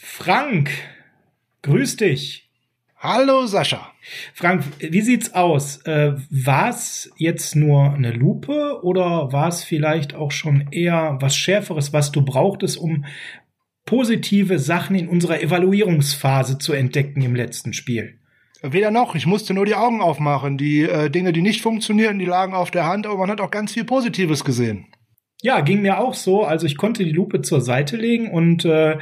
Frank, grüß dich. Hallo Sascha. Frank, wie sieht's aus? Äh, war es jetzt nur eine Lupe oder war es vielleicht auch schon eher was Schärferes, was du brauchtest, um positive Sachen in unserer Evaluierungsphase zu entdecken im letzten Spiel? Weder noch, ich musste nur die Augen aufmachen. Die äh, Dinge, die nicht funktionierten, die lagen auf der Hand, aber man hat auch ganz viel Positives gesehen. Ja, ging mir auch so. Also ich konnte die Lupe zur Seite legen und äh,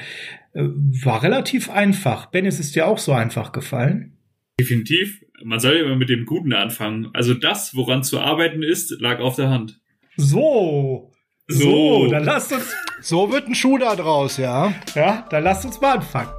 war relativ einfach. Ben, ist es dir auch so einfach gefallen? Definitiv. Man soll immer mit dem Guten anfangen. Also das, woran zu arbeiten ist, lag auf der Hand. So. So, so dann lasst uns. So wird ein Schuh da draus, ja. Ja, dann lasst uns mal anfangen.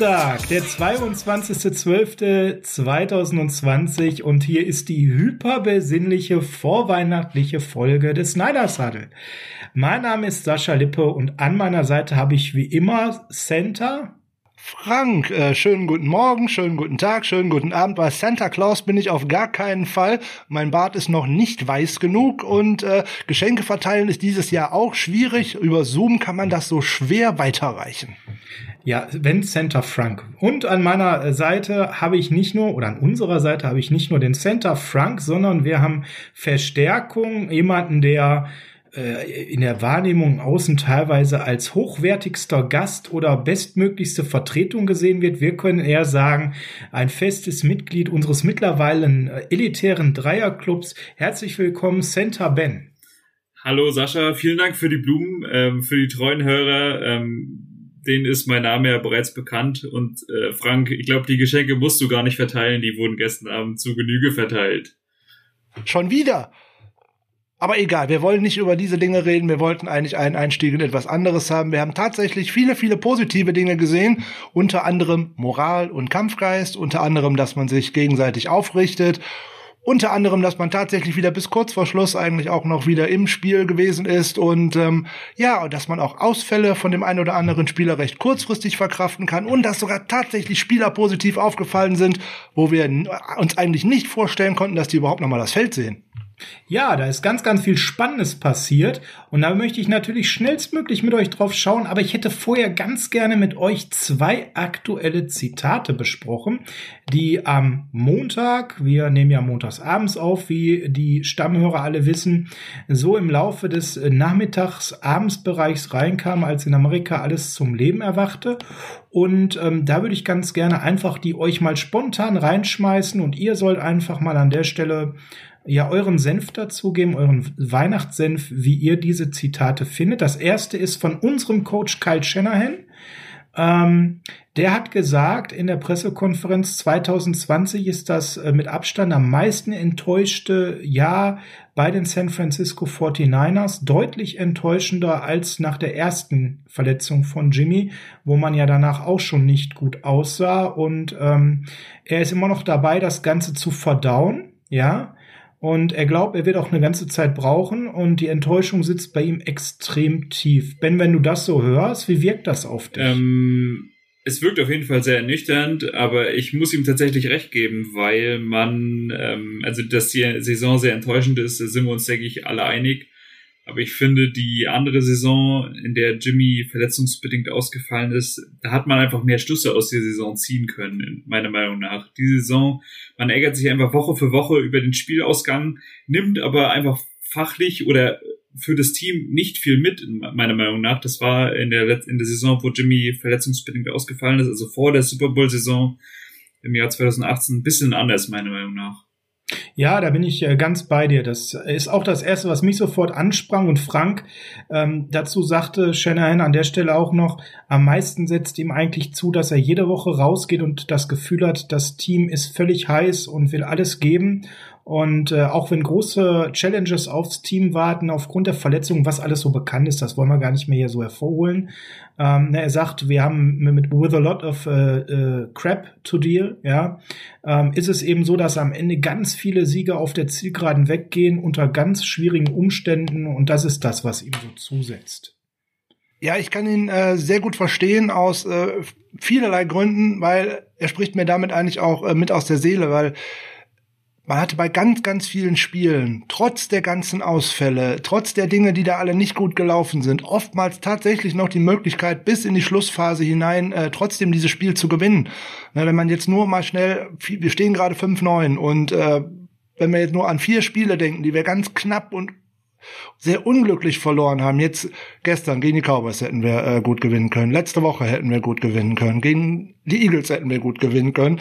Dienstag, der 22.12.2020 und hier ist die hyperbesinnliche vorweihnachtliche Folge des Snyder Saddle. Mein Name ist Sascha Lippe und an meiner Seite habe ich wie immer Center. Frank, äh, schönen guten Morgen, schönen guten Tag, schönen guten Abend. Bei Santa Claus bin ich auf gar keinen Fall. Mein Bart ist noch nicht weiß genug und äh, Geschenke verteilen ist dieses Jahr auch schwierig. Über Zoom kann man das so schwer weiterreichen. Ja, wenn Center Frank. Und an meiner Seite habe ich nicht nur, oder an unserer Seite habe ich nicht nur den Center Frank, sondern wir haben Verstärkung, jemanden, der äh, in der Wahrnehmung außen teilweise als hochwertigster Gast oder bestmöglichste Vertretung gesehen wird. Wir können eher sagen, ein festes Mitglied unseres mittlerweile äh, elitären Dreierclubs. Herzlich willkommen, Center Ben. Hallo Sascha, vielen Dank für die Blumen, ähm, für die treuen Hörer. Ähm, denen ist mein Name ja bereits bekannt. Und äh, Frank, ich glaube, die Geschenke musst du gar nicht verteilen, die wurden gestern Abend zu Genüge verteilt. Schon wieder. Aber egal, wir wollen nicht über diese Dinge reden. Wir wollten eigentlich einen Einstieg in etwas anderes haben. Wir haben tatsächlich viele, viele positive Dinge gesehen. Unter anderem Moral und Kampfgeist. Unter anderem, dass man sich gegenseitig aufrichtet. Unter anderem, dass man tatsächlich wieder bis kurz vor Schluss eigentlich auch noch wieder im Spiel gewesen ist. Und ähm, ja, dass man auch Ausfälle von dem einen oder anderen Spieler recht kurzfristig verkraften kann. Und dass sogar tatsächlich Spieler positiv aufgefallen sind, wo wir uns eigentlich nicht vorstellen konnten, dass die überhaupt noch mal das Feld sehen. Ja, da ist ganz, ganz viel Spannendes passiert. Und da möchte ich natürlich schnellstmöglich mit euch drauf schauen, aber ich hätte vorher ganz gerne mit euch zwei aktuelle Zitate besprochen, die am Montag, wir nehmen ja montags abends auf, wie die Stammhörer alle wissen, so im Laufe des Nachmittags-Abendsbereichs reinkamen, als in Amerika alles zum Leben erwachte. Und ähm, da würde ich ganz gerne einfach die euch mal spontan reinschmeißen. Und ihr sollt einfach mal an der Stelle ja euren Senf dazugeben, euren Weihnachtssenf, wie ihr diese Zitate findet. Das erste ist von unserem Coach Kyle Shanahan. Ähm, der hat gesagt in der Pressekonferenz 2020 ist das äh, mit Abstand am meisten enttäuschte Jahr bei den San Francisco 49ers. Deutlich enttäuschender als nach der ersten Verletzung von Jimmy, wo man ja danach auch schon nicht gut aussah. Und ähm, er ist immer noch dabei, das Ganze zu verdauen. Ja, und er glaubt, er wird auch eine ganze Zeit brauchen und die Enttäuschung sitzt bei ihm extrem tief. Ben, wenn du das so hörst, wie wirkt das auf dich? Ähm, es wirkt auf jeden Fall sehr ernüchternd, aber ich muss ihm tatsächlich recht geben, weil man, ähm, also dass die Saison sehr enttäuschend ist, sind wir uns, denke ich, alle einig. Aber ich finde, die andere Saison, in der Jimmy verletzungsbedingt ausgefallen ist, da hat man einfach mehr Schlüsse aus der Saison ziehen können, meiner Meinung nach. Die Saison, man ärgert sich einfach Woche für Woche über den Spielausgang, nimmt aber einfach fachlich oder für das Team nicht viel mit, meiner Meinung nach. Das war in der, in der Saison, wo Jimmy verletzungsbedingt ausgefallen ist, also vor der Super Bowl-Saison im Jahr 2018, ein bisschen anders, meiner Meinung nach. Ja, da bin ich äh, ganz bei dir. Das ist auch das Erste, was mich sofort ansprang. Und Frank, ähm, dazu sagte Shanahan an der Stelle auch noch, am meisten setzt ihm eigentlich zu, dass er jede Woche rausgeht und das Gefühl hat, das Team ist völlig heiß und will alles geben. Und äh, auch wenn große Challenges aufs Team warten, aufgrund der Verletzungen, was alles so bekannt ist, das wollen wir gar nicht mehr hier so hervorholen. Ähm, er sagt, wir haben mit with a lot of äh, äh, crap to deal, ja, ähm, ist es eben so, dass am Ende ganz viele Sieger auf der Zielgeraden weggehen unter ganz schwierigen Umständen und das ist das, was ihm so zusetzt. Ja, ich kann ihn äh, sehr gut verstehen aus äh, vielerlei Gründen, weil er spricht mir damit eigentlich auch äh, mit aus der Seele, weil man hatte bei ganz, ganz vielen Spielen, trotz der ganzen Ausfälle, trotz der Dinge, die da alle nicht gut gelaufen sind, oftmals tatsächlich noch die Möglichkeit, bis in die Schlussphase hinein äh, trotzdem dieses Spiel zu gewinnen. Na, wenn man jetzt nur mal schnell, wir stehen gerade 5-9 und äh, wenn wir jetzt nur an vier Spiele denken, die wir ganz knapp und sehr unglücklich verloren haben. Jetzt gestern gegen die Cowboys hätten wir äh, gut gewinnen können. Letzte Woche hätten wir gut gewinnen können. Gegen die Eagles hätten wir gut gewinnen können.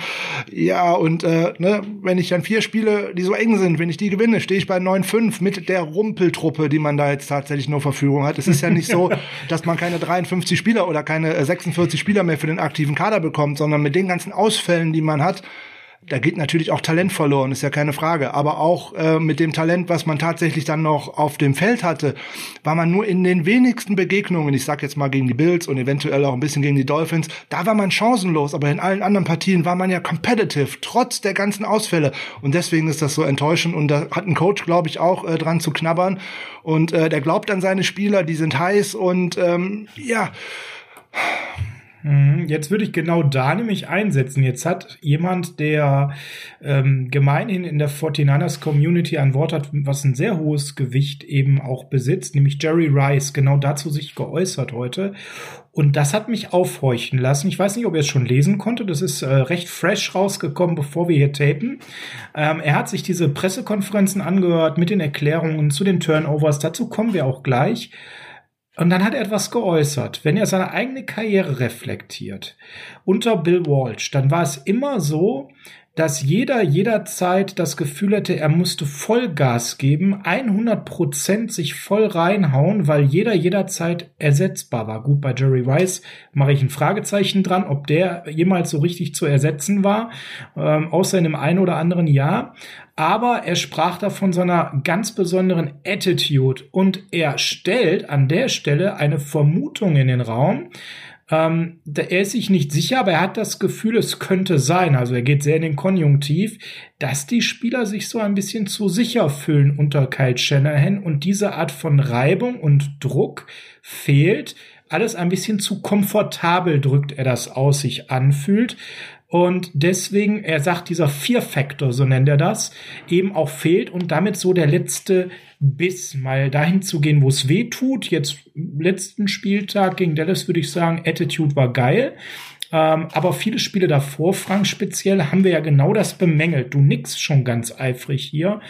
Ja, und äh, ne, wenn ich dann vier Spiele, die so eng sind, wenn ich die gewinne, stehe ich bei 9-5 mit der Rumpeltruppe, die man da jetzt tatsächlich nur Verfügung hat. Es ist ja nicht so, dass man keine 53 Spieler oder keine 46 äh, Spieler mehr für den aktiven Kader bekommt, sondern mit den ganzen Ausfällen, die man hat, da geht natürlich auch Talent verloren, ist ja keine Frage. Aber auch äh, mit dem Talent, was man tatsächlich dann noch auf dem Feld hatte, war man nur in den wenigsten Begegnungen, ich sag jetzt mal gegen die Bills und eventuell auch ein bisschen gegen die Dolphins, da war man chancenlos, aber in allen anderen Partien war man ja competitive, trotz der ganzen Ausfälle. Und deswegen ist das so enttäuschend. Und da hat ein Coach, glaube ich, auch äh, dran zu knabbern. Und äh, der glaubt an seine Spieler, die sind heiß und ähm, ja. Mhm, jetzt würde ich genau da nämlich einsetzen. Jetzt hat jemand, der ähm, gemeinhin in der 49ers Community ein Wort hat, was ein sehr hohes Gewicht eben auch besitzt, nämlich Jerry Rice, genau dazu sich geäußert heute. Und das hat mich aufhorchen lassen. Ich weiß nicht, ob ihr es schon lesen konnte. Das ist äh, recht fresh rausgekommen, bevor wir hier tapen. Ähm, er hat sich diese Pressekonferenzen angehört mit den Erklärungen zu den Turnovers. Dazu kommen wir auch gleich. Und dann hat er etwas geäußert. Wenn er seine eigene Karriere reflektiert, unter Bill Walsh, dann war es immer so, dass jeder jederzeit das Gefühl hätte, er musste Vollgas geben, 100 Prozent sich voll reinhauen, weil jeder jederzeit ersetzbar war. Gut, bei Jerry Rice mache ich ein Fragezeichen dran, ob der jemals so richtig zu ersetzen war, ähm, außer in einem ein oder anderen Jahr. Aber er sprach da von seiner ganz besonderen Attitude und er stellt an der Stelle eine Vermutung in den Raum, ähm, er ist sich nicht sicher, aber er hat das Gefühl, es könnte sein, also er geht sehr in den Konjunktiv, dass die Spieler sich so ein bisschen zu sicher fühlen unter Kyle Shanahan und diese Art von Reibung und Druck fehlt. Alles ein bisschen zu komfortabel drückt er das aus sich anfühlt. Und deswegen, er sagt, dieser Fear-Factor, so nennt er das, eben auch fehlt und damit so der letzte Biss, mal dahin zu gehen, wo es weh tut. Jetzt letzten Spieltag gegen Dallas würde ich sagen, Attitude war geil. Ähm, aber viele Spiele davor, Frank speziell, haben wir ja genau das bemängelt. Du nix schon ganz eifrig hier.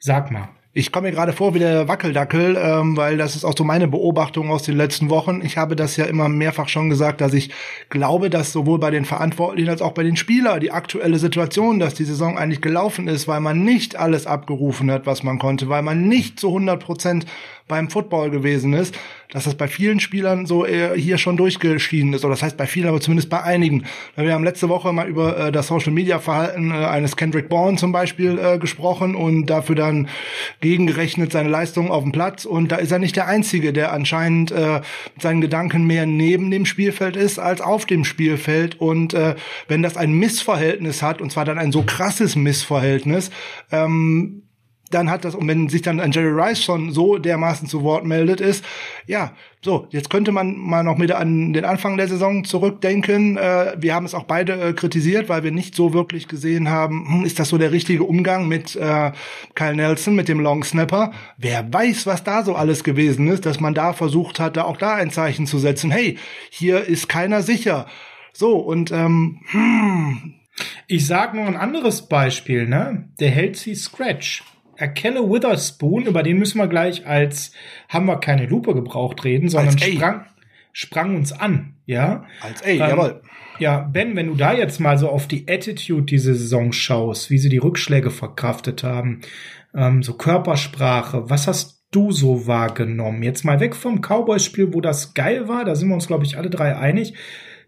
Sag mal. Ich komme mir gerade vor wie der Wackeldackel, ähm, weil das ist auch so meine Beobachtung aus den letzten Wochen. Ich habe das ja immer mehrfach schon gesagt, dass ich glaube, dass sowohl bei den Verantwortlichen als auch bei den Spielern die aktuelle Situation, dass die Saison eigentlich gelaufen ist, weil man nicht alles abgerufen hat, was man konnte, weil man nicht zu 100 Prozent beim Football gewesen ist, dass das bei vielen Spielern so eher hier schon durchgeschieden ist. Oder das heißt bei vielen, aber zumindest bei einigen. Wir haben letzte Woche mal über äh, das Social Media Verhalten äh, eines Kendrick Bourne zum Beispiel äh, gesprochen und dafür dann gegengerechnet seine Leistung auf dem Platz. Und da ist er nicht der Einzige, der anscheinend äh, mit seinen Gedanken mehr neben dem Spielfeld ist als auf dem Spielfeld. Und äh, wenn das ein Missverhältnis hat, und zwar dann ein so krasses Missverhältnis, ähm, dann hat das, und wenn sich dann ein Jerry Rice schon so dermaßen zu Wort meldet, ist, ja, so, jetzt könnte man mal noch mit an den Anfang der Saison zurückdenken. Äh, wir haben es auch beide äh, kritisiert, weil wir nicht so wirklich gesehen haben, hm, ist das so der richtige Umgang mit äh, Kyle Nelson, mit dem Long Snapper? Wer weiß, was da so alles gewesen ist, dass man da versucht hat, da auch da ein Zeichen zu setzen. Hey, hier ist keiner sicher. So, und ähm, hm, ich sag noch ein anderes Beispiel, ne? Der sie Scratch. Erkelle Witherspoon, über den müssen wir gleich als haben wir keine Lupe gebraucht reden, sondern sprang, sprang uns an, ja. Als ey, ähm, jawohl. Ja, Ben, wenn du da jetzt mal so auf die Attitude diese Saison schaust, wie sie die Rückschläge verkraftet haben, ähm, so Körpersprache, was hast du so wahrgenommen? Jetzt mal weg vom Cowboys-Spiel, wo das geil war, da sind wir uns, glaube ich, alle drei einig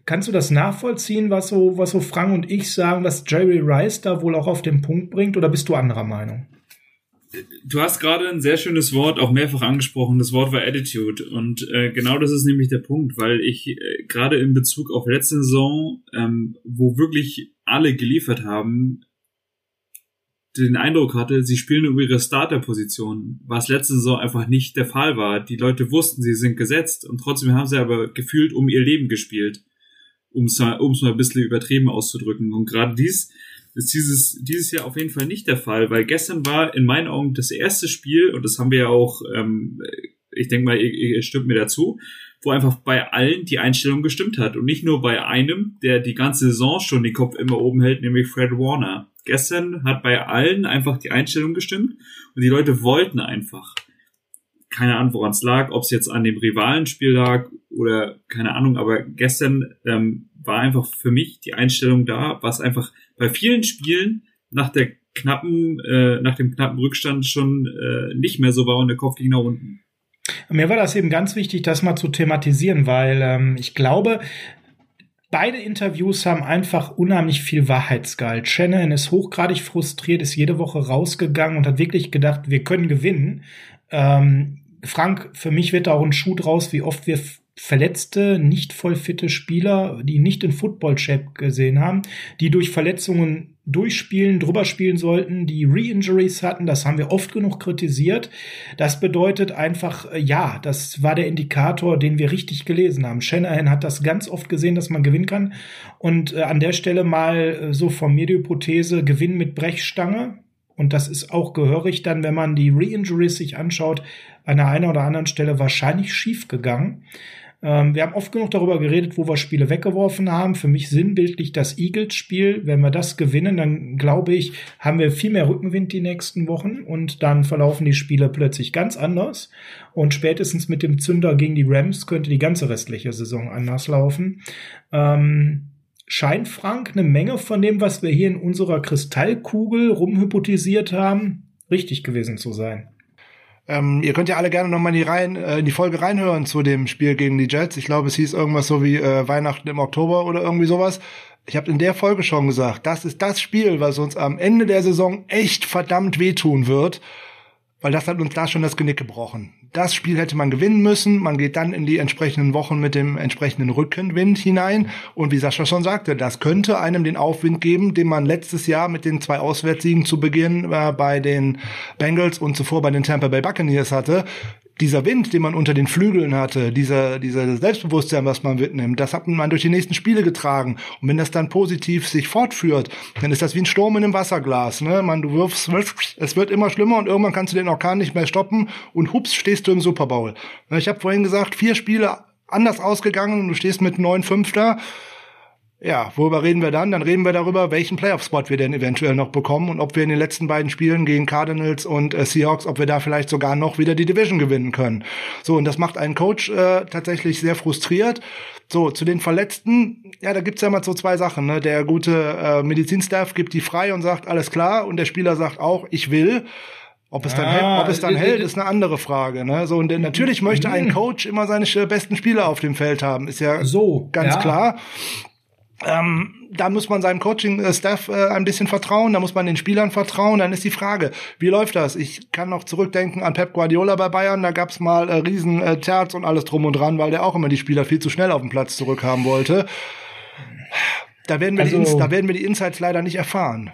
Kannst du das nachvollziehen, was so, was so Frank und ich sagen, dass Jerry Rice da wohl auch auf den Punkt bringt, oder bist du anderer Meinung? Du hast gerade ein sehr schönes Wort auch mehrfach angesprochen. Das Wort war Attitude. Und äh, genau das ist nämlich der Punkt, weil ich äh, gerade in Bezug auf letzte Saison, ähm, wo wirklich alle geliefert haben, den Eindruck hatte, sie spielen um ihre Starterposition, was letzte Saison einfach nicht der Fall war. Die Leute wussten, sie sind gesetzt und trotzdem haben sie aber gefühlt um ihr Leben gespielt, um es mal, mal ein bisschen übertrieben auszudrücken. Und gerade dies ist dieses, dieses Jahr auf jeden Fall nicht der Fall, weil gestern war in meinen Augen das erste Spiel, und das haben wir ja auch, ähm, ich denke mal, ihr, ihr stimmt mir dazu, wo einfach bei allen die Einstellung gestimmt hat und nicht nur bei einem, der die ganze Saison schon den Kopf immer oben hält, nämlich Fred Warner. Gestern hat bei allen einfach die Einstellung gestimmt und die Leute wollten einfach. Keine Ahnung, woran es lag, ob es jetzt an dem Rivalenspiel lag oder keine Ahnung, aber gestern ähm, war einfach für mich die Einstellung da, was einfach bei vielen Spielen nach der knappen, äh, nach dem knappen Rückstand schon äh, nicht mehr so war und der Kopf ging nach unten. Mir war das eben ganz wichtig, das mal zu thematisieren, weil ähm, ich glaube, beide Interviews haben einfach unheimlich viel Wahrheitsgehalt. Shannon ist hochgradig frustriert, ist jede Woche rausgegangen und hat wirklich gedacht, wir können gewinnen. Ähm, Frank, für mich wird da auch ein Schuh draus, wie oft wir verletzte, nicht voll fitte Spieler, die nicht in Football-Shape gesehen haben, die durch Verletzungen durchspielen, drüber spielen sollten, die Re-Injuries hatten, das haben wir oft genug kritisiert. Das bedeutet einfach, äh, ja, das war der Indikator, den wir richtig gelesen haben. Shanahan hat das ganz oft gesehen, dass man gewinnen kann. Und äh, an der Stelle mal äh, so von mir die Hypothese, Gewinn mit Brechstange. Und das ist auch gehörig dann, wenn man die Re-Injuries sich anschaut, an der einen oder anderen Stelle wahrscheinlich schief gegangen. Ähm, wir haben oft genug darüber geredet, wo wir Spiele weggeworfen haben. Für mich sinnbildlich das Eagles-Spiel. Wenn wir das gewinnen, dann glaube ich, haben wir viel mehr Rückenwind die nächsten Wochen und dann verlaufen die Spiele plötzlich ganz anders. Und spätestens mit dem Zünder gegen die Rams könnte die ganze restliche Saison anders laufen. Ähm, scheint Frank eine Menge von dem, was wir hier in unserer Kristallkugel rumhypotisiert haben, richtig gewesen zu sein. Ähm, ihr könnt ja alle gerne nochmal in die, rein, äh, in die Folge reinhören zu dem Spiel gegen die Jets. Ich glaube, es hieß irgendwas so wie äh, Weihnachten im Oktober oder irgendwie sowas. Ich habe in der Folge schon gesagt, das ist das Spiel, was uns am Ende der Saison echt verdammt wehtun wird weil das hat uns da schon das Genick gebrochen. Das Spiel hätte man gewinnen müssen. Man geht dann in die entsprechenden Wochen mit dem entsprechenden Rückenwind hinein. Und wie Sascha schon sagte, das könnte einem den Aufwind geben, den man letztes Jahr mit den zwei Auswärtssiegen zu Beginn äh, bei den Bengals und zuvor bei den Tampa Bay Buccaneers hatte dieser Wind, den man unter den Flügeln hatte, dieser, dieser Selbstbewusstsein, was man mitnimmt, das hat man durch die nächsten Spiele getragen. Und wenn das dann positiv sich fortführt, dann ist das wie ein Sturm in einem Wasserglas. Ne? Man, du wirfst, es wird immer schlimmer und irgendwann kannst du den Orkan nicht mehr stoppen und hups, stehst du im Super Bowl. Ich habe vorhin gesagt, vier Spiele anders ausgegangen und du stehst mit neun Fünfter. Ja, worüber reden wir dann? Dann reden wir darüber, welchen Playoff-Spot wir denn eventuell noch bekommen und ob wir in den letzten beiden Spielen gegen Cardinals und äh, Seahawks, ob wir da vielleicht sogar noch wieder die Division gewinnen können. So, und das macht einen Coach äh, tatsächlich sehr frustriert. So, zu den Verletzten, ja, da gibt's ja mal so zwei Sachen. Ne? Der gute äh, Medizinstaff gibt die frei und sagt, alles klar, und der Spieler sagt auch, ich will. Ob es dann, ah, hält, ob es dann hält, ist eine andere Frage. Ne? So, und natürlich möchte ein Coach immer seine besten Spieler auf dem Feld haben, ist ja so ganz ja. klar. Ähm, da muss man seinem Coaching-Staff äh, ein bisschen vertrauen, da muss man den Spielern vertrauen. Dann ist die Frage, wie läuft das? Ich kann noch zurückdenken an Pep Guardiola bei Bayern, da gab's mal äh, riesen äh, Terz und alles drum und dran, weil der auch immer die Spieler viel zu schnell auf den Platz zurückhaben wollte. Da werden wir, also, die, da werden wir die Insights leider nicht erfahren.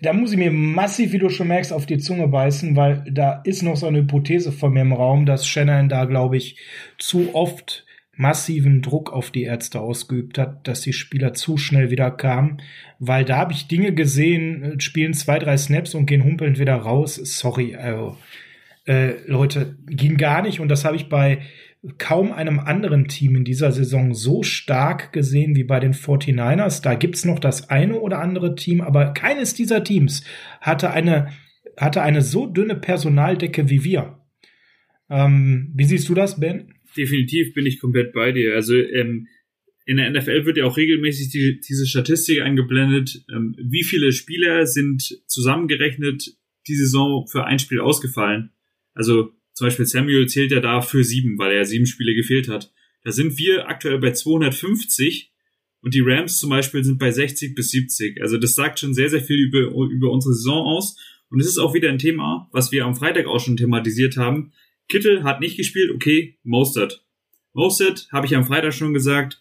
Da muss ich mir massiv, wie du schon merkst, auf die Zunge beißen, weil da ist noch so eine Hypothese von mir im Raum, dass Shannon da, glaube ich, zu oft massiven Druck auf die Ärzte ausgeübt hat, dass die Spieler zu schnell wieder kamen, weil da habe ich Dinge gesehen, äh, spielen zwei, drei Snaps und gehen humpelnd wieder raus. Sorry, also, äh, Leute, ging gar nicht und das habe ich bei kaum einem anderen Team in dieser Saison so stark gesehen wie bei den 49ers. Da gibt's noch das eine oder andere Team, aber keines dieser Teams hatte eine, hatte eine so dünne Personaldecke wie wir. Ähm, wie siehst du das, Ben? Definitiv bin ich komplett bei dir. Also ähm, in der NFL wird ja auch regelmäßig die, diese Statistik eingeblendet, ähm, wie viele Spieler sind zusammengerechnet die Saison für ein Spiel ausgefallen. Also zum Beispiel Samuel zählt ja da für sieben, weil er sieben Spiele gefehlt hat. Da sind wir aktuell bei 250 Und die Rams zum Beispiel sind bei 60 bis 70. Also das sagt schon sehr, sehr viel über, über unsere Saison aus. Und es ist auch wieder ein Thema, was wir am Freitag auch schon thematisiert haben. Kittel hat nicht gespielt, okay, Mostert. Mostert, habe ich am Freitag schon gesagt,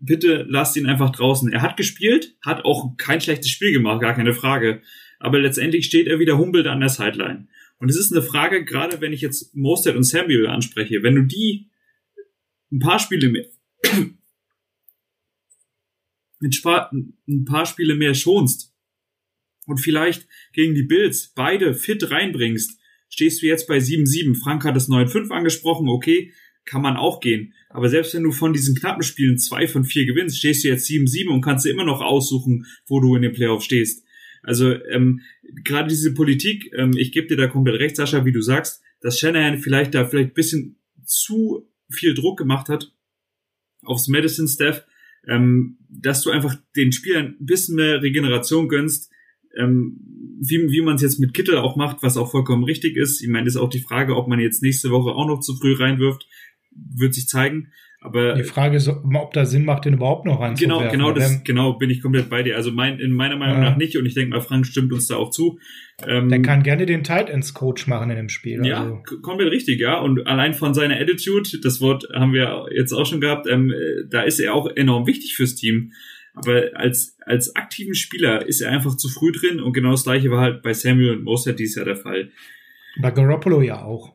bitte lasst ihn einfach draußen. Er hat gespielt, hat auch kein schlechtes Spiel gemacht, gar keine Frage. Aber letztendlich steht er wieder humpelt an der Sideline. Und es ist eine Frage, gerade wenn ich jetzt Mostert und Samuel anspreche, wenn du die ein paar Spiele mehr, ein paar Spiele mehr schonst und vielleicht gegen die Bills beide fit reinbringst, stehst du jetzt bei 7-7. Frank hat das 9-5 angesprochen, okay, kann man auch gehen. Aber selbst wenn du von diesen knappen Spielen zwei von vier gewinnst, stehst du jetzt 7-7 und kannst dir immer noch aussuchen, wo du in den Playoff stehst. Also ähm, gerade diese Politik, ähm, ich gebe dir da komplett recht, Sascha, wie du sagst, dass Shanahan vielleicht da vielleicht bisschen zu viel Druck gemacht hat aufs Medicine Staff, ähm, dass du einfach den Spielern ein bisschen mehr Regeneration gönnst, ähm, wie, wie man es jetzt mit Kittel auch macht, was auch vollkommen richtig ist. Ich meine, ist auch die Frage, ob man jetzt nächste Woche auch noch zu früh reinwirft, wird sich zeigen. Aber die Frage ist, ob da Sinn macht, den überhaupt noch reinzuwerfen. Genau, genau, das, genau, bin ich komplett bei dir. Also mein, in meiner Meinung ja. nach nicht und ich denke mal, Frank stimmt uns da auch zu. Ähm, der kann gerne den Tight Ends Coach machen in dem Spiel. Ja, also. komplett richtig, ja. Und allein von seiner Attitude, das Wort haben wir jetzt auch schon gehabt, ähm, da ist er auch enorm wichtig fürs Team. Aber als, als aktiven Spieler ist er einfach zu früh drin und genau das gleiche war halt bei Samuel und Mostert dies Jahr der Fall. Bei Garoppolo ja auch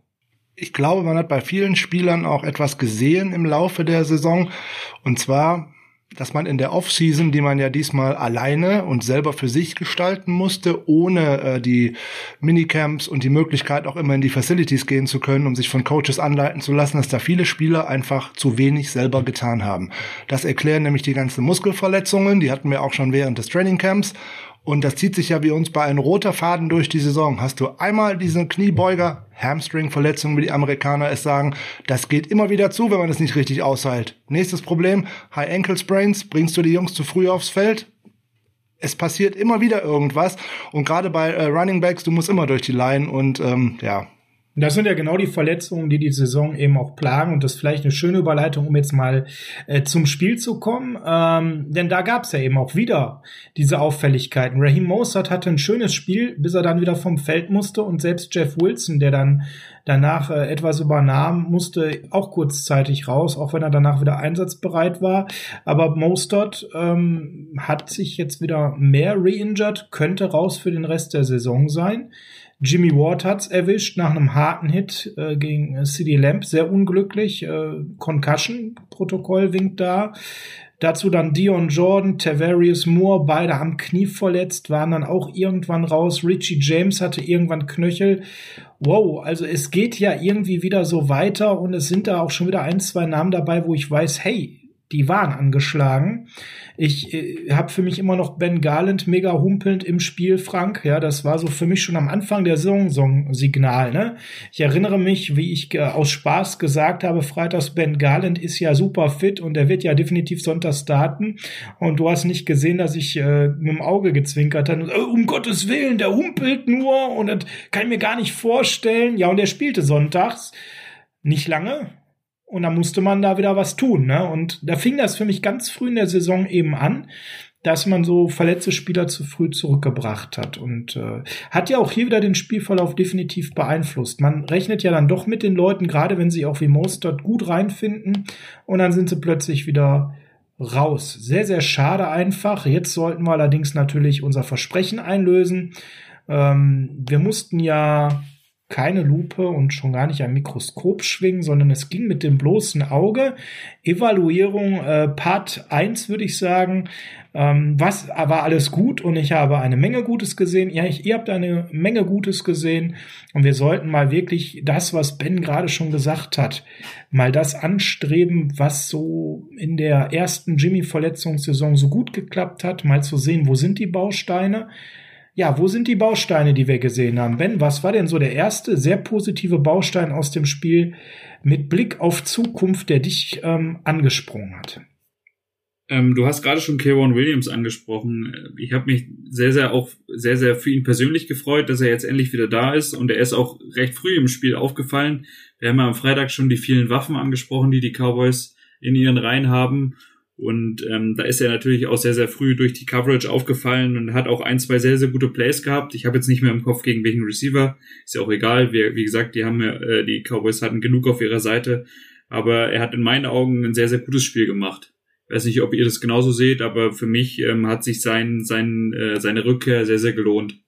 ich glaube, man hat bei vielen Spielern auch etwas gesehen im Laufe der Saison. Und zwar, dass man in der Offseason, die man ja diesmal alleine und selber für sich gestalten musste, ohne äh, die Minicamps und die Möglichkeit auch immer in die Facilities gehen zu können, um sich von Coaches anleiten zu lassen, dass da viele Spieler einfach zu wenig selber getan haben. Das erklären nämlich die ganzen Muskelverletzungen, die hatten wir auch schon während des Trainingcamps. Und das zieht sich ja wie uns bei einem roter Faden durch die Saison. Hast du einmal diesen Kniebeuger, Hamstring-Verletzung, wie die Amerikaner es sagen, das geht immer wieder zu, wenn man es nicht richtig aushält. Nächstes Problem, High Ankle Sprains, bringst du die Jungs zu früh aufs Feld? Es passiert immer wieder irgendwas. Und gerade bei äh, Running Backs, du musst immer durch die Line und ähm, ja, das sind ja genau die Verletzungen, die die Saison eben auch plagen. Und das ist vielleicht eine schöne Überleitung, um jetzt mal äh, zum Spiel zu kommen. Ähm, denn da gab es ja eben auch wieder diese Auffälligkeiten. Raheem Mostert hatte ein schönes Spiel, bis er dann wieder vom Feld musste. Und selbst Jeff Wilson, der dann danach äh, etwas übernahm, musste auch kurzzeitig raus, auch wenn er danach wieder einsatzbereit war. Aber Mostert ähm, hat sich jetzt wieder mehr reinjured, könnte raus für den Rest der Saison sein. Jimmy Ward hat's erwischt nach einem harten Hit äh, gegen äh, CD Lamp, sehr unglücklich. Äh, Concussion-Protokoll winkt da. Dazu dann Dion Jordan, Tavarius Moore, beide haben Knie verletzt, waren dann auch irgendwann raus. Richie James hatte irgendwann Knöchel. Wow, also es geht ja irgendwie wieder so weiter und es sind da auch schon wieder ein, zwei Namen dabei, wo ich weiß, hey, die waren angeschlagen. Ich äh, habe für mich immer noch Ben Garland mega humpelnd im Spiel, Frank. Ja, das war so für mich schon am Anfang der Saison Signal. Ne? Ich erinnere mich, wie ich äh, aus Spaß gesagt habe, freitags Ben Garland ist ja super fit und er wird ja definitiv sonntags starten. Und du hast nicht gesehen, dass ich äh, mit dem Auge gezwinkert habe. Oh, um Gottes Willen, der humpelt nur und das kann ich mir gar nicht vorstellen. Ja, und er spielte sonntags. Nicht lange, und da musste man da wieder was tun. Ne? Und da fing das für mich ganz früh in der Saison eben an, dass man so verletzte Spieler zu früh zurückgebracht hat. Und äh, hat ja auch hier wieder den Spielverlauf definitiv beeinflusst. Man rechnet ja dann doch mit den Leuten, gerade wenn sie auch wie Mostert gut reinfinden. Und dann sind sie plötzlich wieder raus. Sehr, sehr schade einfach. Jetzt sollten wir allerdings natürlich unser Versprechen einlösen. Ähm, wir mussten ja keine Lupe und schon gar nicht ein Mikroskop schwingen, sondern es ging mit dem bloßen Auge. Evaluierung äh, Part 1 würde ich sagen. Ähm, was war alles gut und ich habe eine Menge Gutes gesehen. Ja, ich, ihr habt eine Menge Gutes gesehen und wir sollten mal wirklich das, was Ben gerade schon gesagt hat, mal das anstreben, was so in der ersten Jimmy-Verletzungssaison so gut geklappt hat, mal zu sehen, wo sind die Bausteine ja, wo sind die Bausteine, die wir gesehen haben? Ben, was war denn so der erste sehr positive Baustein aus dem Spiel mit Blick auf Zukunft, der dich ähm, angesprungen hat? Ähm, du hast gerade schon Kevin Williams angesprochen. Ich habe mich sehr, sehr auch sehr, sehr für ihn persönlich gefreut, dass er jetzt endlich wieder da ist und er ist auch recht früh im Spiel aufgefallen. Wir haben ja am Freitag schon die vielen Waffen angesprochen, die die Cowboys in ihren Reihen haben Und ähm, da ist er natürlich auch sehr, sehr früh durch die Coverage aufgefallen und hat auch ein, zwei sehr, sehr gute Plays gehabt. Ich habe jetzt nicht mehr im Kopf, gegen welchen Receiver. Ist ja auch egal. Wir, wie gesagt, die haben äh, die Cowboys hatten genug auf ihrer Seite. Aber er hat in meinen Augen ein sehr, sehr gutes Spiel gemacht. Ich weiß nicht, ob ihr das genauso seht, aber für mich ähm, hat sich sein, sein, äh, seine Rückkehr sehr, sehr gelohnt.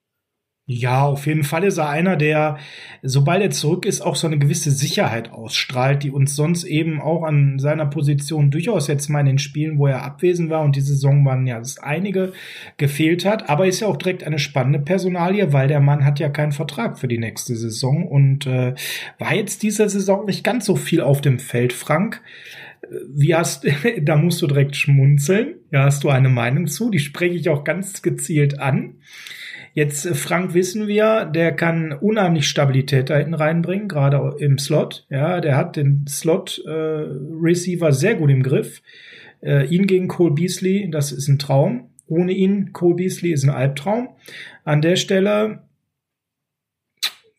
Ja, auf jeden Fall ist er einer, der, sobald er zurück ist, auch so eine gewisse Sicherheit ausstrahlt, die uns sonst eben auch an seiner Position durchaus jetzt mal in den Spielen, wo er abwesend war und die Saison waren ja das einige gefehlt hat. Aber ist ja auch direkt eine spannende Personalie, weil der Mann hat ja keinen Vertrag für die nächste Saison und äh, war jetzt diese Saison nicht ganz so viel auf dem Feld, Frank. Wie hast, da musst du direkt schmunzeln. Ja, hast du eine Meinung zu? Die spreche ich auch ganz gezielt an. Jetzt, äh, Frank, wissen wir, der kann unheimlich Stabilität da hinten reinbringen, gerade im Slot. Ja, der hat den Slot-Receiver äh, sehr gut im Griff. Äh, ihn gegen Cole Beasley, das ist ein Traum. Ohne ihn, Cole Beasley, ist ein Albtraum. An der Stelle,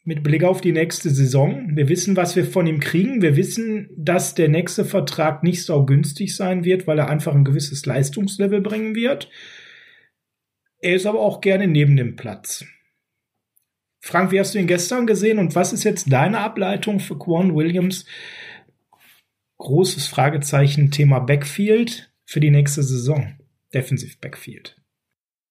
mit Blick auf die nächste Saison, wir wissen, was wir von ihm kriegen. Wir wissen, dass der nächste Vertrag nicht so günstig sein wird, weil er einfach ein gewisses Leistungslevel bringen wird. Er ist aber auch gerne neben dem Platz. Frank, wie hast du ihn gestern gesehen und was ist jetzt deine Ableitung für Quan Williams? Großes Fragezeichen Thema Backfield für die nächste Saison. Defensive Backfield.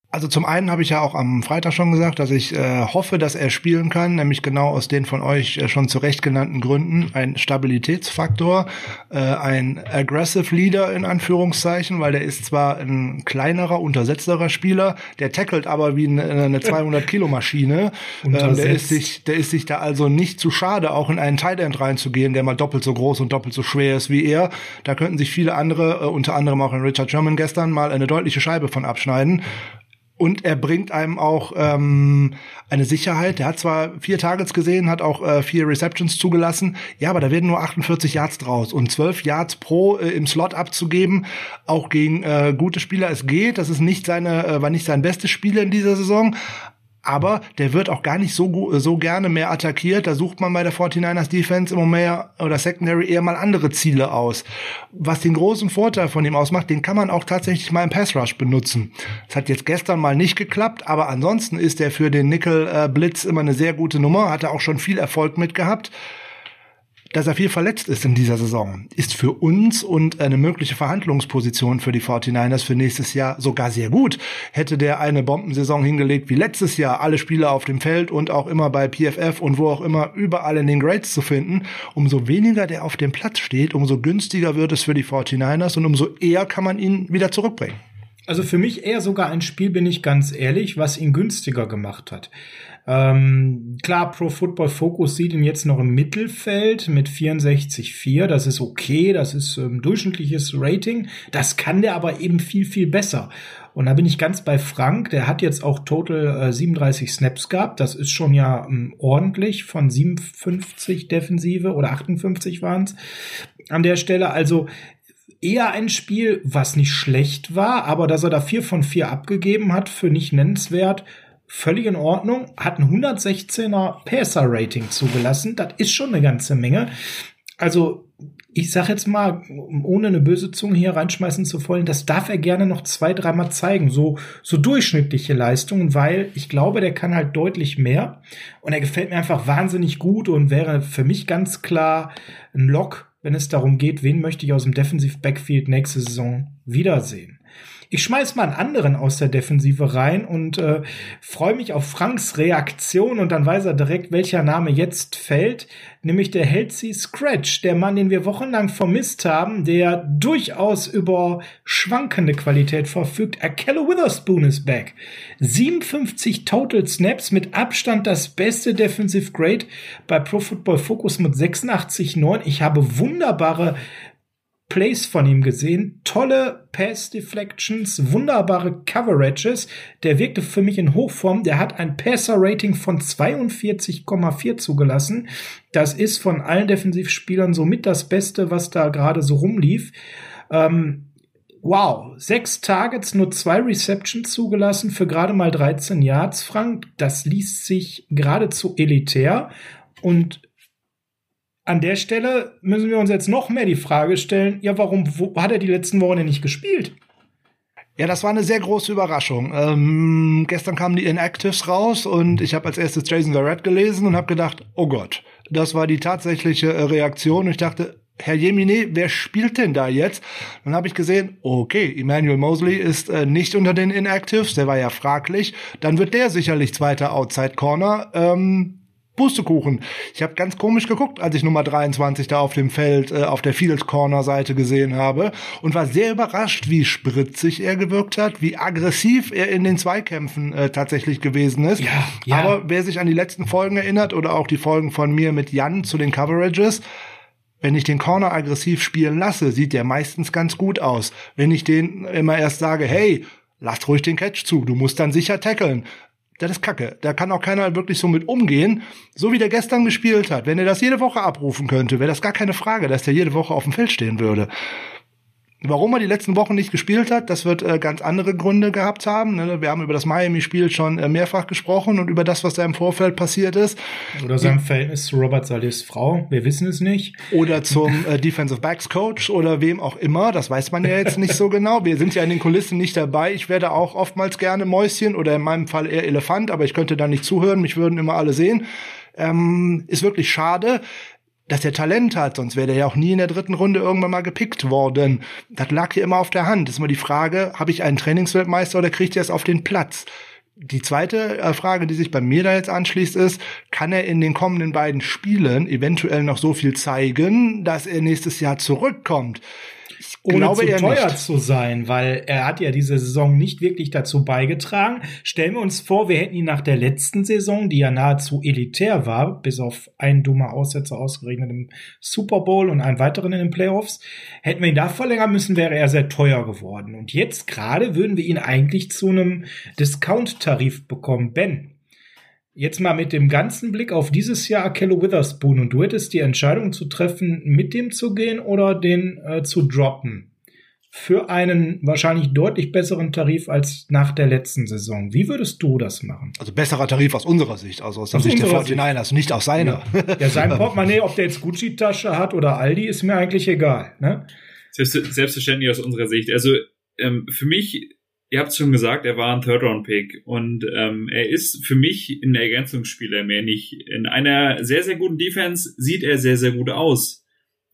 Also zum einen habe ich ja auch am Freitag schon gesagt, dass ich äh, hoffe, dass er spielen kann, nämlich genau aus den von euch äh, schon zurecht genannten Gründen. Ein Stabilitätsfaktor, äh, ein aggressive Leader in Anführungszeichen, weil der ist zwar ein kleinerer, untersetzterer Spieler, der tackelt aber wie eine, eine 200 Kilo Maschine. ähm, der ist sich, der ist sich da also nicht zu schade, auch in einen Tight End reinzugehen, der mal doppelt so groß und doppelt so schwer ist wie er. Da könnten sich viele andere, äh, unter anderem auch in Richard Sherman gestern mal eine deutliche Scheibe von abschneiden. Und er bringt einem auch ähm, eine Sicherheit. Der hat zwar vier Targets gesehen, hat auch äh, vier Receptions zugelassen. Ja, aber da werden nur 48 Yards draus. Und 12 Yards pro äh, im Slot abzugeben, auch gegen äh, gute Spieler, es geht. Das ist nicht seine, äh, war nicht sein bestes Spiel in dieser Saison aber der wird auch gar nicht so, so gerne mehr attackiert. Da sucht man bei der 49ers Defense immer mehr oder Secondary eher mal andere Ziele aus. Was den großen Vorteil von ihm ausmacht, den kann man auch tatsächlich mal im Pass Rush benutzen. Das hat jetzt gestern mal nicht geklappt, aber ansonsten ist er für den Nickel äh, Blitz immer eine sehr gute Nummer, hat er auch schon viel Erfolg mit gehabt dass er viel verletzt ist in dieser Saison, ist für uns und eine mögliche Verhandlungsposition für die 49ers für nächstes Jahr sogar sehr gut. Hätte der eine Bombensaison hingelegt wie letztes Jahr, alle Spieler auf dem Feld und auch immer bei PFF und wo auch immer überall in den Grades zu finden, umso weniger der auf dem Platz steht, umso günstiger wird es für die 49ers und umso eher kann man ihn wieder zurückbringen. Also für mich eher sogar ein Spiel, bin ich ganz ehrlich, was ihn günstiger gemacht hat. Ähm, klar, Pro Football Focus sieht ihn jetzt noch im Mittelfeld mit 64,4. Das ist okay, das ist ähm, durchschnittliches Rating. Das kann der aber eben viel, viel besser. Und da bin ich ganz bei Frank. Der hat jetzt auch total äh, 37 Snaps gehabt. Das ist schon ja ähm, ordentlich von 57 Defensive oder 58 waren es an der Stelle. Also eher ein Spiel, was nicht schlecht war, aber dass er da vier von vier abgegeben hat, für nicht nennenswert völlig in Ordnung, hat ein 116er Passer-Rating zugelassen. Das ist schon eine ganze Menge. Also, ich sag jetzt mal, ohne eine böse Zunge hier reinschmeißen zu wollen, das darf er gerne noch zwei, dreimal zeigen. So, so durchschnittliche Leistungen, weil ich glaube, der kann halt deutlich mehr. Und er gefällt mir einfach wahnsinnig gut und wäre für mich ganz klar ein Lock, wenn es darum geht, wen möchte ich aus dem Defensive Backfield nächste Saison wiedersehen. Ich schmeiß mal einen anderen aus der Defensive rein und äh, freue mich auf Franks Reaktion und dann weiß er direkt, welcher Name jetzt fällt, nämlich der Healthy Scratch, der Mann, den wir wochenlang vermisst haben, der durchaus über schwankende Qualität verfügt. Akello Witherspoon ist back. 57 Total Snaps mit Abstand das beste Defensive Grade bei Pro Football Focus mit 86,9. Ich habe wunderbare Plays von ihm gesehen, tolle Pass Deflections, wunderbare Coverages. Der wirkte für mich in Hochform. Der hat ein Passer Rating von 42,4 zugelassen. Das ist von allen Defensivspielern somit das Beste, was da gerade so rumlief. Ähm, wow, sechs Targets, nur zwei Receptions zugelassen für gerade mal 13 Yards, Frank. Das liest sich geradezu elitär und an der Stelle müssen wir uns jetzt noch mehr die Frage stellen, ja, warum hat er die letzten Wochen denn nicht gespielt? Ja, das war eine sehr große Überraschung. Ähm, gestern kamen die Inactives raus und ich habe als erstes Jason Garrett gelesen und habe gedacht, oh Gott, das war die tatsächliche äh, Reaktion. Ich dachte, Herr Jemine, wer spielt denn da jetzt? Dann habe ich gesehen, okay, Emmanuel Mosley ist äh, nicht unter den Inactives, der war ja fraglich. Dann wird der sicherlich zweiter Outside Corner. Ähm, Pustekuchen. Ich habe ganz komisch geguckt, als ich Nummer 23 da auf dem Feld äh, auf der Field Corner Seite gesehen habe und war sehr überrascht, wie spritzig er gewirkt hat, wie aggressiv er in den Zweikämpfen äh, tatsächlich gewesen ist. Ja, ja. Aber wer sich an die letzten Folgen erinnert oder auch die Folgen von mir mit Jan zu den Coverages, wenn ich den Corner aggressiv spielen lasse, sieht der meistens ganz gut aus. Wenn ich den immer erst sage, hey, lass ruhig den Catch zu, du musst dann sicher tackeln, das ist kacke. Da kann auch keiner wirklich so mit umgehen. So wie der gestern gespielt hat. Wenn er das jede Woche abrufen könnte, wäre das gar keine Frage, dass der jede Woche auf dem Feld stehen würde. Warum er die letzten Wochen nicht gespielt hat, das wird äh, ganz andere Gründe gehabt haben. Ne? Wir haben über das Miami-Spiel schon äh, mehrfach gesprochen und über das, was da im Vorfeld passiert ist. Oder sein Verhältnis zu Robert Salis Frau, wir wissen es nicht. Oder zum äh, Defensive Backs Coach oder wem auch immer, das weiß man ja jetzt nicht so genau. Wir sind ja in den Kulissen nicht dabei. Ich werde auch oftmals gerne Mäuschen oder in meinem Fall eher Elefant, aber ich könnte da nicht zuhören, mich würden immer alle sehen. Ähm, ist wirklich schade dass er Talent hat, sonst wäre er ja auch nie in der dritten Runde irgendwann mal gepickt worden. Das lag hier immer auf der Hand. Das ist immer die Frage, habe ich einen Trainingsweltmeister oder kriegt er es auf den Platz? Die zweite äh, Frage, die sich bei mir da jetzt anschließt, ist, kann er in den kommenden beiden Spielen eventuell noch so viel zeigen, dass er nächstes Jahr zurückkommt? Ohne Glaube zu teuer nicht. zu sein, weil er hat ja diese Saison nicht wirklich dazu beigetragen. Stellen wir uns vor, wir hätten ihn nach der letzten Saison, die ja nahezu elitär war, bis auf einen dummer Aussetzer ausgerechnet im Super Bowl und einen weiteren in den Playoffs, hätten wir ihn da verlängern müssen, wäre er sehr teuer geworden. Und jetzt gerade würden wir ihn eigentlich zu einem Discount-Tarif bekommen. Ben, Jetzt mal mit dem ganzen Blick auf dieses Jahr Kello Witherspoon und du hättest die Entscheidung zu treffen, mit dem zu gehen oder den äh, zu droppen. Für einen wahrscheinlich deutlich besseren Tarif als nach der letzten Saison. Wie würdest du das machen? Also besserer Tarif aus unserer Sicht, also aus, aus der Sicht der 49ers, nicht aus seiner. Ja, ja sein Portemonnaie, ob der jetzt Gucci-Tasche hat oder Aldi, ist mir eigentlich egal. Ne? Selbstverständlich aus unserer Sicht. Also ähm, für mich ihr habt schon gesagt, er war ein Third-Round-Pick und ähm, er ist für mich ein Ergänzungsspieler mehr nicht. In einer sehr, sehr guten Defense sieht er sehr, sehr gut aus.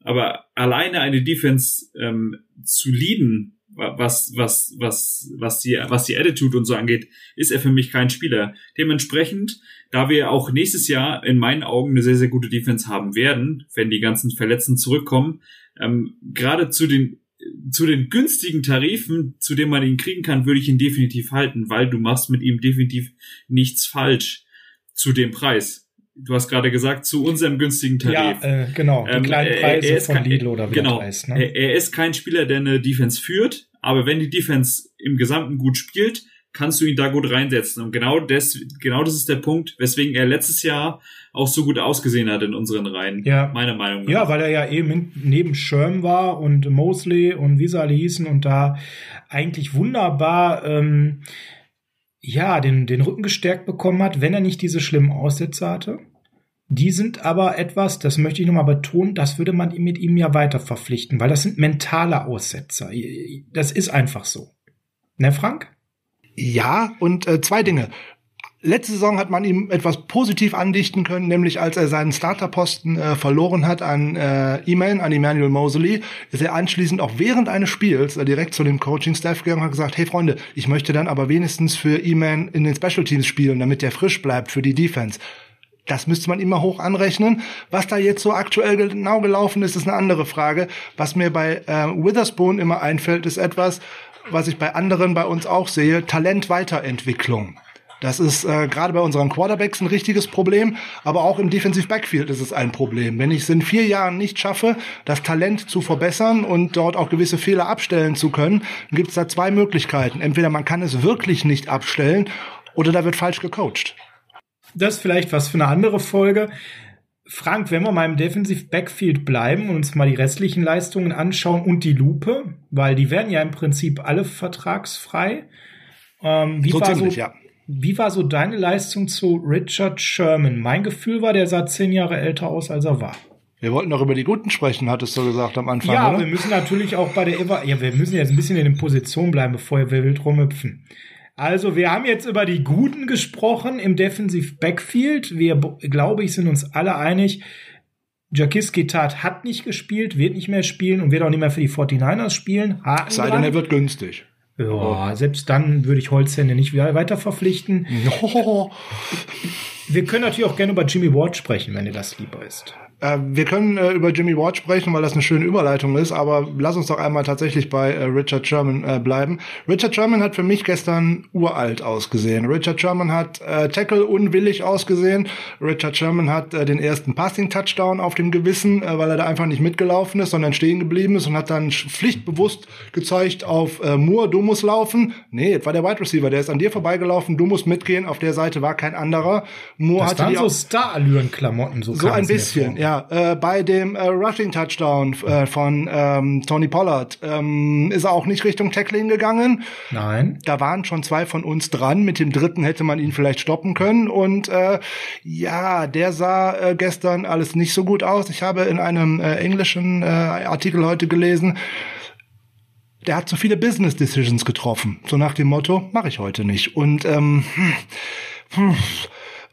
Aber alleine eine Defense ähm, zu leaden, was, was, was, was die, was die Attitude und so angeht, ist er für mich kein Spieler. Dementsprechend, da wir auch nächstes Jahr in meinen Augen eine sehr, sehr gute Defense haben werden, wenn die ganzen Verletzten zurückkommen, ähm, gerade zu den zu den günstigen Tarifen, zu denen man ihn kriegen kann, würde ich ihn definitiv halten, weil du machst mit ihm definitiv nichts falsch zu dem Preis. Du hast gerade gesagt, zu unserem günstigen Tarif. Ja, äh, genau, die ähm, kleinen Preise er, er von kein, Lidl oder wie genau, heißt. Ne? Er, er ist kein Spieler, der eine Defense führt, aber wenn die Defense im Gesamten gut spielt, kannst du ihn da gut reinsetzen. Und genau das, genau das ist der Punkt, weswegen er letztes Jahr auch so gut ausgesehen hat in unseren Reihen. Ja. Meiner Meinung nach. Ja, weil er ja eben neben Sherm war und Mosley und wie sie alle hießen und da eigentlich wunderbar, ähm, ja, den, den Rücken gestärkt bekommen hat, wenn er nicht diese schlimmen Aussätze hatte. Die sind aber etwas, das möchte ich nochmal betonen, das würde man mit ihm ja weiter verpflichten, weil das sind mentale Aussetzer. Das ist einfach so. Ne, Frank? Ja, und äh, zwei Dinge. Letzte Saison hat man ihm etwas positiv andichten können, nämlich als er seinen Starterposten äh, verloren hat an äh, E-Mail, an Emmanuel Mosley, ist er anschließend auch während eines Spiels äh, direkt zu dem Coaching-Staff gegangen und hat gesagt, hey Freunde, ich möchte dann aber wenigstens für E-Man in den Special Teams spielen, damit der frisch bleibt für die Defense. Das müsste man immer hoch anrechnen. Was da jetzt so aktuell genau gelaufen ist, ist eine andere Frage. Was mir bei äh, Witherspoon immer einfällt, ist etwas, was ich bei anderen bei uns auch sehe, Talentweiterentwicklung. Das ist äh, gerade bei unseren Quarterbacks ein richtiges Problem, aber auch im Defensive Backfield ist es ein Problem. Wenn ich es in vier Jahren nicht schaffe, das Talent zu verbessern und dort auch gewisse Fehler abstellen zu können, dann gibt es da zwei Möglichkeiten. Entweder man kann es wirklich nicht abstellen oder da wird falsch gecoacht. Das ist vielleicht was für eine andere Folge. Frank, wenn wir mal im Defensive Backfield bleiben und uns mal die restlichen Leistungen anschauen und die Lupe, weil die werden ja im Prinzip alle vertragsfrei. Ähm, wie, so war ziemlich, so, ja. Wie war so deine Leistung zu Richard Sherman? Mein Gefühl war, der sah zehn Jahre älter aus, als er war. Wir wollten noch über die Guten sprechen, hattest du gesagt am Anfang. Ja, oder? wir müssen natürlich auch bei der Eva, ja, wir müssen jetzt ein bisschen in den Positionen bleiben, bevor wir wild rumhüpfen. Also, wir haben jetzt über die Guten gesprochen im Defensive Backfield. Wir, glaube ich, sind uns alle einig. Jakiski Tat hat nicht gespielt, wird nicht mehr spielen und wird auch nicht mehr für die 49ers spielen. Haken Sei denn, er wird günstig. Ja, selbst dann würde ich Holzhände nicht weiter verpflichten. Oh. Wir können natürlich auch gerne über Jimmy Ward sprechen, wenn dir das lieber ist. Äh, wir können äh, über Jimmy Ward sprechen, weil das eine schöne Überleitung ist, aber lass uns doch einmal tatsächlich bei äh, Richard Sherman äh, bleiben. Richard Sherman hat für mich gestern uralt ausgesehen. Richard Sherman hat äh, Tackle unwillig ausgesehen. Richard Sherman hat den ersten Passing-Touchdown auf dem Gewissen, weil er da einfach nicht mitgelaufen ist, sondern stehen geblieben ist und hat dann pflichtbewusst gezeigt auf Moore, du musst laufen. Nee, es war der Wide Receiver, der ist an dir vorbeigelaufen, du musst mitgehen. Auf der Seite war kein anderer. Moore Das hatte waren die so Star-Allüren-Klamotten, so, so ein bisschen, vor. Ja. Äh, bei dem äh, Rushing Touchdown äh, von ähm, Tony Pollard ähm, ist er auch nicht Richtung Tackling gegangen. Nein. Da waren schon zwei von uns dran. Mit dem dritten hätte man ihn vielleicht stoppen können. Und äh, ja, der sah äh, gestern alles nicht so gut aus. Ich habe in einem äh, englischen äh, Artikel heute gelesen, der hat zu viele Business Decisions getroffen. So nach dem Motto, mache ich heute nicht. Und ähm, hm, hm,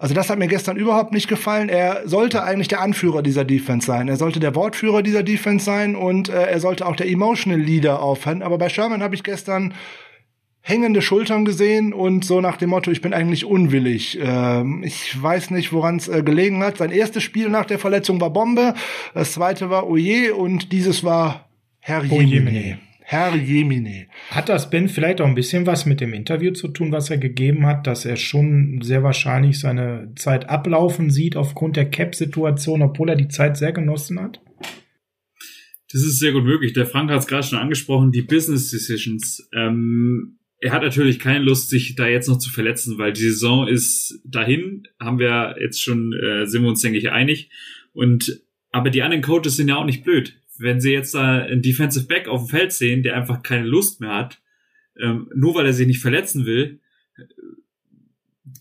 also das hat mir gestern überhaupt nicht gefallen. Er sollte eigentlich der Anführer dieser Defense sein. Er sollte der Wortführer dieser Defense sein und äh, er sollte auch der Emotional Leader aufhören. Aber bei Sherman habe ich gestern hängende Schultern gesehen und so nach dem Motto, ich bin eigentlich unwillig. Ähm, ich weiß nicht, woran es äh, gelegen hat. Sein erstes Spiel nach der Verletzung war Bombe, das zweite war Oje und dieses war Herr Jemine. Herr Jemine. Hat das Ben vielleicht auch ein bisschen was mit dem Interview zu tun, was er gegeben hat, dass er schon sehr wahrscheinlich seine Zeit ablaufen sieht aufgrund der Cap-Situation, obwohl er die Zeit sehr genossen hat? Das ist sehr gut möglich. Der Frank hat es gerade schon angesprochen, die Business Decisions. Ähm, er hat natürlich keine Lust, sich da jetzt noch zu verletzen, weil die Saison ist dahin, haben wir jetzt schon, äh, sind wir uns, denke ich, einig. Und aber die anderen Coaches sind ja auch nicht blöd. Wenn sie jetzt da einen Defensive Back auf dem Feld sehen, der einfach keine Lust mehr hat, ähm, nur weil er sich nicht verletzen will,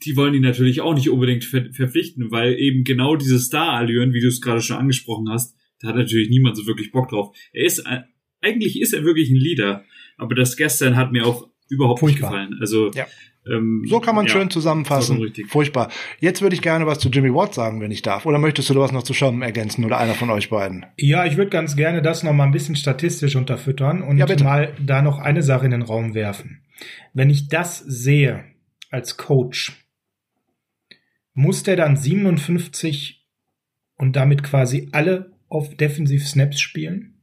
die wollen ihn natürlich auch nicht unbedingt ver verpflichten, weil eben genau diese Star-Allüren, wie du es gerade schon angesprochen hast, da hat natürlich niemand so wirklich Bock drauf. Er ist, äh, eigentlich ist er wirklich ein Leader, aber das gestern hat mir auch überhaupt Furchtbar. nicht gefallen. Also, Ja. Ähm, So kann man ja, schön zusammenfassen. Furchtbar. Jetzt würde ich gerne was zu Jimmy Watt sagen, wenn ich darf. Oder möchtest du was noch zu Sherman ergänzen oder einer von euch beiden? Ja, ich würde ganz gerne das noch mal ein bisschen statistisch unterfüttern und Ja, mal da noch eine Sache in den Raum werfen. Wenn ich das sehe als Coach, muss der dann 57 und damit quasi alle auf Defensive Snaps spielen?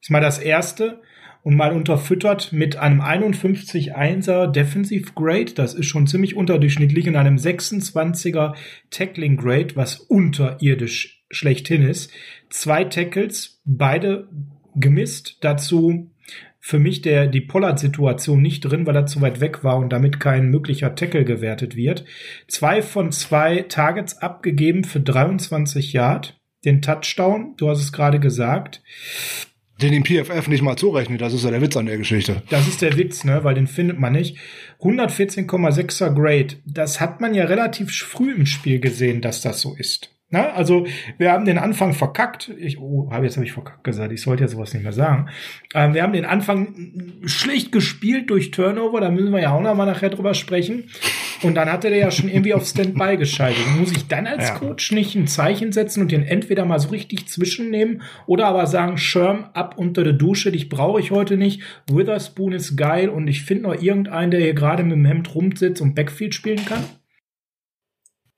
ist mal das erste und mal unterfüttert mit einem 51-1er Defensive Grade. Das ist schon ziemlich unterdurchschnittlich in einem 26er Tackling Grade, was unterirdisch schlechthin ist. Zwei Tackles, beide gemisst. Dazu für mich der, die Pollard-Situation nicht drin, weil er zu weit weg war und damit kein möglicher Tackle gewertet wird. Zwei von zwei Targets abgegeben für 23 Yard. Den Touchdown, du hast es gerade gesagt. Den im PFF nicht mal zurechnet, das ist ja der Witz an der Geschichte. Das ist der Witz, ne? Weil den findet man nicht. 114,6er Grade. Das hat man ja relativ früh im Spiel gesehen, dass das so ist. Na, also wir haben den Anfang verkackt. Ich, oh, hab, jetzt habe ich verkackt gesagt. Ich sollte ja sowas nicht mehr sagen. Ähm, wir haben den Anfang schlecht gespielt durch Turnover. Da müssen wir ja auch noch mal nachher drüber sprechen. Und dann hatte der ja schon irgendwie auf Standby geschaltet. Muss ich dann als Ja. Coach nicht ein Zeichen setzen und den entweder mal so richtig zwischennehmen oder aber sagen, Sherm, ab unter der Dusche, dich brauche ich heute nicht. Witherspoon ist geil und ich finde noch irgendeinen, der hier gerade mit dem Hemd rumsitzt und Backfield spielen kann.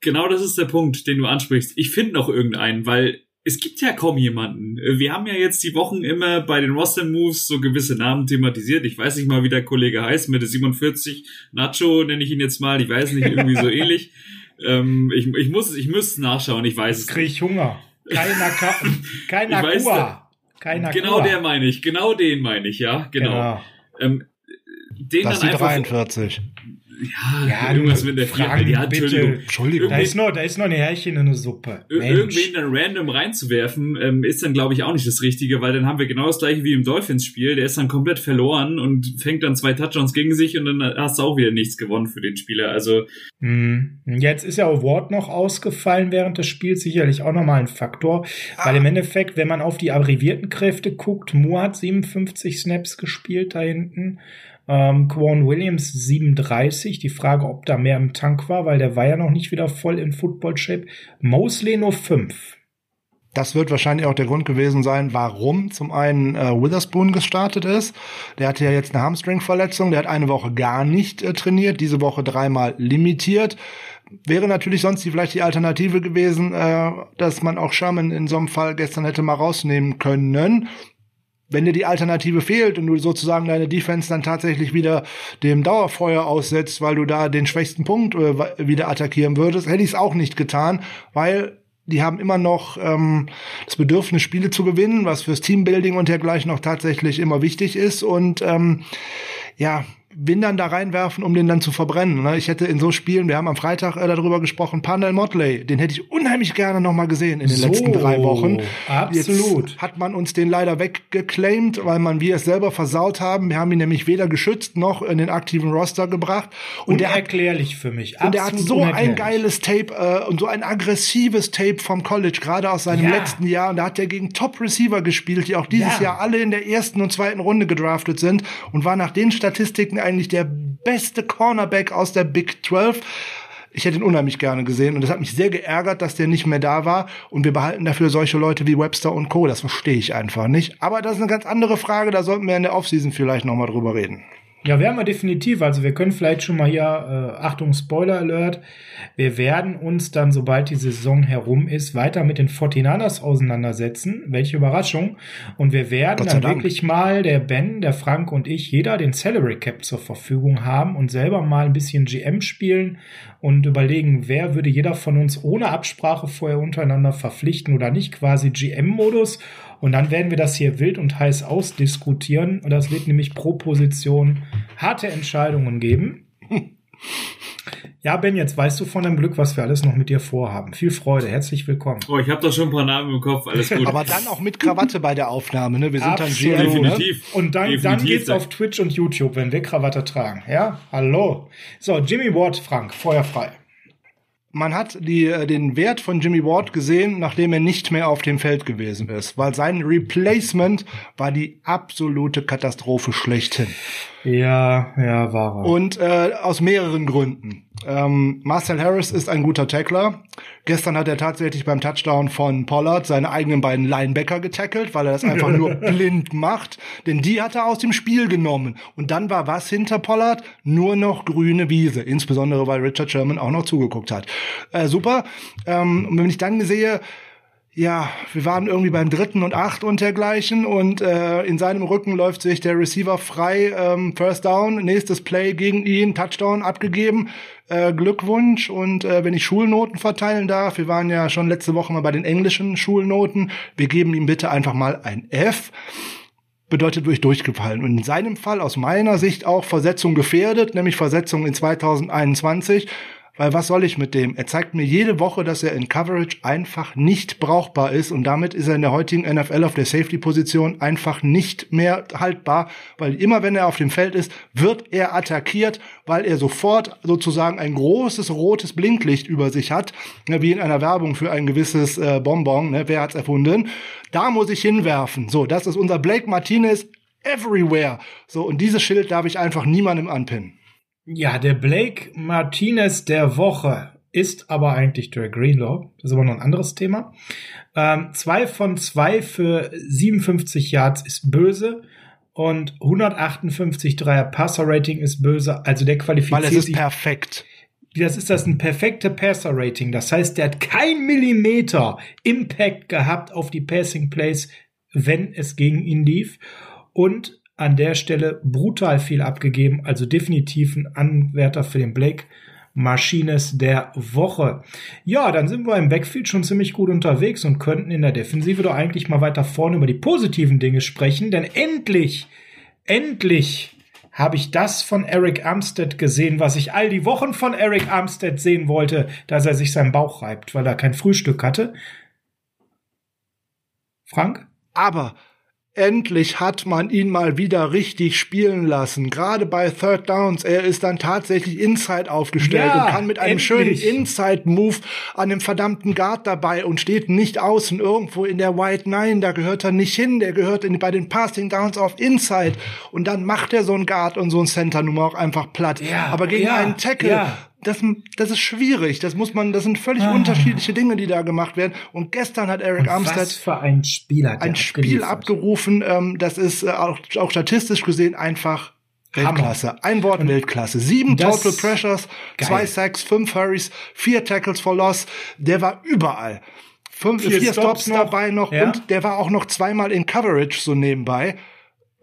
Genau das ist der Punkt, den du ansprichst. Ich finde noch irgendeinen, weil es gibt ja kaum jemanden. Wir haben ja jetzt die Wochen immer bei den Roster Moves so gewisse Namen thematisiert. Ich weiß nicht mal, wie der Kollege heißt, Mitte 47. Nacho nenne ich ihn jetzt mal. Ich weiß nicht, irgendwie so ähnlich. Ähm, ich, ich muss, ich müsste nachschauen. Ich weiß es Krieg ich Hunger. Keiner keiner Ich weiß, Kua. Keiner Genau der meine ich. Genau den meine ich, ja. Genau. Genau. Ähm, den Das dann einfach 43. Ja, Ja, irgendwas du, mit der Vier. Ja, bitte. Entschuldigung. Entschuldigung. Da ist noch, da ist noch ein Härchen in eine Suppe. Ir- Mensch. Irgendwen dann random reinzuwerfen, ähm, ist dann, glaube ich, auch nicht das Richtige, weil dann haben wir genau das gleiche wie im Dolphins-Spiel. Der ist dann komplett verloren und fängt dann zwei Touchdowns gegen sich und dann hast du auch wieder nichts gewonnen für den Spieler. Also, Hm. Jetzt ist ja Award noch ausgefallen während des Spiels, sicherlich auch nochmal ein Faktor, weil im Endeffekt, wenn man auf die abrivierten Kräfte guckt, Moore hat 57 Snaps gespielt da hinten, ähm, Quan Williams 37, die Frage, ob da mehr im Tank war, weil der war ja noch nicht wieder voll in Football-Shape, Mosley nur 5. Das wird wahrscheinlich auch der Grund gewesen sein, warum zum einen äh, Witherspoon gestartet ist. Der hatte ja jetzt eine Hamstring-Verletzung, der hat eine Woche gar nicht äh, trainiert, diese Woche dreimal limitiert. Wäre natürlich sonst die, vielleicht die Alternative gewesen, äh, dass man auch Sherman in so einem Fall gestern hätte mal rausnehmen können. Wenn dir die Alternative fehlt und du sozusagen deine Defense dann tatsächlich wieder dem Dauerfeuer aussetzt, weil du da den schwächsten Punkt äh, wieder attackieren würdest, hätte ich es auch nicht getan, weil die haben immer noch ähm, das Bedürfnis, Spiele zu gewinnen, was fürs Teambuilding und dergleichen auch tatsächlich immer wichtig ist. Und ähm, ja, Win dann da reinwerfen, um den dann zu verbrennen. Ne? Ich hätte in so Spielen, wir haben am Freitag äh, darüber gesprochen, Pandal Motley, den hätte ich unheimlich gerne noch mal gesehen in den So, letzten drei Wochen. absolut. Jetzt hat man uns den leider weggeclaimed, weil man wir es selber versaut haben. Wir haben ihn nämlich weder geschützt noch in den aktiven Roster gebracht. Und der hat Unerklärlich für mich. und der hat absolut so ein geiles Tape äh, und so ein aggressives Tape vom College, gerade aus seinem Ja. letzten Jahr. Und da hat er gegen Top-Receiver gespielt, die auch dieses Ja. Jahr alle in der ersten und zweiten Runde gedraftet sind und war nach den Statistiken eigentlich der beste Cornerback aus der Big 12. Ich hätte ihn unheimlich gerne gesehen und es hat mich sehr geärgert, dass der nicht mehr da war und wir behalten dafür solche Leute wie Webster und Co. Das verstehe ich einfach nicht. Aber das ist eine ganz andere Frage, da sollten wir in der Offseason vielleicht noch mal drüber reden. Ja, werden wir definitiv. Also wir können vielleicht schon mal hier, äh, Achtung, Spoiler Alert, wir werden uns dann, sobald die Saison herum ist, weiter mit den 49ers auseinandersetzen. Welche Überraschung. Und wir werden dann Dank. wirklich mal, der Ben, der Frank und ich, jeder den Salary Cap zur Verfügung haben und selber mal ein bisschen GM spielen und überlegen, wer würde jeder von uns ohne Absprache vorher untereinander verpflichten oder nicht, quasi GM-Modus. Und dann werden wir das hier wild und heiß ausdiskutieren. Und das wird nämlich pro Position harte Entscheidungen geben. Ja, Ben, jetzt weißt du von dem Glück, was wir alles noch mit dir vorhaben. Viel Freude, herzlich willkommen. oh, ich habe doch schon ein paar Namen im Kopf, alles gut. Aber dann auch mit Krawatte bei der Aufnahme, ne? Wir sind Absolut. dann ne? Definitiv. Und dann, dann Definitiv. geht's auf Twitch und YouTube, wenn wir Krawatte tragen. Ja, hallo. So, Jimmy Ward, Frank, feuerfrei. Man hat die, äh, den Wert von Jimmy Ward gesehen, nachdem er nicht mehr auf dem Feld gewesen ist, weil sein Replacement war die absolute Katastrophe schlechthin. Ja, ja, war er. Und äh, aus mehreren Gründen. Ähm, Marcel Harris ist ein guter Tackler. Gestern hat er tatsächlich beim Touchdown von Pollard seine eigenen beiden Linebacker getackelt, weil er das einfach nur blind macht. Denn die hat er aus dem Spiel genommen. Und dann war was hinter Pollard? Nur noch grüne Wiese. Insbesondere, weil Richard Sherman auch noch zugeguckt hat. Äh, super. Ähm, und wenn ich dann sehe, ja, wir waren irgendwie beim dritten und acht und dergleichen und äh, in seinem Rücken läuft sich der Receiver frei, ähm, First Down, nächstes Play gegen ihn, Touchdown abgegeben, äh, Glückwunsch und äh, wenn ich Schulnoten verteilen darf, wir waren ja schon letzte Woche mal bei den englischen Schulnoten, wir geben ihm bitte einfach mal ein F bedeutet wirklich durchgefallen. Und in seinem Fall aus meiner Sicht auch Versetzung gefährdet, nämlich Versetzung in 2021. Weil was soll ich mit dem? Er zeigt mir jede Woche, dass er in Coverage einfach nicht brauchbar ist und damit ist er in der heutigen NFL auf der Safety-Position einfach nicht mehr haltbar, weil immer wenn er auf dem Feld ist, wird er attackiert, weil er sofort sozusagen ein großes rotes Blinklicht über sich hat, ne, wie in einer Werbung für ein gewisses äh, Bonbon, ne, wer hat's erfunden? Da muss ich hinwerfen. So, das ist unser Blake Martinez everywhere. So, und dieses Schild darf ich einfach niemandem anpinnen. Ja, der Blake Martinez der Woche ist aber eigentlich Derek Greenlaw. Das ist aber noch ein anderes Thema. Ähm, zwei von zwei für 57 Yards ist böse und 158 Dreier Passer Rating ist böse. Also der Weil es qualifiziert ist sich. perfekt. Das ist das ein perfekte Passer Rating. Das heißt, der hat kein Millimeter Impact gehabt auf die Passing Plays, wenn es gegen ihn lief. Und an der Stelle brutal viel abgegeben. Also definitiv ein Anwärter für den Blake Maschines der Woche. Ja, dann sind wir im Backfield schon ziemlich gut unterwegs und könnten in der Defensive doch eigentlich mal weiter vorne über die positiven Dinge sprechen, denn endlich, endlich habe ich das von Eric Armstead gesehen, was ich all die Wochen von Eric Armstead sehen wollte, dass er sich seinen Bauch reibt, weil er kein Frühstück hatte. Frank? Aber Endlich hat man ihn mal wieder richtig spielen lassen. Gerade bei Third Downs. Er ist dann tatsächlich Inside aufgestellt ja, und kann mit einem endlich. schönen Inside-Move an dem verdammten Guard dabei und steht nicht außen irgendwo in der White Nine. Da gehört er nicht hin. Der gehört in, bei den Passing Downs auf Inside. Und dann macht er so einen Guard und so einen Center nun mal auch einfach platt. Ja, Aber gegen ja, einen Tackle, das, das ist schwierig. Das muss man, das sind völlig ah. unterschiedliche Dinge, die da gemacht werden. Und gestern hat Eric Armstead was für ein Spiel hat ein Spiel abgerufen. Ähm, das ist äh, auch, auch statistisch gesehen einfach Weltklasse. Ein Wort und Weltklasse. Sieben Total Pressures, geil. zwei Sacks, fünf Hurries, vier Tackles for Loss. Der war überall. Fünf, vier, vier Stops, Stops noch. dabei noch ja. und der war auch noch zweimal in Coverage so nebenbei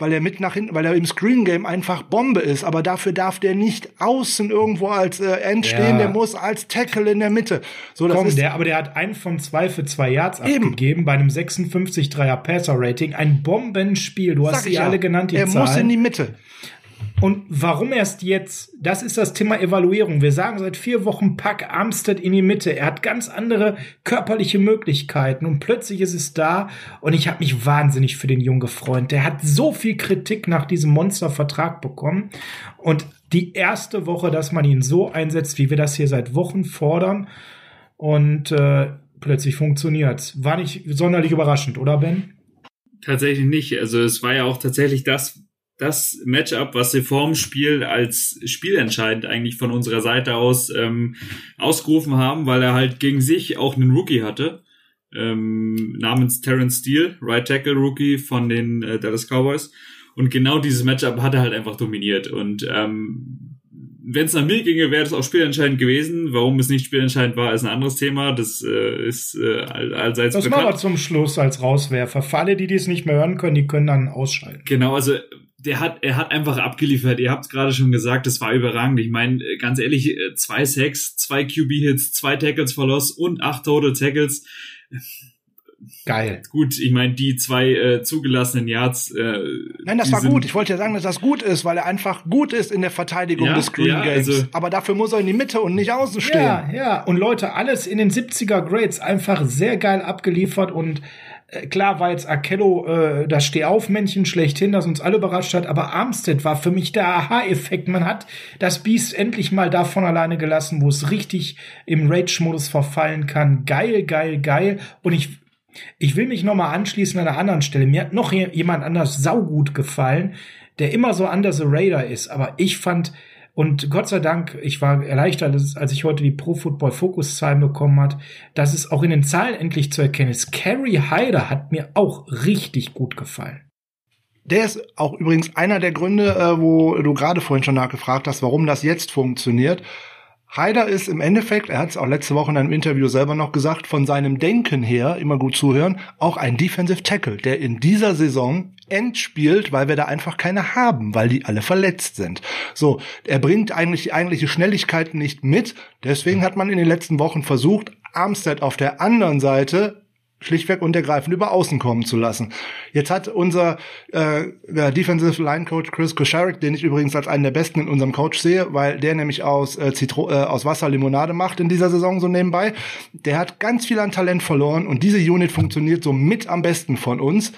weil er mit nach hinten, weil er im Screen Game einfach Bombe ist, aber dafür darf der nicht außen irgendwo als äh, End stehen, ja. der muss als Tackle in der Mitte. So, das Komm, ist der, aber der hat einen von zwei für zwei Yards eben. abgegeben bei einem 56 Dreier Passer Rating, ein Bombenspiel. Du hast sie alle genannt, die Er Zahlen. muss in die Mitte. Und warum erst jetzt? Das ist das Thema Evaluierung. Wir sagen seit vier Wochen, pack Armstead in die Mitte. Er hat ganz andere körperliche Möglichkeiten und plötzlich ist es da und ich habe mich wahnsinnig für den Jungen gefreut. Der hat so viel Kritik nach diesem Monstervertrag bekommen und die erste Woche, dass man ihn so einsetzt, wie wir das hier seit Wochen fordern und äh, plötzlich funktioniert's. War nicht sonderlich überraschend, oder Ben? Tatsächlich nicht. Also es war ja auch tatsächlich das, das Matchup, was sie vorm Spiel als spielentscheidend eigentlich von unserer Seite aus ähm, ausgerufen haben, weil er halt gegen sich auch einen Rookie hatte, ähm, namens Terrence Steele, Right Tackle Rookie von den äh, Dallas Cowboys. Und genau dieses Matchup hat er halt einfach dominiert. Und ähm, wenn es nach mir ginge, wäre das auch spielentscheidend gewesen. Warum es nicht spielentscheidend war, ist ein anderes Thema. Das äh, ist äh, allseits Das machen wir zum Schluss als Rauswerfer. Für alle, die dies nicht mehr hören können, die können dann ausschalten. Genau, also der hat, er hat einfach abgeliefert. Ihr habt es gerade schon gesagt, das war überragend. Ich meine, ganz ehrlich, äh, zwei Sacks, zwei QB-Hits, zwei Tackles verlost und acht Total Tackles. Geil. Gut, ich meine, die zwei äh, zugelassenen Yards. Äh, Nein, das war gut. Ich wollte ja sagen, dass das gut ist, weil er einfach gut ist in der Verteidigung ja, des Screen ja, Games. Also, Aber dafür muss er in die Mitte und nicht außen stehen. Ja, ja. Und Leute, alles in den 70er Grades einfach sehr geil abgeliefert und äh, klar war jetzt Akello äh, das Stehaufmännchen schlechthin, das uns alle überrascht hat, aber Armstead war für mich der Aha-Effekt. Man hat das Biest endlich mal davon alleine gelassen, wo es richtig im Rage-Modus verfallen kann. Geil, geil, geil. Und ich, ich will mich nochmal anschließen an einer anderen Stelle. Mir hat noch jemand anders saugut gefallen, der immer so under the radar ist. Aber ich fand, und Gott sei Dank, ich war erleichtert, als ich heute die Pro Football Focus Zahlen bekommen hat, dass es auch in den Zahlen endlich zu erkennen ist. Carrie Hyder hat mir auch richtig gut gefallen. Der ist auch übrigens einer der Gründe, äh, wo du gerade vorhin schon nachgefragt hast, warum das jetzt funktioniert. Haider ist im Endeffekt, er hat es auch letzte Woche in einem Interview selber noch gesagt, von seinem Denken her, immer gut zuhören, auch ein Defensive Tackle, der in dieser Saison endspielt, weil wir da einfach keine haben, weil die alle verletzt sind. So, er bringt eigentlich die eigentliche Schnelligkeit nicht mit, deswegen hat man in den letzten Wochen versucht, Armstead auf der anderen Seite schlichtweg und ergreifend über Außen kommen zu lassen. Jetzt hat unser äh, Defensive Line Coach Chris Kosharik, den ich übrigens als einen der besten in unserem Coach sehe, weil der nämlich aus äh, Zitro äh, aus Wasser Limonade macht in dieser Saison so nebenbei. Der hat ganz viel an Talent verloren und diese Unit funktioniert so mit am besten von uns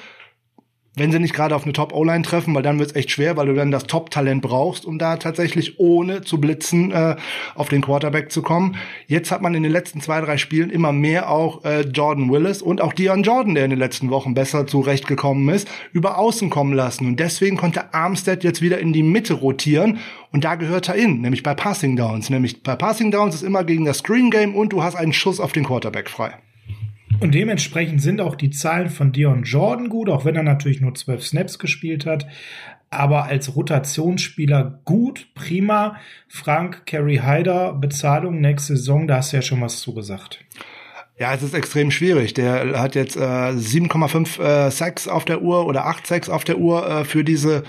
wenn sie nicht gerade auf eine Top-O-Line treffen, weil dann wird es echt schwer, weil du dann das Top-Talent brauchst, um da tatsächlich ohne zu blitzen äh, auf den Quarterback zu kommen. Jetzt hat man in den letzten zwei, drei Spielen immer mehr auch äh, Jordan Willis und auch Dion Jordan, der in den letzten Wochen besser zurechtgekommen ist, über außen kommen lassen. Und deswegen konnte Armstead jetzt wieder in die Mitte rotieren und da gehört er in, nämlich bei Passing Downs. Nämlich bei Passing Downs ist immer gegen das Screen Game und du hast einen Schuss auf den Quarterback frei. Und dementsprechend sind auch die Zahlen von Dion Jordan gut, auch wenn er natürlich nur zwölf Snaps gespielt hat. Aber als Rotationsspieler gut, prima. Frank, Kerry Hyder, Bezahlung nächste Saison, da hast du ja schon was zugesagt. Ja, es ist extrem schwierig. Der hat jetzt äh, 7,5 äh, Sacks auf der Uhr oder 8 Sacks auf der Uhr äh, für diese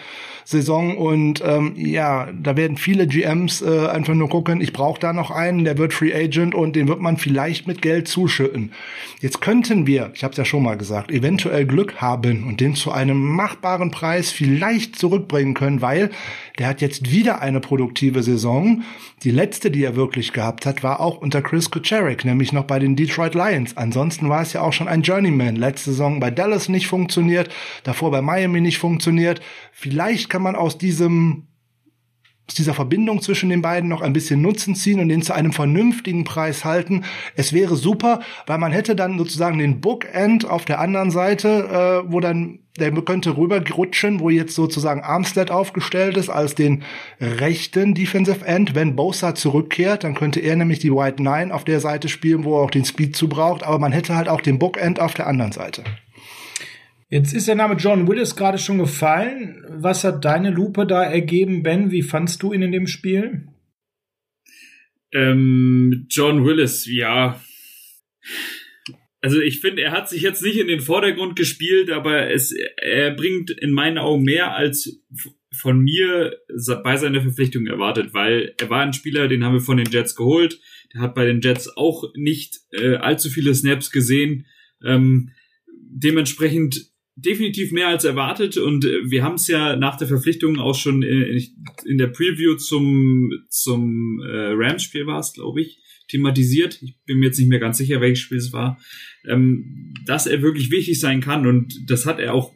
Saison und ähm, ja, da werden viele GMs äh, einfach nur gucken, ich brauche da noch einen, der wird Free Agent und den wird man vielleicht mit Geld zuschütten. Jetzt könnten wir, ich habe es ja schon mal gesagt, eventuell Glück haben und den zu einem machbaren Preis vielleicht zurückbringen können, weil der hat jetzt wieder eine produktive Saison. Die letzte, die er wirklich gehabt hat, war auch unter Chris Kucherik, nämlich noch bei den Detroit Lions. Ansonsten war es ja auch schon ein Journeyman. Letzte Saison bei Dallas nicht funktioniert, davor bei Miami nicht funktioniert. Vielleicht kann man aus diesem aus dieser Verbindung zwischen den beiden noch ein bisschen Nutzen ziehen und den zu einem vernünftigen Preis halten. Es wäre super, weil man hätte dann sozusagen den Bookend auf der anderen Seite, äh, wo dann der könnte rüberrutschen, wo jetzt sozusagen Armstead aufgestellt ist als den rechten Defensive End. Wenn Bosa zurückkehrt, dann könnte er nämlich die White Nine auf der Seite spielen, wo er auch den Speed zu braucht. Aber man hätte halt auch den Bookend auf der anderen Seite. Jetzt ist der Name John Willis gerade schon gefallen. Was hat deine Lupe da ergeben, Ben? Wie fandst du ihn in dem Spiel? Ähm, John Willis, ja. Also ich finde, er hat sich jetzt nicht in den Vordergrund gespielt, aber es, er bringt in meinen Augen mehr als von mir bei seiner Verpflichtung erwartet, weil er war ein Spieler, den haben wir von den Jets geholt. Der hat bei den Jets auch nicht äh, allzu viele Snaps gesehen. Ähm, dementsprechend definitiv mehr als erwartet und äh, wir haben es ja nach der Verpflichtung auch schon in, in der Preview zum zum äh, Rams-Spiel war es, glaube ich, thematisiert. Ich bin mir jetzt nicht mehr ganz sicher, welches Spiel es war, ähm, dass er wirklich wichtig sein kann und das hat er auch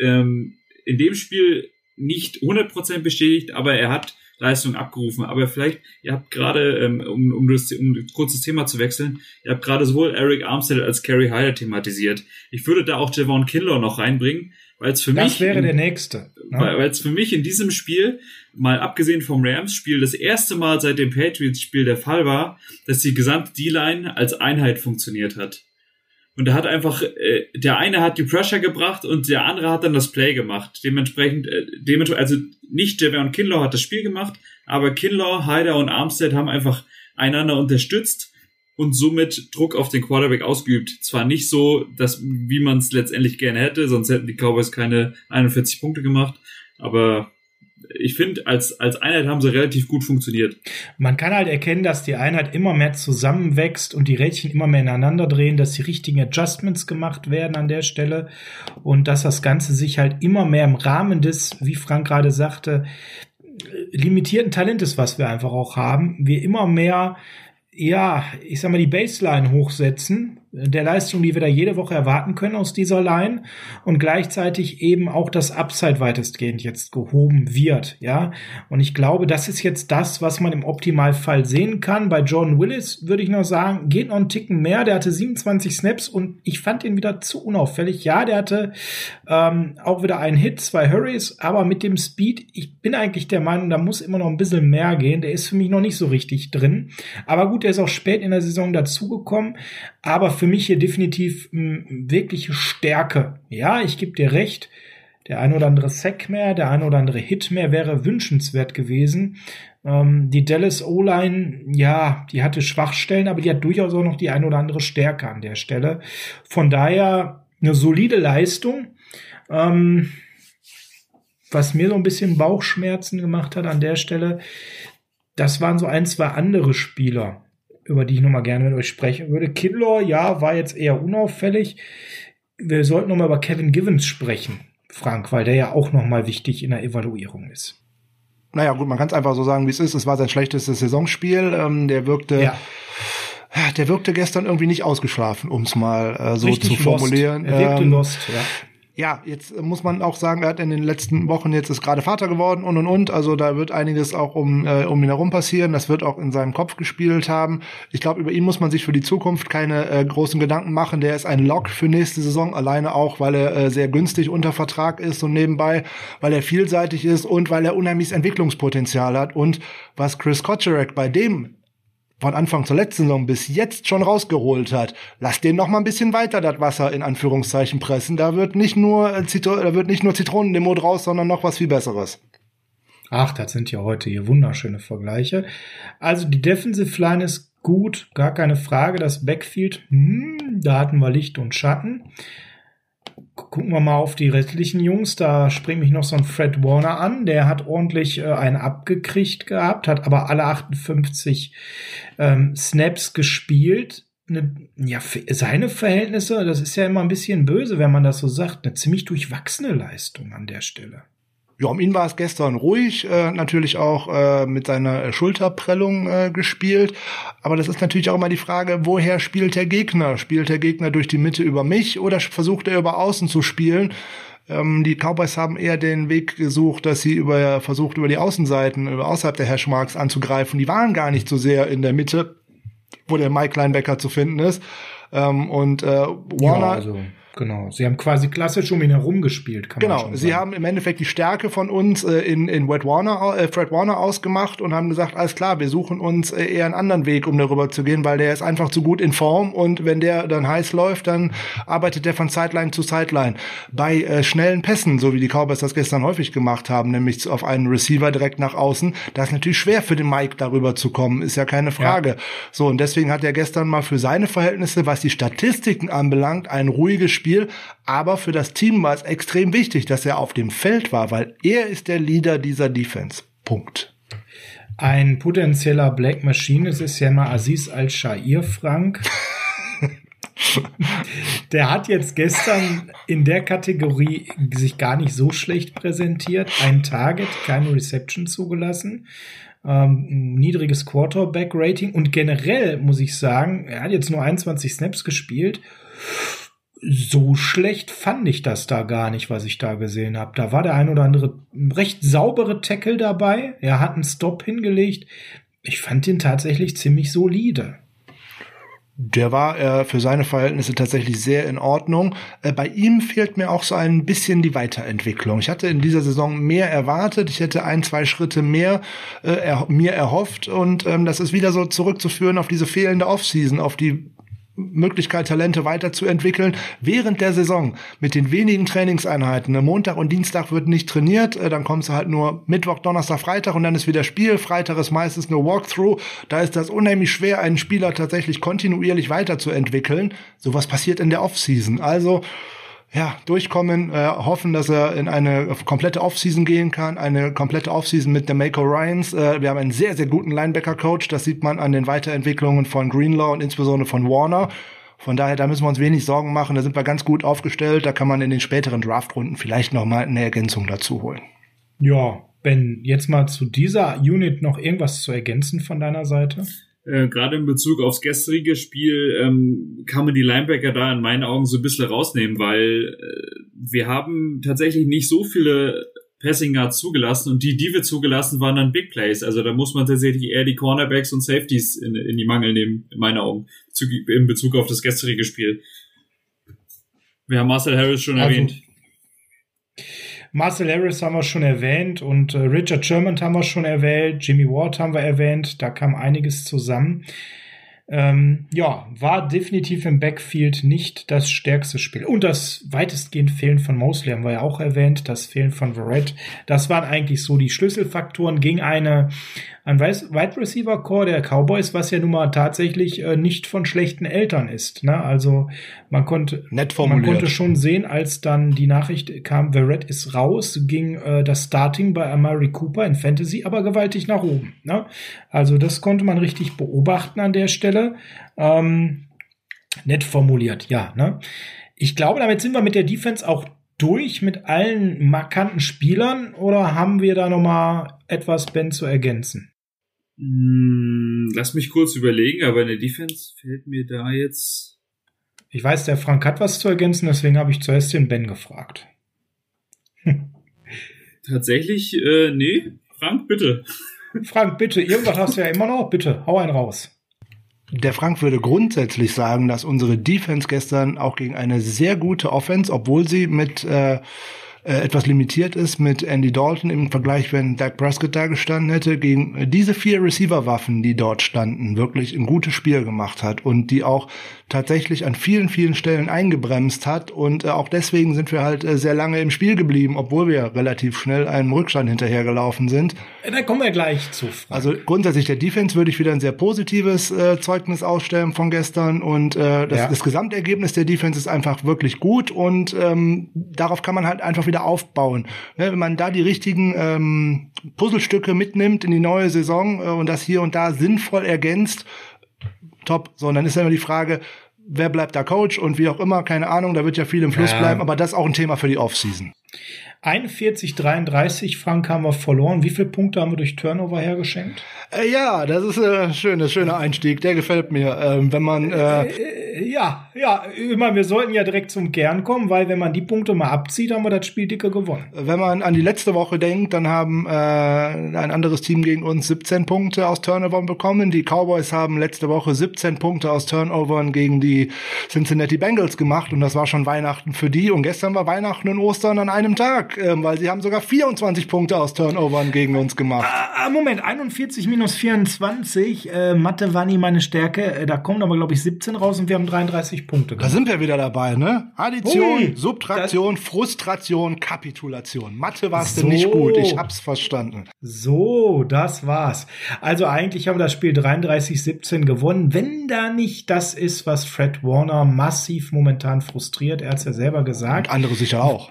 ähm, in dem Spiel nicht 100% bestätigt, aber er hat Leistung abgerufen. Aber vielleicht, ihr habt gerade, ähm, um, um, das, um ein kurzes Thema zu wechseln, ihr habt gerade sowohl Eric Armstead als Kerry Hyder thematisiert. Ich würde da auch Javon Kinlaw noch reinbringen, weil es für das mich. Das wäre in, der nächste. Ne? Weil es für mich in diesem Spiel, mal abgesehen vom Rams-Spiel, das erste Mal seit dem Patriots-Spiel der Fall war, dass die gesamte D-Line als Einheit funktioniert hat. Und da hat einfach, äh, der eine hat die Pressure gebracht und der andere hat dann das Play gemacht. Dementsprechend, äh, dementsprechend also nicht Javion Kinlaw hat das Spiel gemacht, aber Kinlaw, Hyder und Armstead haben einfach einander unterstützt und somit Druck auf den Quarterback ausgeübt. Zwar nicht so, dass, wie man es letztendlich gerne hätte, sonst hätten die Cowboys keine 41 Punkte gemacht, aber ich finde, als, als Einheit haben sie relativ gut funktioniert. Man kann halt erkennen, dass die Einheit immer mehr zusammenwächst und die Rädchen immer mehr ineinander drehen, dass die richtigen Adjustments gemacht werden an der Stelle und dass das Ganze sich halt immer mehr im Rahmen des, wie Frank gerade sagte, limitierten Talentes, was wir einfach auch haben, wir immer mehr ja, ich sag mal, die Baseline hochsetzen der Leistung, die wir da jede Woche erwarten können aus dieser Line und gleichzeitig eben auch das Upside weitestgehend jetzt gehoben wird, ja. Und ich glaube, das ist jetzt das, was man im Optimalfall sehen kann. Bei Jordan Willis würde ich noch sagen, geht noch einen Ticken mehr. Der hatte 27 Snaps und ich fand ihn wieder zu unauffällig. Ja, der hatte ähm, auch wieder einen Hit, zwei Hurries, aber mit dem Speed, ich bin eigentlich der Meinung, da muss immer noch ein bisschen mehr gehen. Der ist für mich noch nicht so richtig drin. Aber gut, der ist auch spät in der Saison dazugekommen. Aber für mich hier definitiv m, wirkliche Stärke. Ja, ich gebe dir recht. Der ein oder andere Sack mehr, der ein oder andere Hit mehr wäre wünschenswert gewesen. Ähm, die Dallas O-Line, ja, die hatte Schwachstellen, aber die hat durchaus auch noch die ein oder andere Stärke an der Stelle. Von daher eine solide Leistung. Ähm, was mir so ein bisschen Bauchschmerzen gemacht hat an der Stelle, das waren so ein, zwei andere Spieler über die ich nochmal gerne mit euch sprechen würde. Kinlaw, ja, war jetzt eher unauffällig. Wir sollten nochmal über Kevin Givens sprechen, Frank, weil der ja auch nochmal wichtig in der Evaluierung ist. Naja, gut, man kann es einfach so sagen, wie es ist. Es war sein schlechtestes Saisonspiel. Ähm, der wirkte. Ja der wirkte gestern irgendwie nicht ausgeschlafen, um es mal äh, so Richtig zu formulieren. Lost. Er wirkte ähm, lost, ja ja, jetzt muss man auch sagen, er hat in den letzten Wochen jetzt ist gerade Vater geworden und und und. Also da wird einiges auch um, äh, um ihn herum passieren. Das wird auch in seinem Kopf gespielt haben. Ich glaube, über ihn muss man sich für die Zukunft keine äh, großen Gedanken machen. Der ist ein Lock für nächste Saison, alleine auch, weil er äh, sehr günstig unter Vertrag ist und nebenbei, weil er vielseitig ist und weil er unheimliches Entwicklungspotenzial hat. Und was Chris Kotcherek bei dem von Anfang zur letzten Saison bis jetzt schon rausgeholt hat, lass den noch mal ein bisschen weiter das Wasser in Anführungszeichen pressen. Da wird nicht nur äh, Zitro da wird nicht nur Zitronenlimo draus, sondern noch was viel besseres. Ach, das sind ja heute hier wunderschöne Vergleiche. Also die Defensive Line ist gut, gar keine Frage. Das Backfield, hm, da hatten wir Licht und Schatten. Gucken wir mal auf die restlichen Jungs. Da springt mich noch so ein Fred Warner an. Der hat ordentlich äh, einen abgekriegt gehabt, hat aber alle 58 ähm, Snaps gespielt. Eine, ja, seine Verhältnisse, das ist ja immer ein bisschen böse, wenn man das so sagt. Eine ziemlich durchwachsene Leistung an der Stelle. Ja, um ihn war es gestern ruhig, äh, natürlich auch äh, mit seiner Schulterprellung äh, gespielt. Aber das ist natürlich auch immer die Frage, woher spielt der Gegner? Spielt der Gegner durch die Mitte über mich oder versucht er über außen zu spielen? Ähm, die Cowboys haben eher den Weg gesucht, dass sie über versucht, über die Außenseiten, über außerhalb der Hashmarks anzugreifen. Die waren gar nicht so sehr in der Mitte, wo der Mike Linebacker zu finden ist. Ähm, und äh, Warner. Ja, also Genau, sie haben quasi klassisch um ihn herum gespielt. Kann genau, man schon sie haben im Endeffekt die Stärke von uns äh, in, in Fred Warner, äh, Fred Warner ausgemacht und haben gesagt, alles klar, wir suchen uns äh, eher einen anderen Weg, um darüber zu gehen, weil der ist einfach zu gut in Form und wenn der dann heiß läuft, dann arbeitet der von Sideline zu Sideline. Bei äh, schnellen Pässen, so wie die Cowboys das gestern häufig gemacht haben, nämlich auf einen Receiver direkt nach außen, das ist natürlich schwer für den Mike darüber zu kommen, ist ja keine Frage. Ja. So, und deswegen hat er gestern mal für seine Verhältnisse, was die Statistiken anbelangt, ein ruhiges Spiel, aber für das Team war es extrem wichtig, dass er auf dem Feld war, weil er ist der Leader dieser Defense. Punkt. Ein potenzieller Black Machine, es ist ja mal Aziz Al-Shair, Frank. Der hat jetzt gestern in der Kategorie sich gar nicht so schlecht präsentiert. Ein Target, keine Reception zugelassen. Ähm, niedriges Quarterback-Rating und generell muss ich sagen, er hat jetzt nur 21 Snaps gespielt so schlecht fand ich das da gar nicht, was ich da gesehen habe. Da war der ein oder andere recht saubere Tackle dabei. Er hat einen Stop hingelegt. Ich fand ihn tatsächlich ziemlich solide. Der war äh, für seine Verhältnisse tatsächlich sehr in Ordnung. Äh, bei ihm fehlt mir auch so ein bisschen die Weiterentwicklung. Ich hatte in dieser Saison mehr erwartet. Ich hätte ein, zwei Schritte mehr äh, er, mir erhofft. Und ähm, das ist wieder so zurückzuführen auf diese fehlende Offseason, auf die Möglichkeit, Talente weiterzuentwickeln während der Saison mit den wenigen Trainingseinheiten. Montag und Dienstag wird nicht trainiert, äh, dann kommst du halt nur Mittwoch, Donnerstag, Freitag und dann ist wieder Spiel. Freitag ist meistens nur Walkthrough. Da ist das unheimlich schwer, einen Spieler tatsächlich kontinuierlich weiterzuentwickeln. Sowas passiert in der Offseason. Also ja, durchkommen, äh, hoffen, dass er in eine komplette Offseason gehen kann, eine komplette Offseason mit der Mako Ryans. Äh, wir haben einen sehr, sehr guten Linebacker-Coach, das sieht man an den Weiterentwicklungen von Greenlaw und insbesondere von Warner. Von daher, da müssen wir uns wenig Sorgen machen, da sind wir ganz gut aufgestellt, da kann man in den späteren Draftrunden vielleicht noch mal eine Ergänzung dazu holen. Ja, Ben, jetzt mal zu dieser Unit noch irgendwas zu ergänzen von deiner Seite? Äh, gerade in Bezug aufs gestrige Spiel ähm, kann man die Linebacker da in meinen Augen so ein bisschen rausnehmen, weil äh, wir haben tatsächlich nicht so viele Passing Yards zugelassen und die, die wir zugelassen, waren dann Big Plays. Also da muss man tatsächlich eher die Cornerbacks und Safeties in, in die Mangel nehmen, in meinen Augen, zu, in Bezug auf das gestrige Spiel. Wir haben Marcel Harris schon also, erwähnt. Marcel Harris haben wir schon erwähnt und äh, Richard Sherman haben wir schon erwähnt, Jimmy Ward haben wir erwähnt, da kam einiges zusammen. Ähm, ja, war definitiv im Backfield nicht das stärkste Spiel. Und das weitestgehend Fehlen von Mosley haben wir ja auch erwähnt, das Fehlen von Verrett. Das waren eigentlich so die Schlüsselfaktoren gegen eine ein Wide Receiver Core der Cowboys, was ja nun mal tatsächlich äh, nicht von schlechten Eltern ist. Ne? Also man konnte, man konnte schon sehen, als dann die Nachricht kam, Verrett ist raus, ging äh, das Starting bei Amari Cooper in Fantasy aber gewaltig nach oben. Ne? Also das konnte man richtig beobachten an der Stelle. Ähm, nett formuliert, ja. Ne? Ich glaube, damit sind wir mit der Defense auch durch mit allen markanten Spielern oder haben wir da noch mal etwas, Ben, zu ergänzen? Hm, lass mich kurz überlegen, aber in der Defense fällt mir da jetzt. Ich weiß, der Frank hat was zu ergänzen, deswegen habe ich zuerst den Ben gefragt. Tatsächlich, äh, nee. Frank, bitte. Frank, bitte. Irgendwas hast du ja immer noch. Bitte, hau einen raus. Der Frank würde grundsätzlich sagen, dass unsere Defense gestern auch gegen eine sehr gute Offense, obwohl sie mit äh, äh, etwas limitiert ist mit Andy Dalton im Vergleich, wenn Dak Prescott da gestanden hätte, gegen diese vier Receiver-Waffen, die dort standen, wirklich ein gutes Spiel gemacht hat und die auch tatsächlich an vielen, vielen Stellen eingebremst hat. Und äh, auch deswegen sind wir halt äh, sehr lange im Spiel geblieben, obwohl wir relativ schnell einem Rückstand hinterhergelaufen sind. Da kommen wir gleich zu. Frank. Also grundsätzlich der Defense würde ich wieder ein sehr positives äh, Zeugnis ausstellen von gestern. Und äh, das, ja. das Gesamtergebnis der Defense ist einfach wirklich gut und ähm, darauf kann man halt einfach wieder aufbauen. Ne, wenn man da die richtigen ähm, Puzzlestücke mitnimmt in die neue Saison äh, und das hier und da sinnvoll ergänzt, top. So, und dann ist ja immer die Frage, wer bleibt da Coach und wie auch immer, keine Ahnung, da wird ja viel im Fluss ja. bleiben, aber das ist auch ein Thema für die Offseason. 41, 33, Frank haben wir verloren. Wie viele Punkte haben wir durch Turnover hergeschenkt? Äh, ja, das ist ein schöner, schöner Einstieg. Der gefällt mir. Ähm, wenn man äh, äh, ja, ja, immer, wir sollten ja direkt zum Kern kommen, weil wenn man die Punkte mal abzieht, haben wir das Spiel dicke gewonnen. Wenn man an die letzte Woche denkt, dann haben äh, ein anderes Team gegen uns 17 Punkte aus Turnovern bekommen. Die Cowboys haben letzte Woche 17 Punkte aus Turnovern gegen die Cincinnati Bengals gemacht und das war schon Weihnachten für die. Und gestern war Weihnachten und Ostern an einem Tag, äh, weil sie haben sogar 24 Punkte aus Turnovern gegen uns gemacht. Ah, ah Moment, 41 minus 24. Äh, Mathe war nie meine Stärke. Äh, da kommen aber, glaube ich, 17 raus und wir haben 33 Punkte. Gemacht. Da sind wir wieder dabei, ne? Addition, Ui, Subtraktion, Frustration, Kapitulation. Mathe war es so. denn nicht gut. Ich hab's verstanden. So, das war's. Also eigentlich haben wir das Spiel 33-17 gewonnen. Wenn da nicht das ist, was Fred Warner massiv momentan frustriert, er hat's ja selber gesagt. Und andere sicher auch.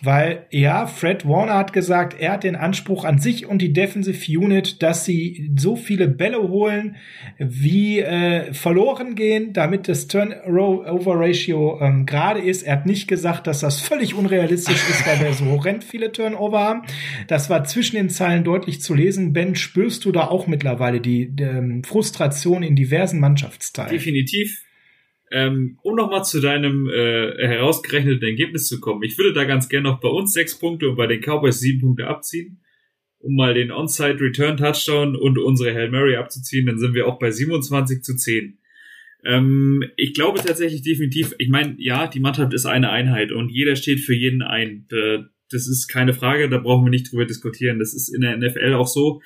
Weil, ja, Fred Warner hat gesagt, er hat den Anspruch an sich und die Defensive Unit, dass sie so viele Bälle holen, wie äh, verloren gehen, damit das Turnover-Ratio ähm, gerade ist. Er hat nicht gesagt, dass das völlig unrealistisch ist, weil wir so horrend viele Turnover haben. Das war zwischen den Zeilen deutlich zu lesen. Ben, spürst du da auch mittlerweile die, ähm, Frustration in diversen Mannschaftsteilen? Definitiv. Ähm, um nochmal zu deinem äh, herausgerechneten Ergebnis zu kommen. Ich würde da ganz gerne noch bei uns sechs Punkte und bei den Cowboys sieben Punkte abziehen, um mal den Onside Return Touchdown und unsere Hail Mary abzuziehen. Dann sind wir auch bei 27 zu 10. Ähm, ich glaube tatsächlich definitiv, ich meine, ja, die Mannschaft ist eine Einheit und jeder steht für jeden ein. Das ist keine Frage, da brauchen wir nicht drüber diskutieren. Das ist in der NFL auch so.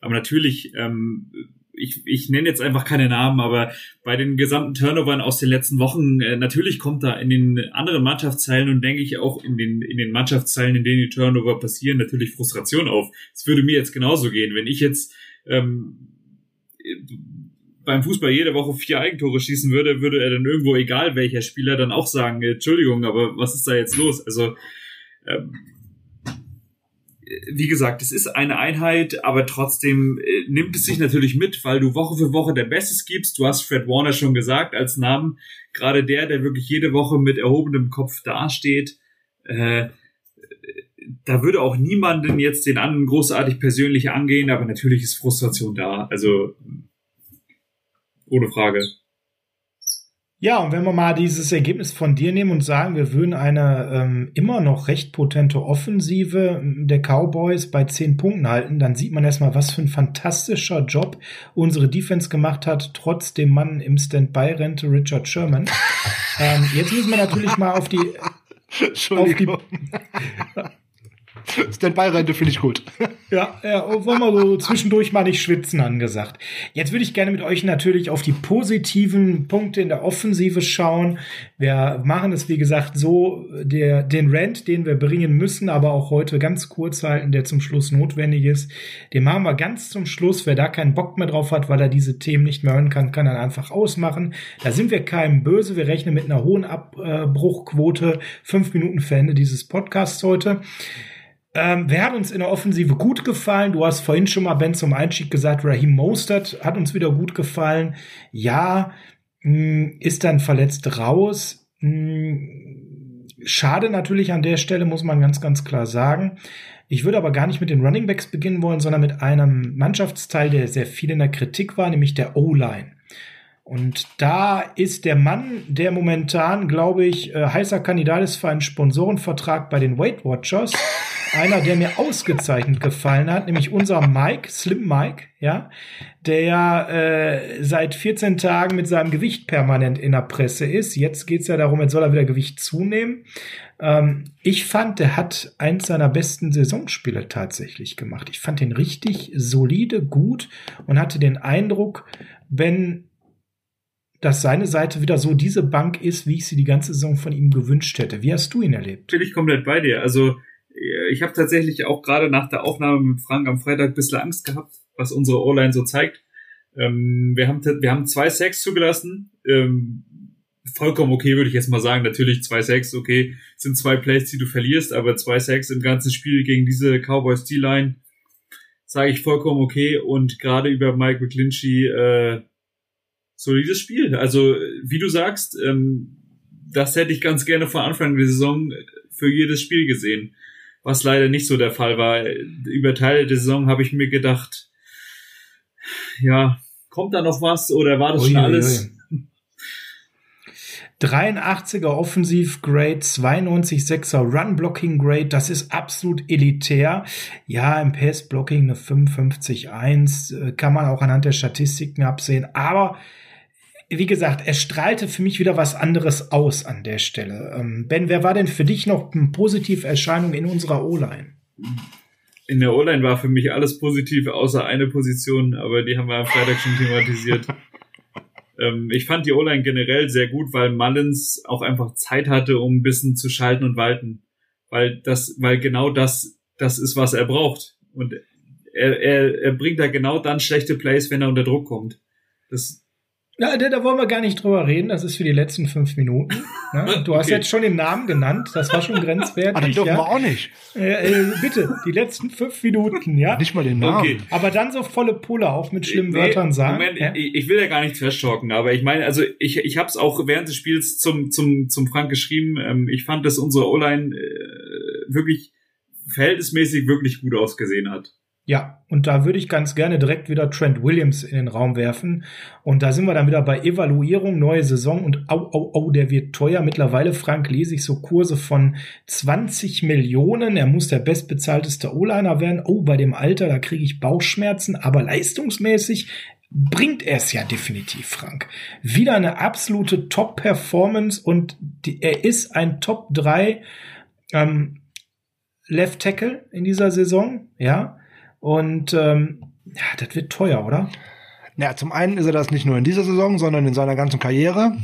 Aber natürlich ähm, ich, ich nenne jetzt einfach keine Namen, aber bei den gesamten Turnovern aus den letzten Wochen, äh, natürlich kommt da in den anderen Mannschaftsteilen und denke ich auch in den, in den Mannschaftsteilen, in denen die Turnover passieren, natürlich Frustration auf. Es würde mir jetzt genauso gehen, wenn ich jetzt ähm, beim Fußball jede Woche vier Eigentore schießen würde, würde er dann irgendwo, egal welcher Spieler, dann auch sagen, Entschuldigung, aber was ist da jetzt los? Also ähm, wie gesagt, es ist eine Einheit, aber trotzdem äh, nimmt es sich natürlich mit, weil du Woche für Woche der Bestes gibst. Du hast Fred Warner schon gesagt als Namen, gerade der, der wirklich jede Woche mit erhobenem Kopf dasteht. Äh, da würde auch niemanden jetzt den anderen großartig persönlich angehen, aber natürlich ist Frustration da. Also ohne Frage. Ja, und wenn wir mal dieses Ergebnis von dir nehmen und sagen, wir würden eine ähm, immer noch recht potente Offensive der Cowboys bei zehn Punkten halten, dann sieht man erstmal, was für ein fantastischer Job unsere Defense gemacht hat, trotz dem Mann im Standby-Rente Richard Sherman. ähm, jetzt müssen wir natürlich mal auf die, auf die Standby-Rente finde ich gut. Ja, ja, wollen wir so zwischendurch mal nicht schwitzen angesagt. Jetzt würde ich gerne mit euch natürlich auf die positiven Punkte in der Offensive schauen. Wir machen es, wie gesagt, so, der, den Rant, den wir bringen müssen, aber auch heute ganz kurz halten, der zum Schluss notwendig ist. Den machen wir ganz zum Schluss. Wer da keinen Bock mehr drauf hat, weil er diese Themen nicht mehr hören kann, kann dann einfach ausmachen. Da sind wir keinem böse. Wir rechnen mit einer hohen Abbruchquote. Fünf Minuten für Ende dieses Podcasts heute. Ähm, wer hat uns in der Offensive gut gefallen? Du hast vorhin schon mal, Ben, zum Einstieg gesagt, Raheem Mostert hat uns wieder gut gefallen. Ja, mh, hm, ist dann verletzt raus. Mh, hm, schade natürlich an der Stelle, muss man ganz, ganz klar sagen. Ich würde aber gar nicht mit den Running Backs beginnen wollen, sondern mit einem Mannschaftsteil, der sehr viel in der Kritik war, nämlich der O-Line. Und da ist der Mann, der momentan, glaube ich, äh, heißer Kandidat ist für einen Sponsorenvertrag bei den Weight Watchers, einer, der mir ausgezeichnet gefallen hat, nämlich unser Mike, Slim Mike, ja, der äh, seit 14 Tagen mit seinem Gewicht permanent in der Presse ist. Jetzt geht's ja darum, jetzt soll er wieder Gewicht zunehmen. Ähm, ich fand, der hat eins seiner besten Saisonspiele tatsächlich gemacht. Ich fand ihn richtig solide, gut und hatte den Eindruck, wenn dass seine Seite wieder so diese Bank ist, wie ich sie die ganze Saison von ihm gewünscht hätte. Wie hast du ihn erlebt? Bin ich komplett bei dir. Also ich habe tatsächlich auch gerade nach der Aufnahme mit Frank am Freitag ein bisschen Angst gehabt, was unsere O-Line so zeigt. Ähm, wir, haben, wir haben zwei Sacks zugelassen. Ähm, vollkommen okay, würde ich jetzt mal sagen. Natürlich zwei Sacks, okay, sind zwei Plays, die du verlierst, aber zwei Sacks im ganzen Spiel gegen diese Cowboys D-Line sage ich vollkommen okay. Und gerade über Mike McClinchy äh, solides Spiel. Also wie du sagst, ähm, das hätte ich ganz gerne von Anfang der Saison für jedes Spiel gesehen was leider nicht so der Fall war. Über Teile der Saison habe ich mir gedacht, ja, kommt da noch was oder war das ui, schon alles? Ui. 83er Offensiv Grade, 92,6er Run Blocking Grade, das ist absolut elitär. Ja, im Pass Blocking eine 55,1 äh, kann man auch anhand der Statistiken absehen, aber wie gesagt, er strahlte für mich wieder was anderes aus an der Stelle. Ähm, ben, wer war denn für dich noch eine positive Erscheinung in unserer O-Line? In der O-Line war für mich alles positiv, außer eine Position, aber die haben wir am Freitag schon thematisiert. ähm, ich fand die O-Line generell sehr gut, weil Mullins auch einfach Zeit hatte, um ein bisschen zu schalten und walten. Weil das, weil genau das, das ist, was er braucht. Und er, er, er bringt da genau dann schlechte Plays, wenn er unter Druck kommt. Das, ja, da, da wollen wir gar nicht drüber reden. Das ist für die letzten fünf Minuten. Ja, du hast jetzt schon den Namen genannt. Das war schon grenzwertig. Aber ah, dann dürfen ja. wir auch nicht. Äh, äh, bitte, die letzten fünf Minuten, ja. Nicht mal den Namen. Okay. Aber dann so volle Pulle auch mit schlimmen nee, Wörtern sagen. Moment, ja? ich, ich will ja gar nichts festschalken, aber ich meine, also ich, ich habe es auch während des Spiels zum, zum, zum Frank geschrieben. Ähm, ich fand, dass unsere O-Line äh, wirklich verhältnismäßig wirklich gut ausgesehen hat. Ja, und da würde ich ganz gerne direkt wieder Trent Williams in den Raum werfen. Und da sind wir dann wieder bei Evaluierung, neue Saison und au, au, au, der wird teuer. Mittlerweile, Frank, lese ich so Kurse von 20 Millionen. Er muss der bestbezahlteste O-Liner werden. Oh, bei dem Alter, da kriege ich Bauchschmerzen, aber leistungsmäßig bringt er es ja definitiv, Frank. Wieder eine absolute Top-Performance und die, er ist ein Top 3 ähm, Left Tackle in dieser Saison, ja. Und ähm, ja, das wird teuer, oder? Ja, zum einen ist er das nicht nur in dieser Saison, sondern in seiner ganzen Karriere.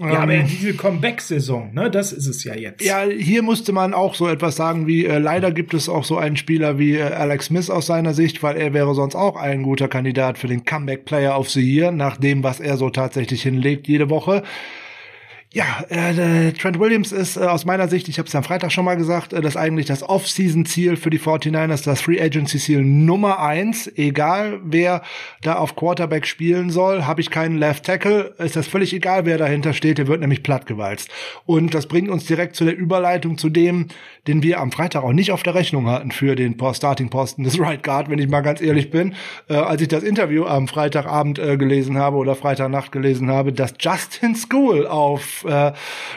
Ja, aber ähm, diese Comeback-Saison, ne, das ist es ja jetzt. Ja, hier musste man auch so etwas sagen wie, äh, leider gibt es auch so einen Spieler wie äh, Alex Smith aus seiner Sicht, weil er wäre sonst auch ein guter Kandidat für den Comeback-Player of the Year, nach dem, was er so tatsächlich hinlegt jede Woche. Ja, äh, Trent Williams ist äh, aus meiner Sicht, ich habe es am Freitag schon mal gesagt, äh, das eigentlich das Off-Season-Ziel für die 49ers, das Free Agency-Ziel Nummer eins. Egal, wer da auf Quarterback spielen soll, habe ich keinen Left Tackle, ist das völlig egal, wer dahinter steht, der wird nämlich plattgewalzt. Und das bringt uns direkt zu der Überleitung zu dem, den wir am Freitag auch nicht auf der Rechnung hatten für den Starting-Posten des Right Guard, wenn ich mal ganz ehrlich bin. Äh, als ich das Interview am Freitagabend äh, gelesen habe oder Freitagnacht gelesen habe, dass Justin School auf äh,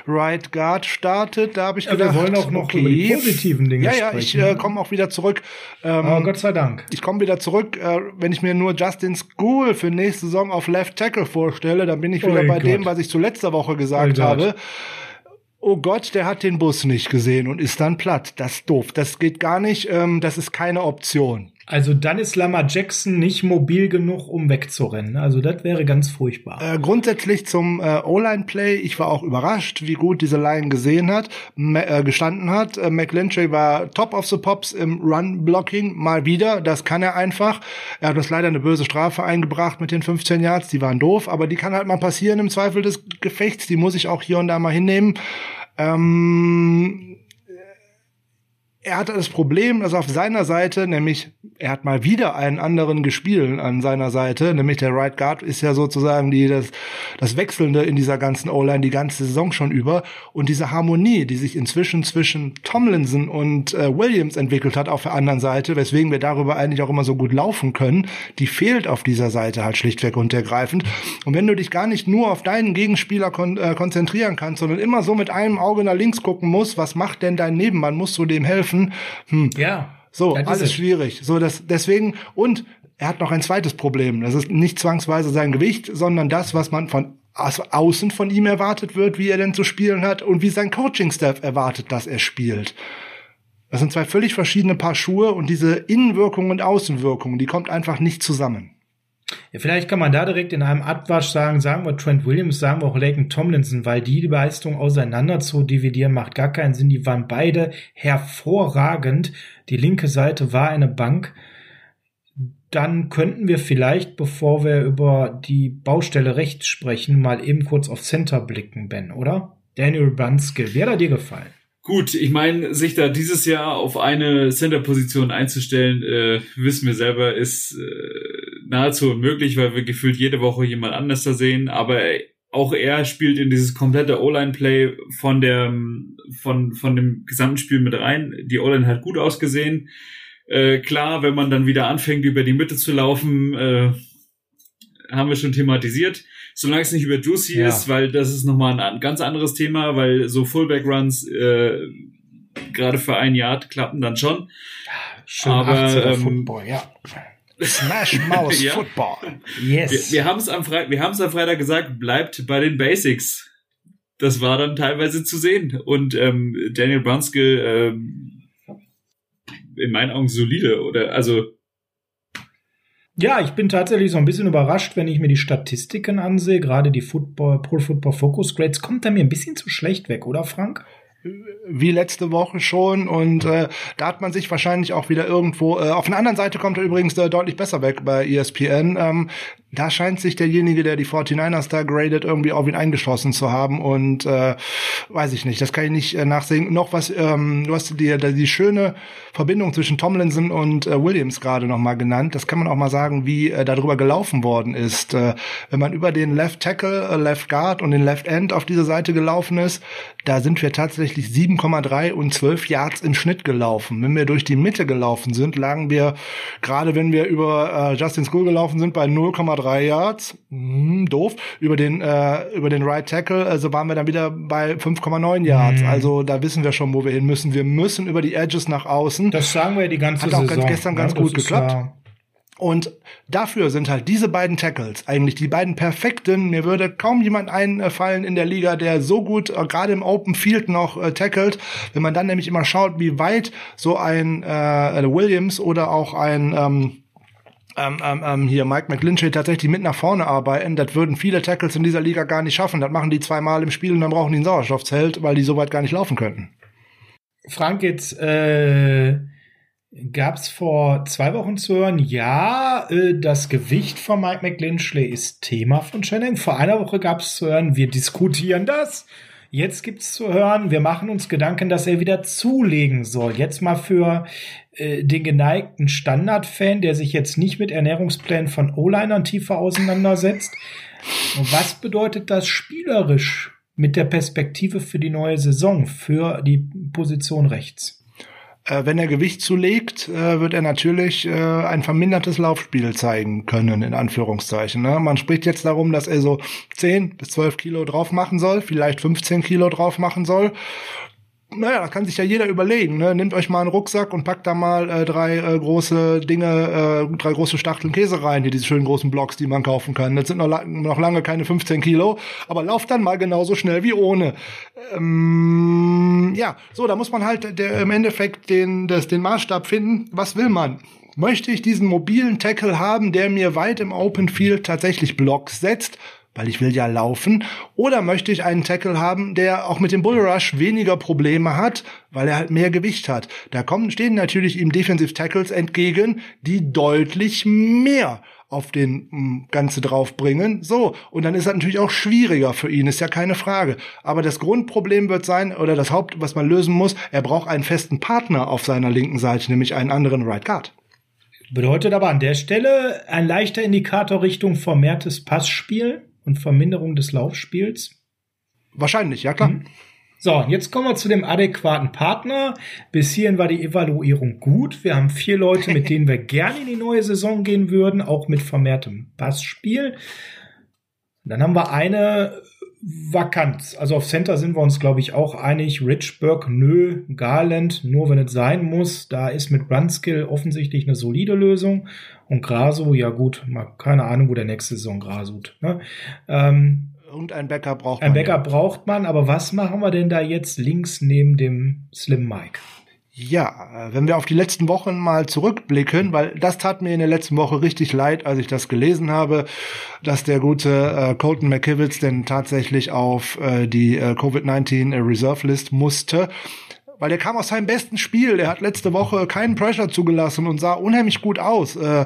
Right Guard startet. Da habe ich ja, gedacht, wir wollen auch noch okay. über die positiven Dinge ja, ja, sprechen. Ja, ich äh, komme auch wieder zurück. Ähm, oh, Gott sei Dank. Ich komme wieder zurück. Äh, wenn ich mir nur Justin School für nächste Saison auf Left Tackle vorstelle, dann bin ich wieder oh bei Gott. dem, was ich zu letzter Woche gesagt oh habe. Oh Gott, der hat den Bus nicht gesehen und ist dann platt. Das ist doof. Das geht gar nicht. Ähm, das ist keine Option. Also dann ist Lama Jackson nicht mobil genug, um wegzurennen. Also das wäre ganz furchtbar. Äh, grundsätzlich zum äh, O-Line-Play. Ich war auch überrascht, wie gut diese Line gesehen hat, äh, gestanden hat. Äh, McLintry war top of the pops im Run-Blocking mal wieder. Das kann er einfach. Er hat uns leider eine böse Strafe eingebracht mit den 15 Yards. Die waren doof, aber die kann halt mal passieren im Zweifel des Gefechts. Die muss ich auch hier und da mal hinnehmen. Ähm, er hatte das Problem, dass auf seiner Seite, nämlich er hat mal wieder einen anderen gespielt an seiner Seite, nämlich der Right Guard ist ja sozusagen die, das, das Wechselnde in dieser ganzen O-Line die ganze Saison schon über. Und diese Harmonie, die sich inzwischen zwischen Tomlinson und äh, Williams entwickelt hat auf der anderen Seite, weswegen wir darüber eigentlich auch immer so gut laufen können, die fehlt auf dieser Seite halt schlichtweg und ergreifend. Und wenn du dich gar nicht nur auf deinen Gegenspieler kon äh, konzentrieren kannst, sondern immer so mit einem Auge nach links gucken musst, was macht denn dein Nebenmann, musst du dem helfen, treffen. Hm. Ja. So, alles schwierig. So, das, deswegen, und er hat noch ein zweites Problem. Das ist nicht zwangsweise sein Gewicht, sondern das, was man von außen von ihm erwartet wird, wie er denn zu spielen hat und wie sein Coaching-Staff erwartet, dass er spielt. Das sind zwei völlig verschiedene Paar Schuhe und diese Innenwirkung und Außenwirkung, die kommt einfach nicht zusammen. Ja, vielleicht kann man da direkt in einem Abwasch sagen, sagen wir Trent Williams, sagen wir auch Laken Tomlinson, weil die Leistung auseinander zu dividieren macht gar keinen Sinn. Die waren beide hervorragend. Die linke Seite war eine Bank. Dann könnten wir vielleicht, bevor wir über die Baustelle rechts sprechen, mal eben kurz auf Center blicken, Ben, oder? Daniel Brunskill, wer hat dir gefallen? Gut, ich meine, sich da dieses Jahr auf eine Center-Position einzustellen, äh, wissen wir selber, ist äh, nahezu unmöglich, weil wir gefühlt jede Woche jemand anders da sehen. Aber auch er spielt in dieses komplette O-Line-Play von der von von dem gesamten Spiel mit rein. Die O-Line hat gut ausgesehen. Äh, klar, wenn man dann wieder anfängt, über die Mitte zu laufen, äh, haben wir schon thematisiert solange es nicht über Juicy ja. ist, weil das ist nochmal ein, ganz anderes Thema, weil so Fullback-Runs äh, gerade für ein Jahr klappen dann schon. Schön Aber ähm, Football, ja. Smash Mouse ja. Football. Yes. Wir, wir haben es am, Fre wir am Freitag gesagt, bleibt bei den Basics. Das war dann teilweise zu sehen. Und ähm, Daniel Brunskill ähm, in meinen Augen solide oder also ja, ich bin tatsächlich so ein bisschen überrascht, wenn ich mir die Statistiken ansehe, gerade die Football, Pro Football Focus Grades, kommt da mir ein bisschen zu schlecht weg, oder Frank? Wie letzte Woche schon. Und äh, da hat man sich wahrscheinlich auch wieder irgendwo äh, auf einer anderen Seite kommt er übrigens äh, deutlich besser weg bei ESPN ähm, da scheint sich derjenige, der die 49ers da gradet, irgendwie auf ihn eingeschossen zu haben und äh, weiß ich nicht, das kann ich nicht äh, nachsehen. Noch was, ähm, du hast die, die schöne Verbindung zwischen Tomlinson und äh, Williams gerade noch mal genannt. Das kann man auch mal sagen, wie äh, darüber gelaufen worden ist. Äh, wenn man über den Left Tackle, äh, Left Guard und den Left End auf diese Seite gelaufen ist, da sind wir tatsächlich 7,3 und 12 Yards im Schnitt gelaufen. Wenn wir durch die Mitte gelaufen sind, lagen wir, gerade wenn wir über äh, Justin School gelaufen sind, bei 0,3 drei Yards, hm, doof, über den, äh, über den Right Tackle, also waren wir dann wieder bei 5,9 Yards. Mhm. Also da wissen wir schon, wo wir hin müssen. Wir müssen über die Edges nach außen. Das sagen wir die ganze Hat auch Saison. gestern ganz ja, gut geklappt. Ja und dafür sind halt diese beiden Tackles eigentlich die beiden perfekten. Mir würde kaum jemand einfallen in der Liga, der so gut äh, gerade im Open Field noch äh, tackelt. Wenn man dann nämlich immer schaut, wie weit so ein äh, Williams oder auch ein ähm, ähm, ähm, ähm, hier Mike McGlinchey tatsächlich mit nach vorne arbeiten. Das würden viele Tackles in dieser Liga gar nicht schaffen. Das machen die zweimal im Spiel und dann brauchen die ein Sauerstoffzelt, weil die so weit gar nicht laufen könnten. Frank, jetzt äh, gab es vor zwei Wochen zu hören, ja, äh, das Gewicht von Mike McGlinchey ist Thema von Channing. Vor einer Woche gab es zu hören, wir diskutieren das. Jetzt gibt's zu hören, wir machen uns Gedanken, dass er wieder zulegen soll. Jetzt mal für äh, den geneigten Standard-Fan, der sich jetzt nicht mit Ernährungsplänen von O-Linern tiefer auseinandersetzt. Was bedeutet das spielerisch mit der Perspektive für die neue Saison, für die Position rechts? Äh, wenn er Gewicht zulegt, äh, wird er natürlich ein vermindertes Laufspiel zeigen können, in Anführungszeichen. Ne? Man spricht jetzt darum, dass er so 10 bis 12 Kilo drauf machen soll, vielleicht 15 Kilo drauf machen soll naja, das kann sich ja jeder überlegen. Ne? Nehmt euch mal einen Rucksack und packt da mal äh, drei äh, große Dinge, äh, drei große Stachteln Käse rein, hier diese schönen großen Blocks, die man kaufen kann. Das sind noch, la noch lange keine 15 Kilo, aber lauft dann mal genauso schnell wie ohne. Ähm, ja, so, da muss man halt der, im Endeffekt den, das, den Maßstab finden. Was will man? Möchte ich diesen mobilen Tackle haben, der mir weit im Open Field tatsächlich Blocks setzt? Weil ich will ja laufen. Oder möchte ich einen Tackle haben, der auch mit dem Bullrush weniger Probleme hat, weil er halt mehr Gewicht hat. Da kommen, stehen natürlich ihm Defensive Tackles entgegen, die deutlich mehr auf den m, Ganze draufbringen. So, und dann ist das natürlich auch schwieriger für ihn, ist ja keine Frage. Aber das Grundproblem wird sein, oder das Haupt, was man lösen muss, er braucht einen festen Partner auf seiner linken Seite, nämlich einen anderen Right Guard. Bedeutet aber an der Stelle ein leichter Indikator Richtung vermehrtes Passspiel und Verminderung des Laufspiels? Wahrscheinlich, ja klar. Mhm. So, jetzt kommen wir zu dem adäquaten Partner. Bis hierhin war die Evaluierung gut. Wir haben vier Leute, mit denen wir gerne in die neue Saison gehen würden, auch mit vermehrtem Passspiel. Dann haben wir eine vakant. Also auf Center sind wir uns, glaube ich, auch einig. Richburg, nö, Garland, nur wenn es sein muss. Da ist mit Runskill offensichtlich eine solide Lösung. Und Graso, ja gut, mal keine Ahnung, wo der nächste Saison grasut. Ne? Ähm, Irgendein Bäcker braucht man. Ein Bäcker ja. braucht man, aber was machen wir denn da jetzt links neben dem Slim Mike? Ja, wenn wir auf die letzten Wochen mal zurückblicken, weil das tat mir in der letzten Woche richtig leid, als ich das gelesen habe, dass der gute äh, Colton McKivitz denn tatsächlich auf äh, die äh, Covid-19 Reserve List musste weil der kam aus seinem besten Spiel. Der hat letzte Woche keinen Pressure zugelassen und sah unheimlich gut aus. Äh,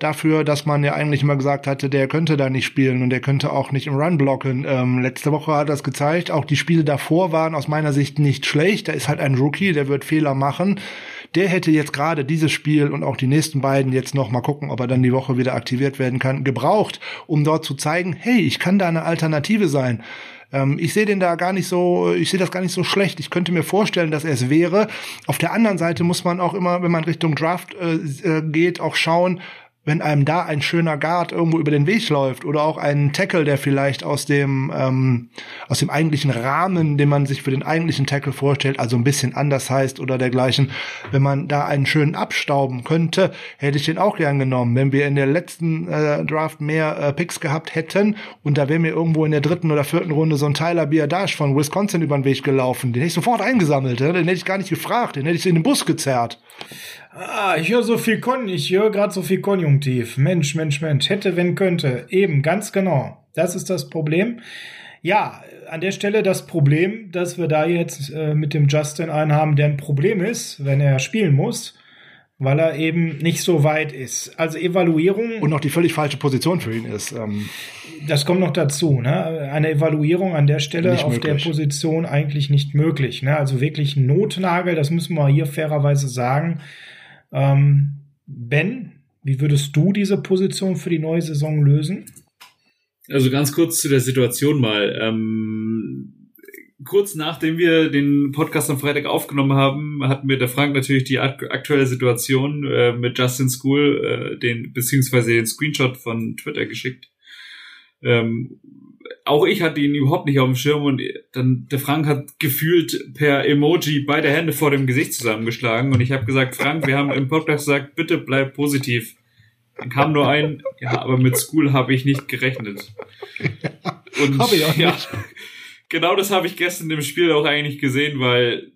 dafür, dass man ja eigentlich immer gesagt hatte, der könnte da nicht spielen und der könnte auch nicht im Run blocken. Ähm, letzte Woche hat das gezeigt. Auch die Spiele davor waren aus meiner Sicht nicht schlecht. Da ist halt ein Rookie, der wird Fehler machen. Der hätte jetzt gerade dieses Spiel und auch die nächsten beiden jetzt noch mal gucken, ob er dann die Woche wieder aktiviert werden kann, gebraucht, um dort zu zeigen, hey, ich kann da eine Alternative sein. Ähm, ich sehe den da gar nicht so, ich sehe das gar nicht so schlecht. Ich könnte mir vorstellen, dass er es wäre. Auf der anderen Seite muss man auch immer, wenn man Richtung Draft äh, äh geht, auch schauen, wenn einem da ein schöner Guard irgendwo über den Weg läuft oder auch ein Tackle, der vielleicht aus dem ähm, aus dem eigentlichen Rahmen, den man sich für den eigentlichen Tackle vorstellt, also ein bisschen anders heißt oder dergleichen, wenn man da einen schönen abstauben könnte, hätte ich den auch gern genommen. Wenn wir in der letzten äh, Draft mehr äh, Picks gehabt hätten und da wäre mir irgendwo in der dritten oder vierten Runde so ein Tyler Biadash von Wisconsin über den Weg gelaufen, den hätte ich sofort eingesammelt, den hätte ich gar nicht gefragt, den hätte ich in den Bus gezerrt. Ah, ich höre so viel Kon, ich höre gerade so viel Konjunktiv. Mensch, Mensch, Mensch, hätte, wenn könnte. Eben, ganz genau. Das ist das Problem. Ja, an der Stelle das Problem, dass wir da jetzt äh, mit dem Justin einen haben, der ein Problem ist, wenn er spielen muss, weil er eben nicht so weit ist. Also Evaluierung. Und noch die völlig falsche Position für ihn ist. Ähm das kommt noch dazu. Ne? Eine Evaluierung an der Stelle auf möglich. der Position eigentlich nicht möglich. Ne? Also wirklich Notnagel, das müssen wir hier fairerweise sagen ähm, ben, wie würdest du diese Position für die neue Saison lösen? Also ganz kurz zu der Situation mal. Ähm, kurz nachdem wir den Podcast am Freitag aufgenommen haben, hatten wir der Frank natürlich die aktuelle Situation äh, mit Justin School, äh, den beziehungsweise den Screenshot von Twitter geschickt. Ähm, auch ich hatte ihn überhaupt nicht auf dem Schirm und dann der Frank hat gefühlt per Emoji beide Hände vor dem Gesicht zusammengeschlagen und ich habe gesagt, Frank, wir haben im Podcast gesagt, bitte bleib positiv. Dann kam nur ein, ja, aber mit School habe ich nicht gerechnet. Und habe ich auch ja, nicht. Genau das habe ich gestern im Spiel auch eigentlich gesehen, weil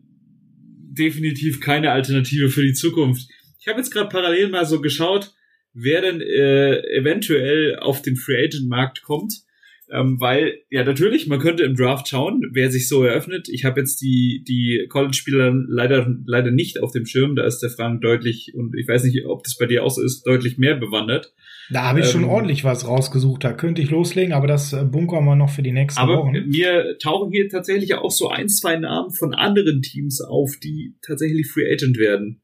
definitiv keine Alternative für die Zukunft. Ich habe jetzt gerade parallel mal so geschaut, wer denn äh, eventuell auf den Free Agent Markt kommt ähm, weil, ja, natürlich, man könnte im Draft schauen, wer sich so eröffnet. Ich habe jetzt die, die College-Spieler leider, leider nicht auf dem Schirm. Da ist der Frank deutlich, und ich weiß nicht, ob das bei dir auch so ist, deutlich mehr bewandert. Da habe ich ähm, schon ordentlich was rausgesucht. Da könnte ich loslegen, aber das äh, bunkern wir noch für die nächsten aber Wochen. Aber mir tauchen hier tatsächlich auch so ein, zwei Namen von anderen Teams auf, die tatsächlich Free Agent werden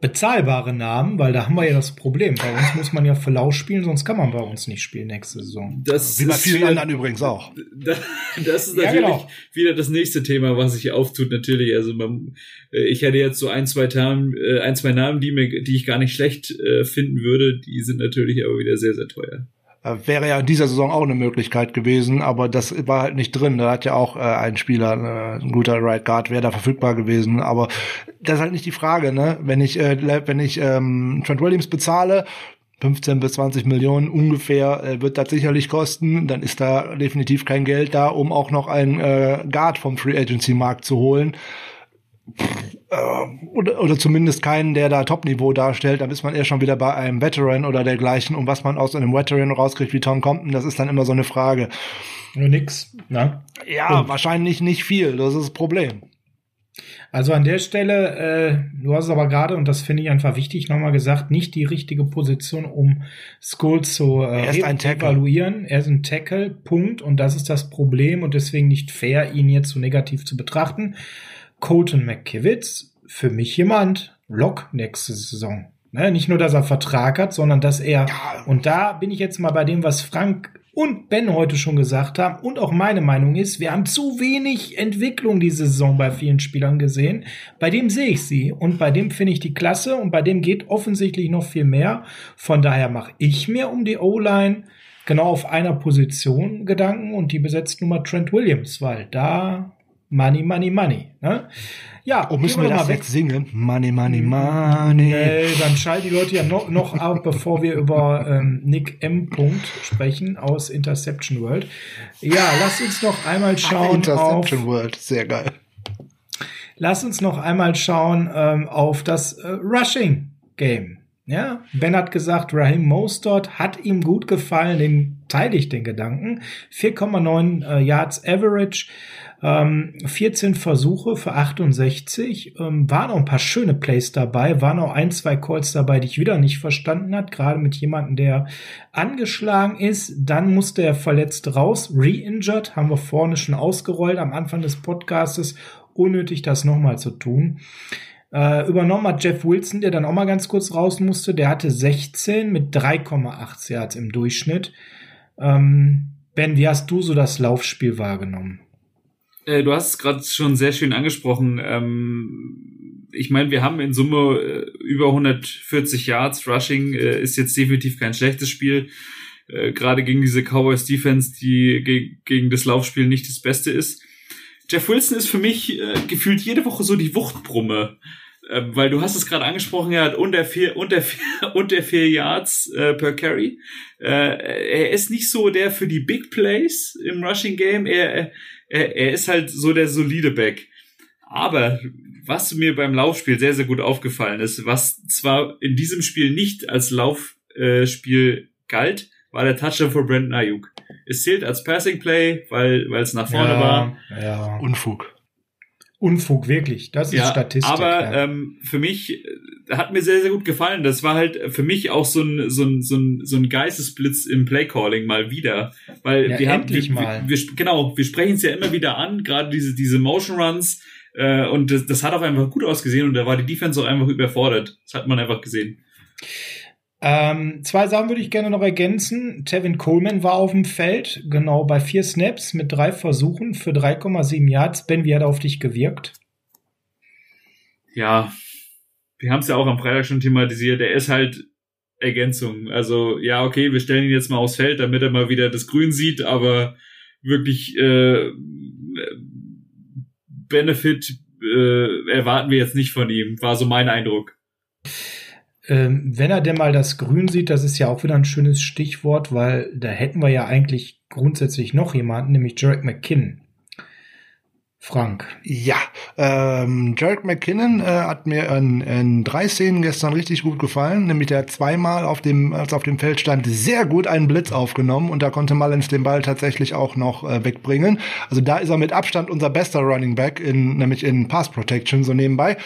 bezahlbare Namen, weil da haben wir ja das Problem. Bei uns muss man ja für lau spielen, sonst kann man bei uns nicht spielen nächste Saison. Das Wie bei vielen anderen übrigens auch. Das, das ist natürlich ja, genau. wieder das nächste Thema, was sich auftut. Natürlich, also man, äh, ich hätte jetzt so ein, zwei Namen, äh, ein, zwei Namen, die mir, die ich gar nicht schlecht äh, finden würde. Die sind natürlich aber wieder sehr, sehr teuer. Äh, wäre ja in dieser Saison auch eine Möglichkeit gewesen, aber das war halt nicht drin. Da hat ja auch äh, ein Spieler, äh, ein guter Right Guard, wäre da verfügbar gewesen. Aber das ist halt nicht die Frage, ne? Wenn ich, äh, wenn ich ähm, Trent Williams bezahle, 15 bis 20 Millionen ungefähr äh, wird das sicherlich kosten. Dann ist da definitiv kein Geld da, um auch noch einen äh, Guard vom Free Agency Markt zu holen äh, oder, oder zumindest keinen, der da Top-Niveau darstellt, dann ist man eher schon wieder bei einem Veteran oder dergleichen. Und was man aus einem Veteran rauskriegt wie Tom Compton, das ist dann immer so eine Frage. Nur nix, ne? Ja, Und. wahrscheinlich nicht viel, das ist das Problem. Also an der Stelle, äh, du hast es aber gerade, und das finde ich einfach wichtig, nochmal gesagt, nicht die richtige Position, um Skull zu äh, er ist ein evaluieren. Er ist ein Tackle, Punkt. Und das ist das Problem und deswegen nicht fair, ihn jetzt so negativ zu betrachten. Colton McKivitz für mich jemand, Lock nächste Saison. Ne, nicht nur, dass er Vertrag hat, sondern dass er, ja. und da bin ich jetzt mal bei dem, was Frank und Ben heute schon gesagt haben und auch meine Meinung ist, wir haben zu wenig Entwicklung diese Saison bei vielen Spielern gesehen. Bei dem sehe ich sie und bei dem finde ich die klasse und bei dem geht offensichtlich noch viel mehr. Von daher mache ich mir um die O-Line genau auf einer Position Gedanken und die besetzt nun mal Trent Williams, weil da Money, Money, Money. Ne? Ja, oh, müssen wir, wir das jetzt singen? Money, Money, Money. Nee, dann schalten die Leute ja noch, noch ab, bevor wir über ähm, Nick M. Punkt sprechen aus Interception World. Ja, lass uns noch einmal schauen Interception auf, World, sehr geil. Lass uns noch einmal schauen ähm, auf das äh, Rushing Game. Ja, Ben hat gesagt, Raheem Mostert hat ihm gut gefallen, den teile ich den Gedanken. 4,9 äh, Yards Average, ähm, 14 Versuche für 68, ähm, waren auch ein paar schöne Plays dabei, waren auch ein, zwei Calls dabei, die ich wieder nicht verstanden hat, gerade mit jemandem, der angeschlagen ist. Dann musste er verletzt raus, re-injured, haben wir vorne schon ausgerollt am Anfang des Podcastes. Unnötig, das nochmal zu tun. Äh, übernommen hat Jeff Wilson, der dann auch mal ganz kurz raus musste. Der hatte 16 mit 3,8 Yards im Durchschnitt. Ähm, ben, wie hast du so das Laufspiel wahrgenommen? Äh, du hast es gerade schon sehr schön angesprochen. Ähm, ich meine, wir haben in Summe äh, über 140 Yards. Rushing äh, ist jetzt definitiv kein schlechtes Spiel. Äh, gerade gegen diese Cowboys Defense, die ge gegen das Laufspiel nicht das Beste ist. Jeff Wilson ist für mich äh, gefühlt jede Woche so die Wuchtbrumme. Ähm, weil du hast es gerade angesprochen, er hat unter vier, unter vier, unter vier Yards per Carry. Er ist nicht so der für die Big Plays im Rushing Game. Er, er, er ist halt so der solide Back. Aber was mir beim Laufspiel sehr, sehr gut aufgefallen ist, was zwar in diesem Spiel nicht als Laufspiel äh, galt, war der Touchdown für Brandon Ayuk. Es zählt als Passing Play, weil weil es nach vorne ja, war. Ja. Unfug. Unfug, wirklich. Das ist ja, Statistik. Aber ja. ähm, für mich äh, hat mir sehr, sehr gut gefallen. Das war halt für mich auch so ein, so ein, so ein, so ein Geistesblitz im Playcalling mal wieder. Weil ja, wir haben, wir, mal. Wir, wir, genau, wir sprechen es ja immer wieder an, gerade diese, diese Motion Runs. Äh, und das, das hat auch einfach gut ausgesehen und da war die Defense auch einfach überfordert. Das hat man einfach gesehen. Ähm, zwei Sachen würde ich gerne noch ergänzen. Tevin Coleman war auf dem Feld, genau bei vier Snaps mit drei Versuchen für 3,7 Yards. Ben, wie hat er auf dich gewirkt? Ja, wir haben es ja auch am Freitag schon thematisiert. Er ist halt Ergänzung. Also ja, okay, wir stellen ihn jetzt mal aufs Feld, damit er mal wieder das Grün sieht, aber wirklich äh, Benefit äh, erwarten wir jetzt nicht von ihm. War so mein Eindruck. Ähm, wenn er denn mal das Grün sieht, das ist ja auch wieder ein schönes Stichwort, weil da hätten wir ja eigentlich grundsätzlich noch jemanden, nämlich Jarek McKinnon. Frank. Ja, ähm, Jarek McKinnon äh, hat mir in, in drei Szenen gestern richtig gut gefallen, nämlich der zweimal auf dem, als auf dem Feld stand, sehr gut einen Blitz aufgenommen und da konnte Mullins den Ball tatsächlich auch noch äh, wegbringen. Also da ist er mit Abstand unser bester Running Back, in, nämlich in Pass Protection so nebenbei.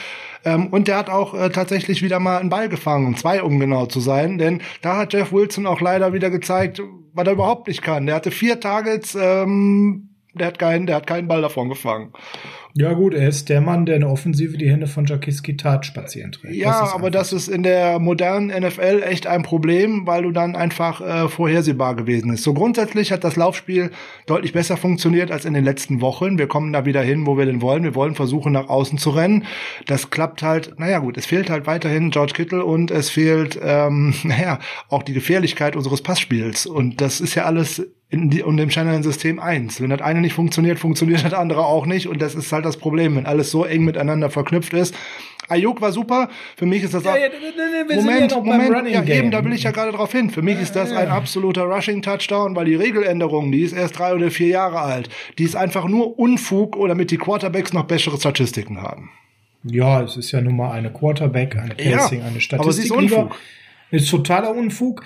Ähm, und der hat auch äh, tatsächlich wieder mal einen Ball gefangen, zwei um genau zu sein, denn da hat Jeff Wilson auch leider wieder gezeigt, was er überhaupt nicht kann. Der hatte vier Targets, ähm, der hat keinen, der hat keinen Ball davon gefangen. Ja gut, er ist der Mann, der in der Offensive die Hände von Jakiski Tat spazieren trägt. Ja, das aber das ist in der modernen NFL echt ein Problem, weil du dann einfach äh, vorhersehbar gewesen ist. So grundsätzlich hat das Laufspiel deutlich besser funktioniert als in den letzten Wochen. Wir kommen da wieder hin, wo wir denn wollen. Wir wollen versuchen, nach außen zu rennen. Das klappt halt, naja gut, es fehlt halt weiterhin George Kittle und es fehlt, ähm, naja, auch die Gefährlichkeit unseres Passspiels. Und das ist ja alles die, in dem Channel-System eins. Wenn das eine nicht funktioniert, funktioniert das andere auch nicht. Und das ist halt das Problem, wenn alles so eng miteinander verknüpft ist. Ayuk war super. Für mich ist das ja, ja, wir Moment, ja Moment, ja eben, da will ich ja gerade drauf hin. Für mich ist das ein absoluter Rushing-Touchdown, weil die Regeländerung, die ist erst drei oder vier Jahre alt. Die ist einfach nur Unfug, oder damit die Quarterbacks noch bessere Statistiken haben. Ja, es ist ja nun mal eine Quarterback, eine Passing, eine Statistik. Aber sie ist Unfug. Ist totaler Unfug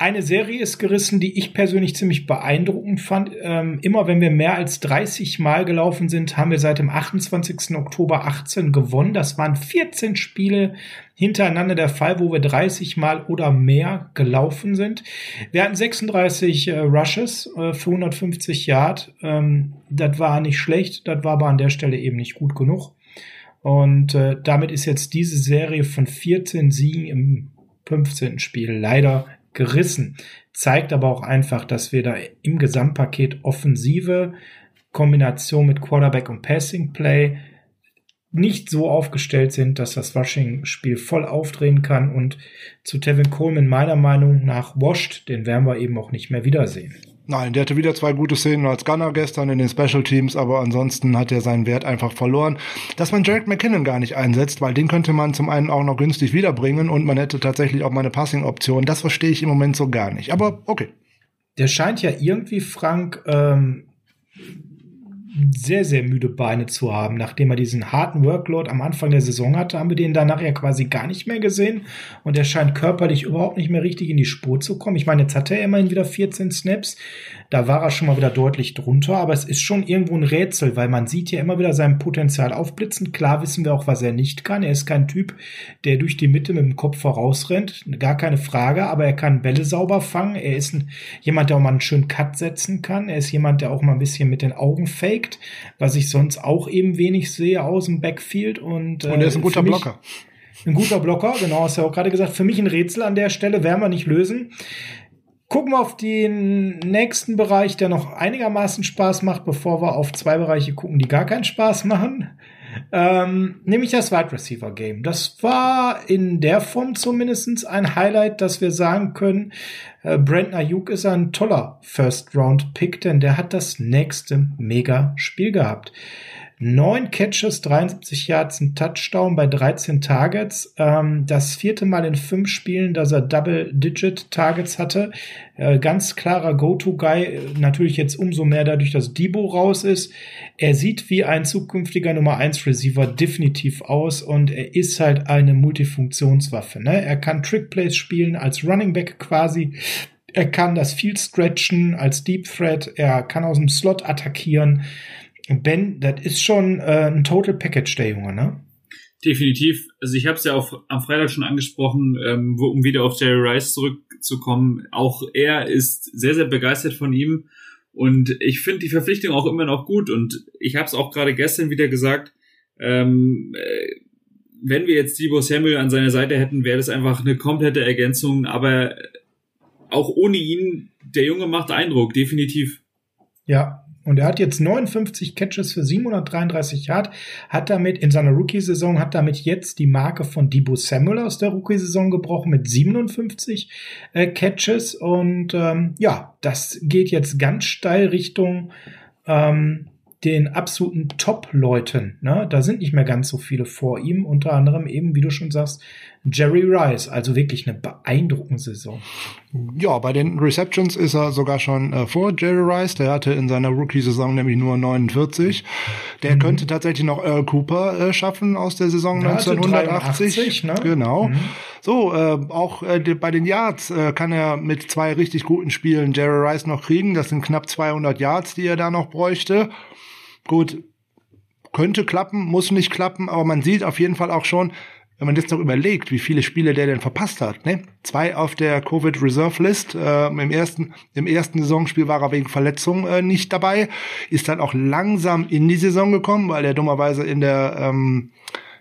eine Serie ist gerissen, die ich persönlich ziemlich beeindruckend fand. Ähm, immer wenn wir mehr als 30 Mal gelaufen sind, haben wir seit dem 28. Oktober 18 gewonnen. Das waren 14 Spiele hintereinander der Fall, wo wir 30 Mal oder mehr gelaufen sind. Wir hatten 36 äh, Rushes äh, für 150 Yard. Ähm, das war nicht schlecht, das war aber an der Stelle eben nicht gut genug. Und äh, damit ist jetzt diese Serie von 14 Siegen im 15. Spiel leider gerissen. Zeigt aber auch einfach, dass wir da im Gesamtpaket Offensive, Kombination mit Quarterback und Passing Play nicht so aufgestellt sind, dass das Rushing-Spiel voll aufdrehen kann und zu Tevin Coleman meiner Meinung nach washed, den werden wir eben auch nicht mehr wiedersehen. Nein, der hatte wieder zwei gute Szenen als Gunner gestern in den Special Teams, aber ansonsten hat er seinen Wert einfach verloren. Dass man Jared McKinnon gar nicht einsetzt, weil den könnte man zum einen auch noch günstig wiederbringen und man hätte tatsächlich auch mal eine Passing-Option, das verstehe ich im Moment so gar nicht. Aber okay. Der scheint ja irgendwie, Frank, ähm, sehr, sehr müde Beine zu haben. Nachdem er diesen harten Workload am Anfang der Saison hatte, haben wir den danach ja quasi gar nicht mehr gesehen. Und er scheint körperlich überhaupt nicht mehr richtig in die Spur zu kommen. Ich meine, jetzt hat er immerhin wieder 14 Snaps. Da war er schon mal wieder deutlich drunter, aber es ist schon irgendwo ein Rätsel, weil man sieht ja immer wieder sein Potenzial aufblitzen. Klar wissen wir auch, was er nicht kann. Er ist kein Typ, der durch die Mitte mit dem Kopf vorausrennt. Gar keine Frage, aber er kann Bälle sauber fangen. Er ist ein, jemand, der auch mal einen schönen Cut setzen kann. Er ist jemand, der auch mal ein bisschen mit den Augen faked, was ich sonst auch eben wenig sehe aus dem Backfield. Und, äh, und er ist ein guter Blocker. Ein guter Blocker, genau, hast du ja auch gerade gesagt. Für mich ein Rätsel an der Stelle, werden wir nicht lösen. Gucken wir auf den nächsten Bereich, der noch einigermaßen Spaß macht, bevor wir auf zwei Bereiche gucken, die gar keinen Spaß machen. Ähm, nämlich das Wide Receiver Game. Das war in der Form zumindest ein Highlight, dass wir sagen können, äh, Brent Ayuk ist ein toller First Round Pick, denn der hat das nächste mega Spiel gehabt. Neun Catches, 73 Yards, ein Touchdown bei 13 Targets. Ähm, das vierte Mal in fünf Spielen, dass er Double-Digit-Targets hatte. Äh, ganz klarer Go-To-Guy. Natürlich jetzt umso mehr dadurch, dass Debo raus ist. Er sieht wie ein zukünftiger Nummer 1 Receiver definitiv aus und er ist halt eine Multifunktionswaffe. Ne? Er kann Trick-Plays spielen als Running Back quasi. Er kann das Field stretchen als Deep Threat. Er kann aus dem Slot attackieren. Ben, das ist schon äh, ein Total Package, der Junge, ne? Definitiv. Also ich habe es ja auch am Freitag schon angesprochen, ähm, wo, um wieder auf Jerry Rice zurückzukommen. Auch er ist sehr, sehr begeistert von ihm. Und ich finde die Verpflichtung auch immer noch gut. Und ich habe es auch gerade gestern wieder gesagt, ähm, äh, wenn wir jetzt Debo Samuel an seiner Seite hätten, wäre das einfach eine komplette Ergänzung. Aber auch ohne ihn, der Junge macht Eindruck, definitiv. Ja, und er hat jetzt 59 Catches für 733 Yard, hat damit in seiner Rookie-Saison, hat damit jetzt die Marke von Debo Samuel aus der Rookie-Saison gebrochen mit 57 äh, Catches. Und ähm, ja, das geht jetzt ganz steil Richtung ähm, den absoluten Top-Leuten. Ne? Da sind nicht mehr ganz so viele vor ihm, unter anderem eben, wie du schon sagst, Jerry Rice. Also wirklich eine beeindruckende Saison. Ja, bei den Receptions ist er sogar schon äh, vor Jerry Rice. Der hatte in seiner Rookie-Saison nämlich nur 49. Der mhm. könnte tatsächlich noch Earl Cooper äh, schaffen aus der Saison ja, 1980. 83, ne? Genau. Mhm. So, äh, auch äh, bei den Yards äh, kann er mit zwei richtig guten Spielen Jerry Rice noch kriegen. Das sind knapp 200 Yards, die er da noch bräuchte. Gut, könnte klappen, muss nicht klappen, aber man sieht auf jeden Fall auch schon, wenn man jetzt noch überlegt, wie viele Spiele der denn verpasst hat. Ne? Zwei auf der Covid Reserve List. Äh, Im ersten im ersten Saisonspiel war er wegen Verletzung äh, nicht dabei. Ist dann auch langsam in die Saison gekommen, weil er dummerweise in der ähm,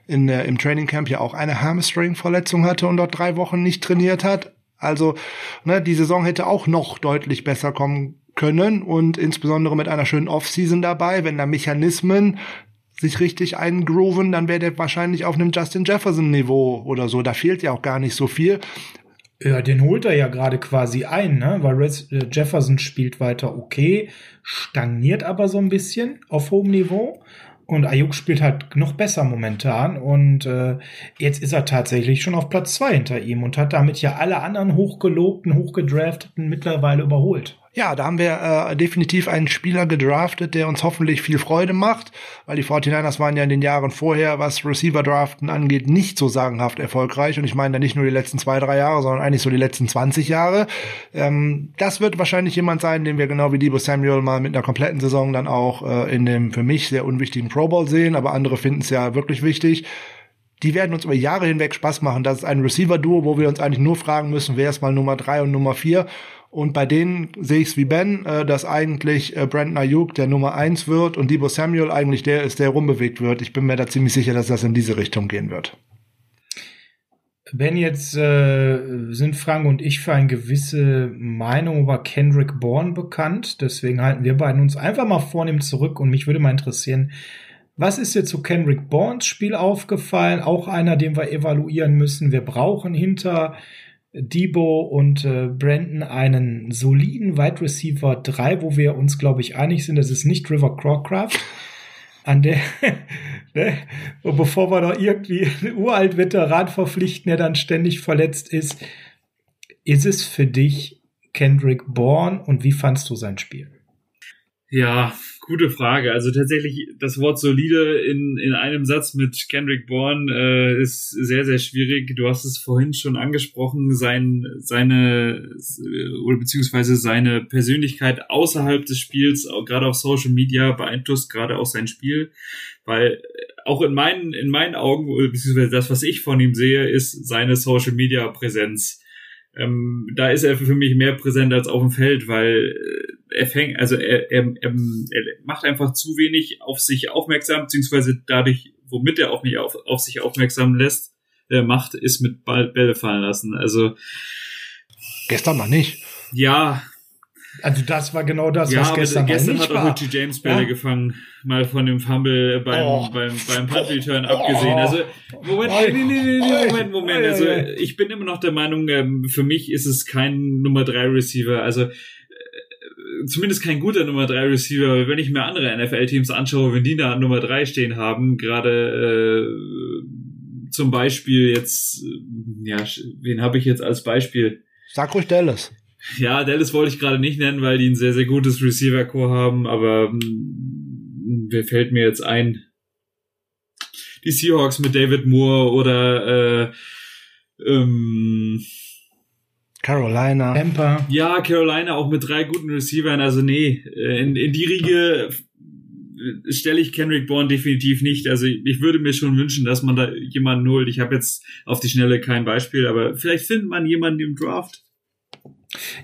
in der, im Training Camp ja auch eine Hamstring-Verletzung hatte und dort drei Wochen nicht trainiert hat. Also ne, die Saison hätte auch noch deutlich besser kommen können und insbesondere mit einer schönen Offseason dabei, wenn da Mechanismen sich richtig eingrooven, dann wäre der wahrscheinlich auf einem Justin Jefferson Niveau oder so. Da fehlt ja auch gar nicht so viel. Ja, den holt er ja gerade quasi ein, ne? Weil Res äh, Jefferson spielt weiter okay, stagniert aber so ein bisschen auf hohem Niveau. Und Ayuk spielt halt noch besser momentan. Und äh, jetzt ist er tatsächlich schon auf Platz zwei hinter ihm und hat damit ja alle anderen hochgelobten, hochgedrafteten mittlerweile überholt. Ja, da haben wir äh, definitiv einen Spieler gedraftet, der uns hoffentlich viel Freude macht, weil die 49ers waren ja in den Jahren vorher, was Receiver-Draften angeht, nicht so sagenhaft erfolgreich. Und ich meine da nicht nur die letzten zwei, drei Jahre, sondern eigentlich so die letzten 20 Jahre. Ähm, das wird wahrscheinlich jemand sein, den wir genau wie Debo Samuel mal mit einer kompletten Saison dann auch äh, in dem für mich sehr unwichtigen Pro Bowl sehen, aber andere finden es ja wirklich wichtig die werden uns über Jahre hinweg Spaß machen. Das ist ein Receiver-Duo, wo wir uns eigentlich nur fragen müssen, wer ist mal Nummer drei und Nummer vier. Und bei denen sehe ich es wie Ben, äh, dass eigentlich äh, Brandon Ayuk der Nummer eins wird und Debo Samuel eigentlich der ist, der rumbewegt wird. Ich bin mir da ziemlich sicher, dass das in diese Richtung gehen wird. Ben, jetzt äh, sind Frank und ich für eine gewisse Meinung über Kendrick Bourne bekannt. Deswegen halten wir beiden uns einfach mal vornehm zurück und mich würde mal interessieren, Was ist dir zu Kendrick Bournes Spiel aufgefallen? Auch einer, den wir evaluieren müssen. Wir brauchen hinter Debo und äh, Brandon einen soliden Wide Receiver 3, wo wir uns, glaube ich, einig sind, das ist nicht River Crawcraft. An der, ne? Und bevor wir noch irgendwie einen uralt Veteran verpflichten, der dann ständig verletzt ist, ist es für dich Kendrick Bourne und wie fandst du sein Spiel? Ja, gute Frage. Also tatsächlich das Wort solide in, in einem Satz mit Kendrick Bourne äh, ist sehr, sehr schwierig. Du hast es vorhin schon angesprochen, sein, seine oder beziehungsweise seine Persönlichkeit außerhalb des Spiels, gerade auf Social Media, beeinflusst gerade auch sein Spiel. Weil auch in meinen, in meinen Augen, beziehungsweise das, was ich von ihm sehe, ist seine Social Media Präsenz. Ähm, da ist er für mich mehr präsent als auf dem Feld, weil er fängt, also er, er, er, macht einfach zu wenig auf sich aufmerksam, beziehungsweise dadurch, womit er auf mich auf, auf sich aufmerksam lässt, äh, macht, ist mit Ball, Bälle fallen lassen. Also gestern mal nicht. Ja. Also das war genau das, ja, was gestern, gestern nicht hat war. auch Richie James Bälle Ja. gefangen, mal von dem Fumble beim Oh. beim beim Punt Return abgesehen. Also Moment, nee, nee, nee, nee, nee, Moment, Moment. Also ich bin immer noch der Meinung, ähm, für mich ist es kein Nummer drei Receiver. Also zumindest kein guter Nummer drei Receiver. Wenn ich mir andere NFL-Teams anschaue, wenn die da an Nummer drei stehen haben, gerade äh, zum Beispiel jetzt, ja, wen habe ich jetzt als Beispiel? Sag ruhig Dallas. Ja, Dallas wollte ich gerade nicht nennen, weil die ein sehr, sehr gutes Receiver-Core haben, aber mh, wer fällt mir jetzt ein? Die Seahawks mit David Moore oder äh, ähm, Carolina. Tampa. ja, Carolina auch mit drei guten Receivern. Also nee, äh, in, in die Riege stelle ich Kendrick Bourne definitiv nicht. Also ich würde mir schon wünschen, dass man da jemanden holt. Ich habe jetzt auf die Schnelle kein Beispiel, aber vielleicht findet man jemanden im Draft.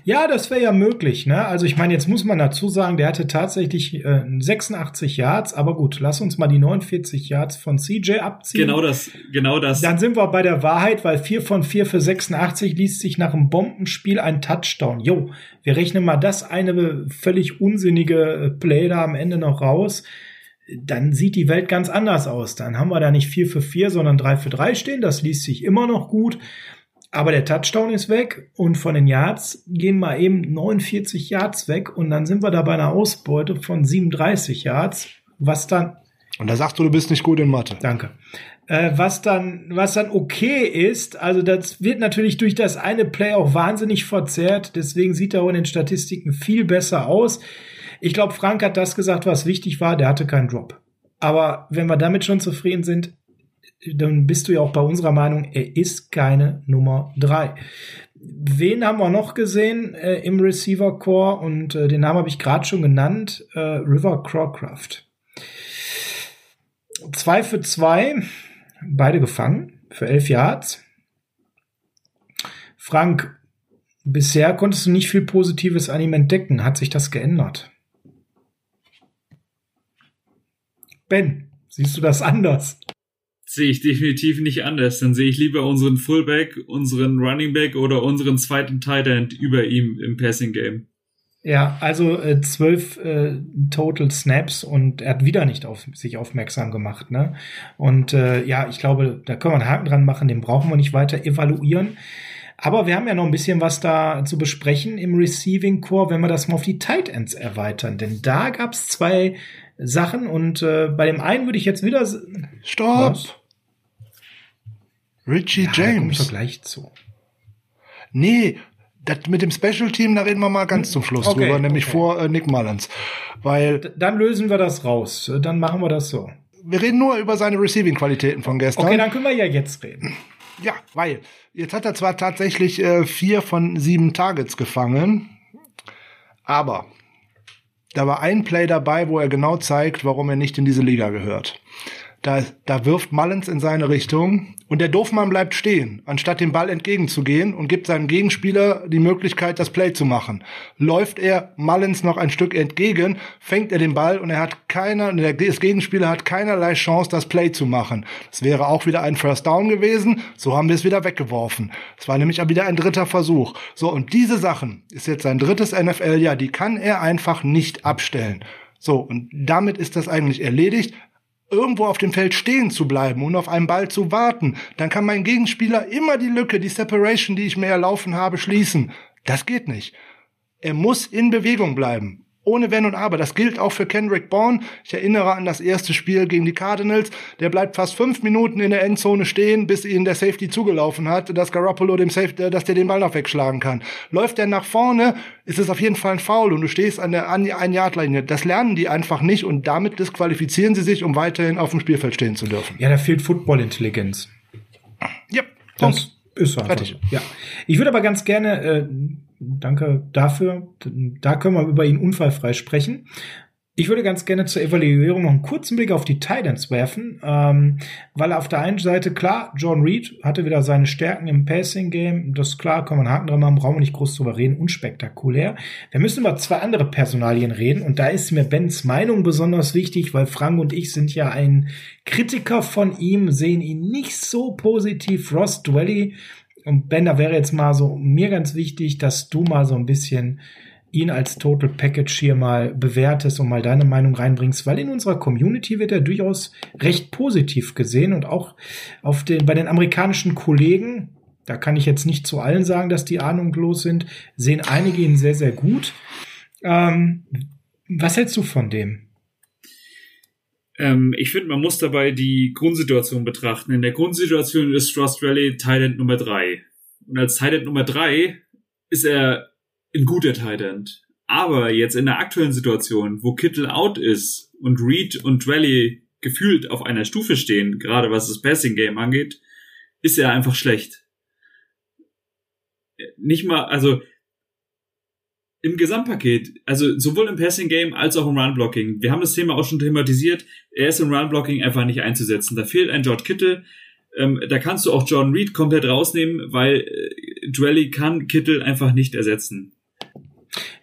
Ja, das wäre ja möglich. Ne? Also ich meine, jetzt muss man dazu sagen, der hatte tatsächlich äh, 86 Yards, aber gut, lass uns mal die 49 Yards von CJ abziehen. Genau das, genau das. Dann sind wir bei der Wahrheit, weil 4 von 4 für 86 liest sich nach einem Bombenspiel ein Touchdown. Jo, wir rechnen mal das eine völlig unsinnige äh, Play da am Ende noch raus. Dann sieht die Welt ganz anders aus. Dann haben wir da nicht 4 für 4, sondern 3 für 3 stehen. Das liest sich immer noch gut. Aber der Touchdown ist weg und von den Yards gehen mal eben 49 Yards weg und dann sind wir da bei einer Ausbeute von 37 Yards, was dann Und da sagst du, du bist nicht gut in Mathe. Danke. Äh, was dann, was dann okay ist, also das wird natürlich durch das eine Play auch wahnsinnig verzerrt, deswegen sieht er auch in den Statistiken viel besser aus. Ich glaube, Frank hat das gesagt, was wichtig war, der hatte keinen Drop. Aber wenn wir damit schon zufrieden sind, dann bist du ja auch bei unserer Meinung, er ist keine Nummer drei. Wen haben wir noch gesehen äh, im Receiver Core? Und äh, den Namen habe ich gerade schon genannt, äh, River Crawcraft. Zwei für zwei, beide gefangen für elf Yards. Frank, bisher konntest du nicht viel Positives an ihm entdecken. Hat sich das geändert? Ben, siehst du das anders? Sehe ich definitiv nicht anders. Dann sehe ich lieber unseren Fullback, unseren Running Back oder unseren zweiten Tight End über ihm im Passing Game. Ja, also äh, zwölf äh, Total Snaps und er hat wieder nicht auf sich aufmerksam gemacht. Ne? Und äh, ja, ich glaube, da können wir einen Haken dran machen, den brauchen wir nicht weiter evaluieren. Aber wir haben ja noch ein bisschen was da zu besprechen im Receiving Core, wenn wir das mal auf die Tight Ends erweitern. Denn da gab es zwei Sachen und äh, bei dem einen würde ich jetzt wieder. Stopp! Was? Richie Ja, da James. doch gleich zu. Nee, das mit dem Special Team, da reden wir mal ganz zum Schluss Okay, drüber, nämlich okay. vor äh, Nick Mullins. Weil D dann lösen wir das raus. Dann machen wir das so. wir reden nur über seine Receiving-Qualitäten von gestern. Okay, dann können wir ja jetzt reden. Ja, weil jetzt hat er zwar tatsächlich äh, vier von sieben Targets gefangen, aber da war ein Play dabei, wo er genau zeigt, warum er nicht in diese Liga gehört. Da, da wirft Mullins in seine Richtung und der Doofmann bleibt stehen, anstatt dem Ball entgegenzugehen und gibt seinem Gegenspieler die Möglichkeit, das Play zu machen. Läuft er Mullins noch ein Stück entgegen, fängt er den Ball und er hat keiner, der Gegenspieler hat keinerlei Chance, das Play zu machen. Das wäre auch wieder ein First Down gewesen. So haben wir es wieder weggeworfen. Es war nämlich wieder ein dritter Versuch. So, und diese Sachen ist jetzt sein drittes NFL-Jahr, die kann er einfach nicht abstellen. So, und damit ist das eigentlich erledigt. Irgendwo auf dem Feld stehen zu bleiben und auf einen Ball zu warten, dann kann mein Gegenspieler immer die Lücke, die Separation, die ich mir erlaufen habe, schließen. Das geht nicht. Er muss in Bewegung bleiben ohne Wenn und Aber. Das gilt auch für Kendrick Bourne. Ich erinnere an das erste Spiel gegen die Cardinals. Der bleibt fast fünf Minuten in der Endzone stehen, bis ihn der Safety zugelaufen hat, dass Garoppolo dem Safety, äh, dass der den Ball noch wegschlagen kann. Läuft er nach vorne, ist es auf jeden Fall ein Foul und du stehst an der ein Yard Linie. Das lernen die einfach nicht und damit disqualifizieren sie sich, um weiterhin auf dem Spielfeld stehen zu dürfen. Ja, da fehlt Football-Intelligenz. Ja, das ist so einfach. Fertig. Ja. Ich würde aber ganz gerne äh, danke dafür. Da können wir über ihn unfallfrei sprechen. Ich würde ganz gerne zur Evaluierung noch einen kurzen Blick auf die Titans werfen, ähm, weil auf der einen Seite klar, John Reed hatte wieder seine Stärken im Passing Game, das klar, kann man Haken dran machen, brauchen wir nicht groß drüber reden, unspektakulär. Wir müssen über zwei andere Personalien reden und da ist mir Bens Meinung besonders wichtig, weil Frank und ich sind ja ein Kritiker von ihm, sehen ihn nicht so positiv. Ross Dwelly und Ben, da wäre jetzt mal so mir ganz wichtig, dass du mal so ein bisschen ihn als Total Package hier mal bewertest und mal deine Meinung reinbringst, weil in unserer Community wird er durchaus recht positiv gesehen und auch auf den, bei den amerikanischen Kollegen, da kann ich jetzt nicht zu allen sagen, dass die ahnungslos sind, sehen einige ihn sehr, sehr gut. Ähm, was hältst du von dem? Ähm, ich finde, man muss dabei die Grundsituation betrachten. In der Grundsituation ist Trust Rally Thailand Nummer drei. Und als Thailand Nummer drei ist er ein guter Thailand. Aber jetzt in der aktuellen Situation, wo Kittel out ist und Reed und Rally gefühlt auf einer Stufe stehen, gerade was das Passing Game angeht, ist er einfach schlecht. Nicht mal, also im Gesamtpaket, also sowohl im Passing Game als auch im Run Blocking. Wir haben das Thema auch schon thematisiert. Er ist im Run Blocking einfach nicht einzusetzen. Da fehlt ein George Kittle. Ähm, da kannst du auch John Reed komplett rausnehmen, weil äh, Dwelly kann Kittle einfach nicht ersetzen.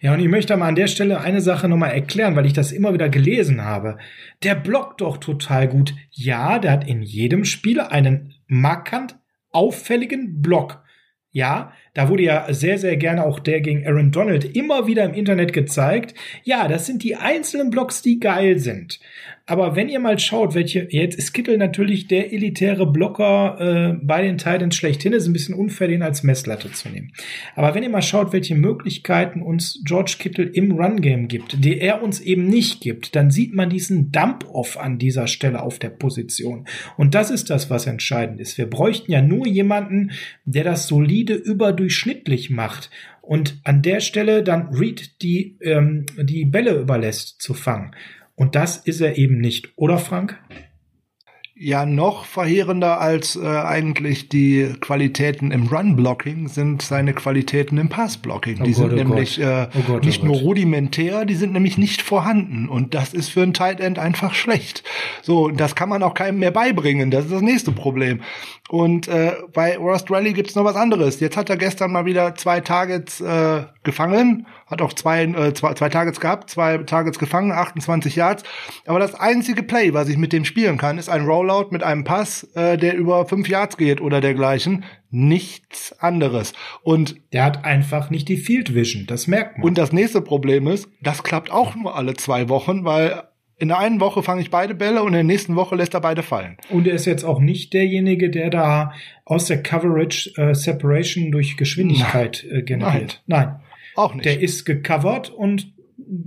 Ja, und ich möchte mal an der Stelle eine Sache nochmal erklären, weil ich das immer wieder gelesen habe. Der blockt doch total gut. Ja, der hat in jedem Spiel einen markant auffälligen Block. Ja, da wurde ja sehr, sehr gerne auch der gegen Aaron Donald immer wieder im Internet gezeigt. Ja, das sind die einzelnen Blocks, die geil sind. Aber wenn ihr mal schaut, welche, jetzt ist Kittel natürlich der elitäre Blocker äh, bei den Titans schlechthin, ist ein bisschen unfair, den als Messlatte zu nehmen. Aber wenn ihr mal schaut, welche Möglichkeiten uns George Kittel im Run-Game gibt, die er uns eben nicht gibt, dann sieht man diesen Dump-Off an dieser Stelle auf der Position. Und das ist das, was entscheidend ist. Wir bräuchten ja nur jemanden, der das solide überdurchschnittlich macht und an der Stelle dann Reed die, ähm, die Bälle überlässt zu fangen. Und das ist er eben nicht, oder Frank? Ja, noch verheerender als äh, eigentlich die Qualitäten im Run-Blocking sind seine Qualitäten im Pass-Blocking. Oh die Gott, sind oh nämlich äh, oh Gott, nicht oh nur rudimentär, die sind nämlich nicht vorhanden. Und das ist für ein Tight End einfach schlecht. So, das kann man auch keinem mehr beibringen. Das ist das nächste Problem. Und äh, bei Ross Rally gibt's noch was anderes. Jetzt hat er gestern mal wieder zwei Targets äh, gefangen, hat auch zwei, äh, zwei, zwei Targets gehabt, zwei Targets gefangen, 28 Yards. Aber das einzige Play, was ich mit dem spielen kann, ist ein Rollout mit einem Pass, äh, der über fünf Yards geht oder dergleichen. Nichts anderes. Und der hat einfach nicht die Field Vision, das merkt man. Und das nächste Problem ist, das klappt auch nur alle zwei Wochen, weil in der einen Woche fange ich beide Bälle und in der nächsten Woche lässt er beide fallen. Und er ist jetzt auch nicht derjenige, der da aus der Coverage äh, Separation durch Geschwindigkeit äh, generiert. Nein. Nein. Auch nicht. Der ist gecovert und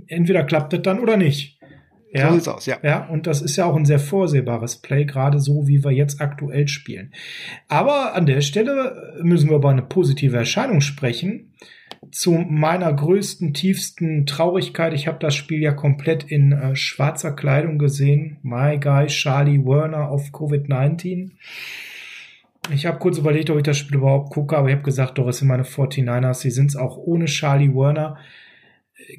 entweder klappt das dann oder nicht. Ja, so sieht's aus, ja. Ja, und das ist ja auch ein sehr vorsehbares Play, gerade so, wie wir jetzt aktuell spielen. Aber an der Stelle müssen wir über eine positive Erscheinung sprechen zu meiner größten, tiefsten Traurigkeit. Ich habe das Spiel ja komplett in äh, schwarzer Kleidung gesehen. My Guy Charlie Werner auf Covid-19. Ich habe kurz überlegt, ob ich das Spiel überhaupt gucke, aber ich habe gesagt, doch, es sind meine 49ers. Sie sind es auch ohne Charlie Werner.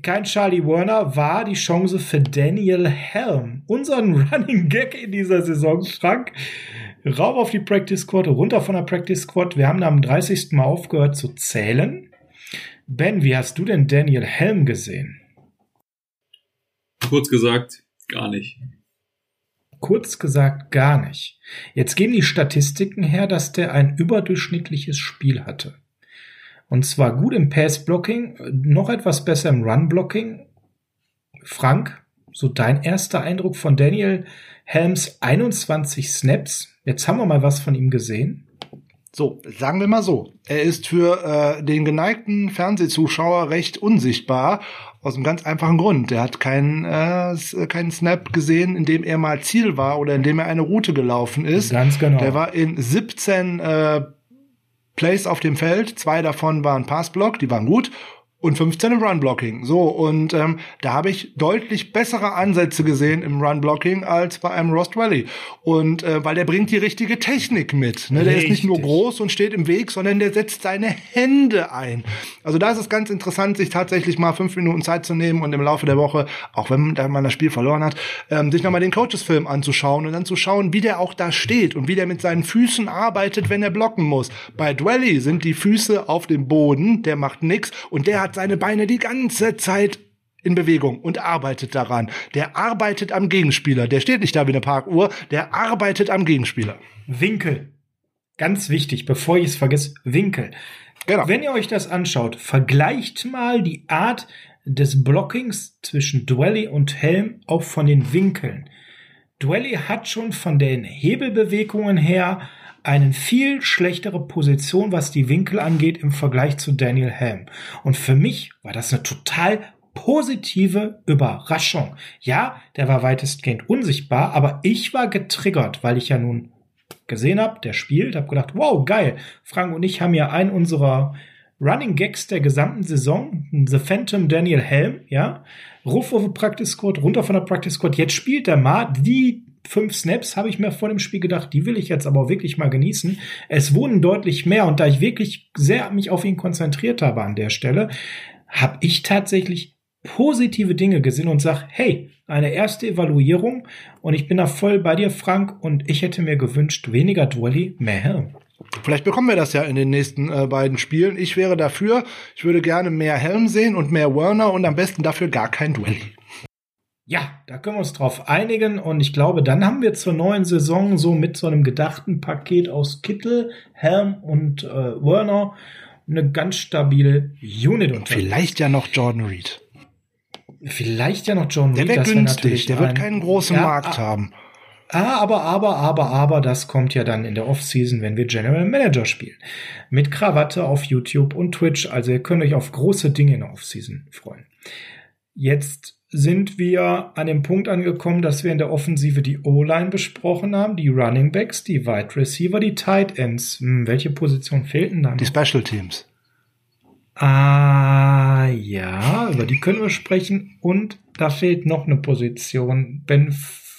Kein Charlie Werner war die Chance für Daniel Helm, unseren Running Gag in dieser Saison, Frank. Raub auf die Practice Squad, runter von der Practice Squad. Wir haben am 30. Mal aufgehört zu zählen. Ben, wie hast du denn Daniel Helm gesehen? Kurz gesagt, gar nicht. Kurz gesagt, gar nicht. Jetzt geben die Statistiken her, dass der ein überdurchschnittliches Spiel hatte. Und zwar gut im Pass-Blocking, noch etwas besser im Run-Blocking. Frank, so dein erster Eindruck von Daniel Helms 21 Snaps. Jetzt haben wir mal was von ihm gesehen. So, sagen wir mal so. Er ist für äh, den geneigten Fernsehzuschauer recht unsichtbar. Aus einem ganz einfachen Grund. Er hat keinen, äh, keinen Snap gesehen, in dem er mal Ziel war oder in dem er eine Route gelaufen ist. Ganz genau. Der war in 17 äh, Plays auf dem Feld. Zwei davon waren Passblock, die waren gut und 15 im Run-Blocking. So, und ähm, da habe ich deutlich bessere Ansätze gesehen im Run-Blocking als bei einem Rost Valley. Und äh, weil der bringt die richtige Technik mit. Ne? Der ist nicht nur groß und steht im Weg, sondern der setzt seine Hände ein. Also da ist es ganz interessant, sich tatsächlich mal fünf Minuten Zeit zu nehmen und im Laufe der Woche, auch wenn man das Spiel verloren hat, ähm, sich nochmal den Coaches-Film anzuschauen und dann zu schauen, wie der auch da steht und wie der mit seinen Füßen arbeitet, wenn er blocken muss. Bei Dwelly sind die Füße auf dem Boden, der macht nix und der hat hat seine Beine die ganze Zeit in Bewegung und arbeitet daran. Der arbeitet am Gegenspieler. Der steht nicht da wie eine Parkuhr, der arbeitet am Gegenspieler. Winkel. Ganz wichtig, bevor ich es vergesse, Winkel. Genau. Wenn ihr euch das anschaut, vergleicht mal die Art des Blockings zwischen Dwelly und Helm auch von den Winkeln. Dwelly hat schon von den Hebelbewegungen her eine viel schlechtere Position, was die Winkel angeht, im Vergleich zu Daniel Helm. Und für mich war das eine total positive Überraschung. Ja, der war weitestgehend unsichtbar, aber ich war getriggert, weil ich ja nun gesehen habe, der spielt, habe gedacht, wow, geil. Frank und ich haben ja einen unserer Running Gags der gesamten Saison, The Phantom Daniel Helm, ja, Ruf auf Practice Squad, runter von der Practice Squad. Jetzt spielt der mal die fünf Snaps habe ich mir vor dem Spiel gedacht, die will ich jetzt aber wirklich mal genießen. Es wurden deutlich mehr und da ich wirklich sehr mich auf ihn konzentriert habe an der Stelle, habe ich tatsächlich positive Dinge gesehen und sag, hey, eine erste Evaluierung und ich bin da voll bei dir, Frank, und ich hätte mir gewünscht, weniger Dwelly, mehr Helm. Vielleicht bekommen wir das ja in den nächsten äh, beiden Spielen. Ich wäre dafür. Ich würde gerne mehr Helm sehen und mehr Werner und am besten dafür gar kein Dwelly. Ja, da können wir uns drauf einigen und ich glaube, dann haben wir zur neuen Saison so mit so einem gedachten Paket aus Kittel, Helm und äh, Werner eine ganz stabile Unit und vielleicht ja noch Jordan Reed. Vielleicht ja noch Jordan Reed. Der wäre günstig, der wird keinen großen ja, Markt ah, haben. Ah, aber, aber, aber, aber, das kommt ja dann in der Offseason, wenn wir General Manager spielen. Mit Krawatte auf YouTube und Twitch. Also ihr könnt euch auf große Dinge in der Offseason freuen. Jetzt sind wir an dem Punkt angekommen, dass wir in der Offensive die O-Line besprochen haben, die Running Backs, die Wide Receiver, die Tight Ends. Hm, welche Position fehlten dann? Die Special Teams. Ah, ja, über die können wir sprechen. Und da fehlt noch eine Position. Ben,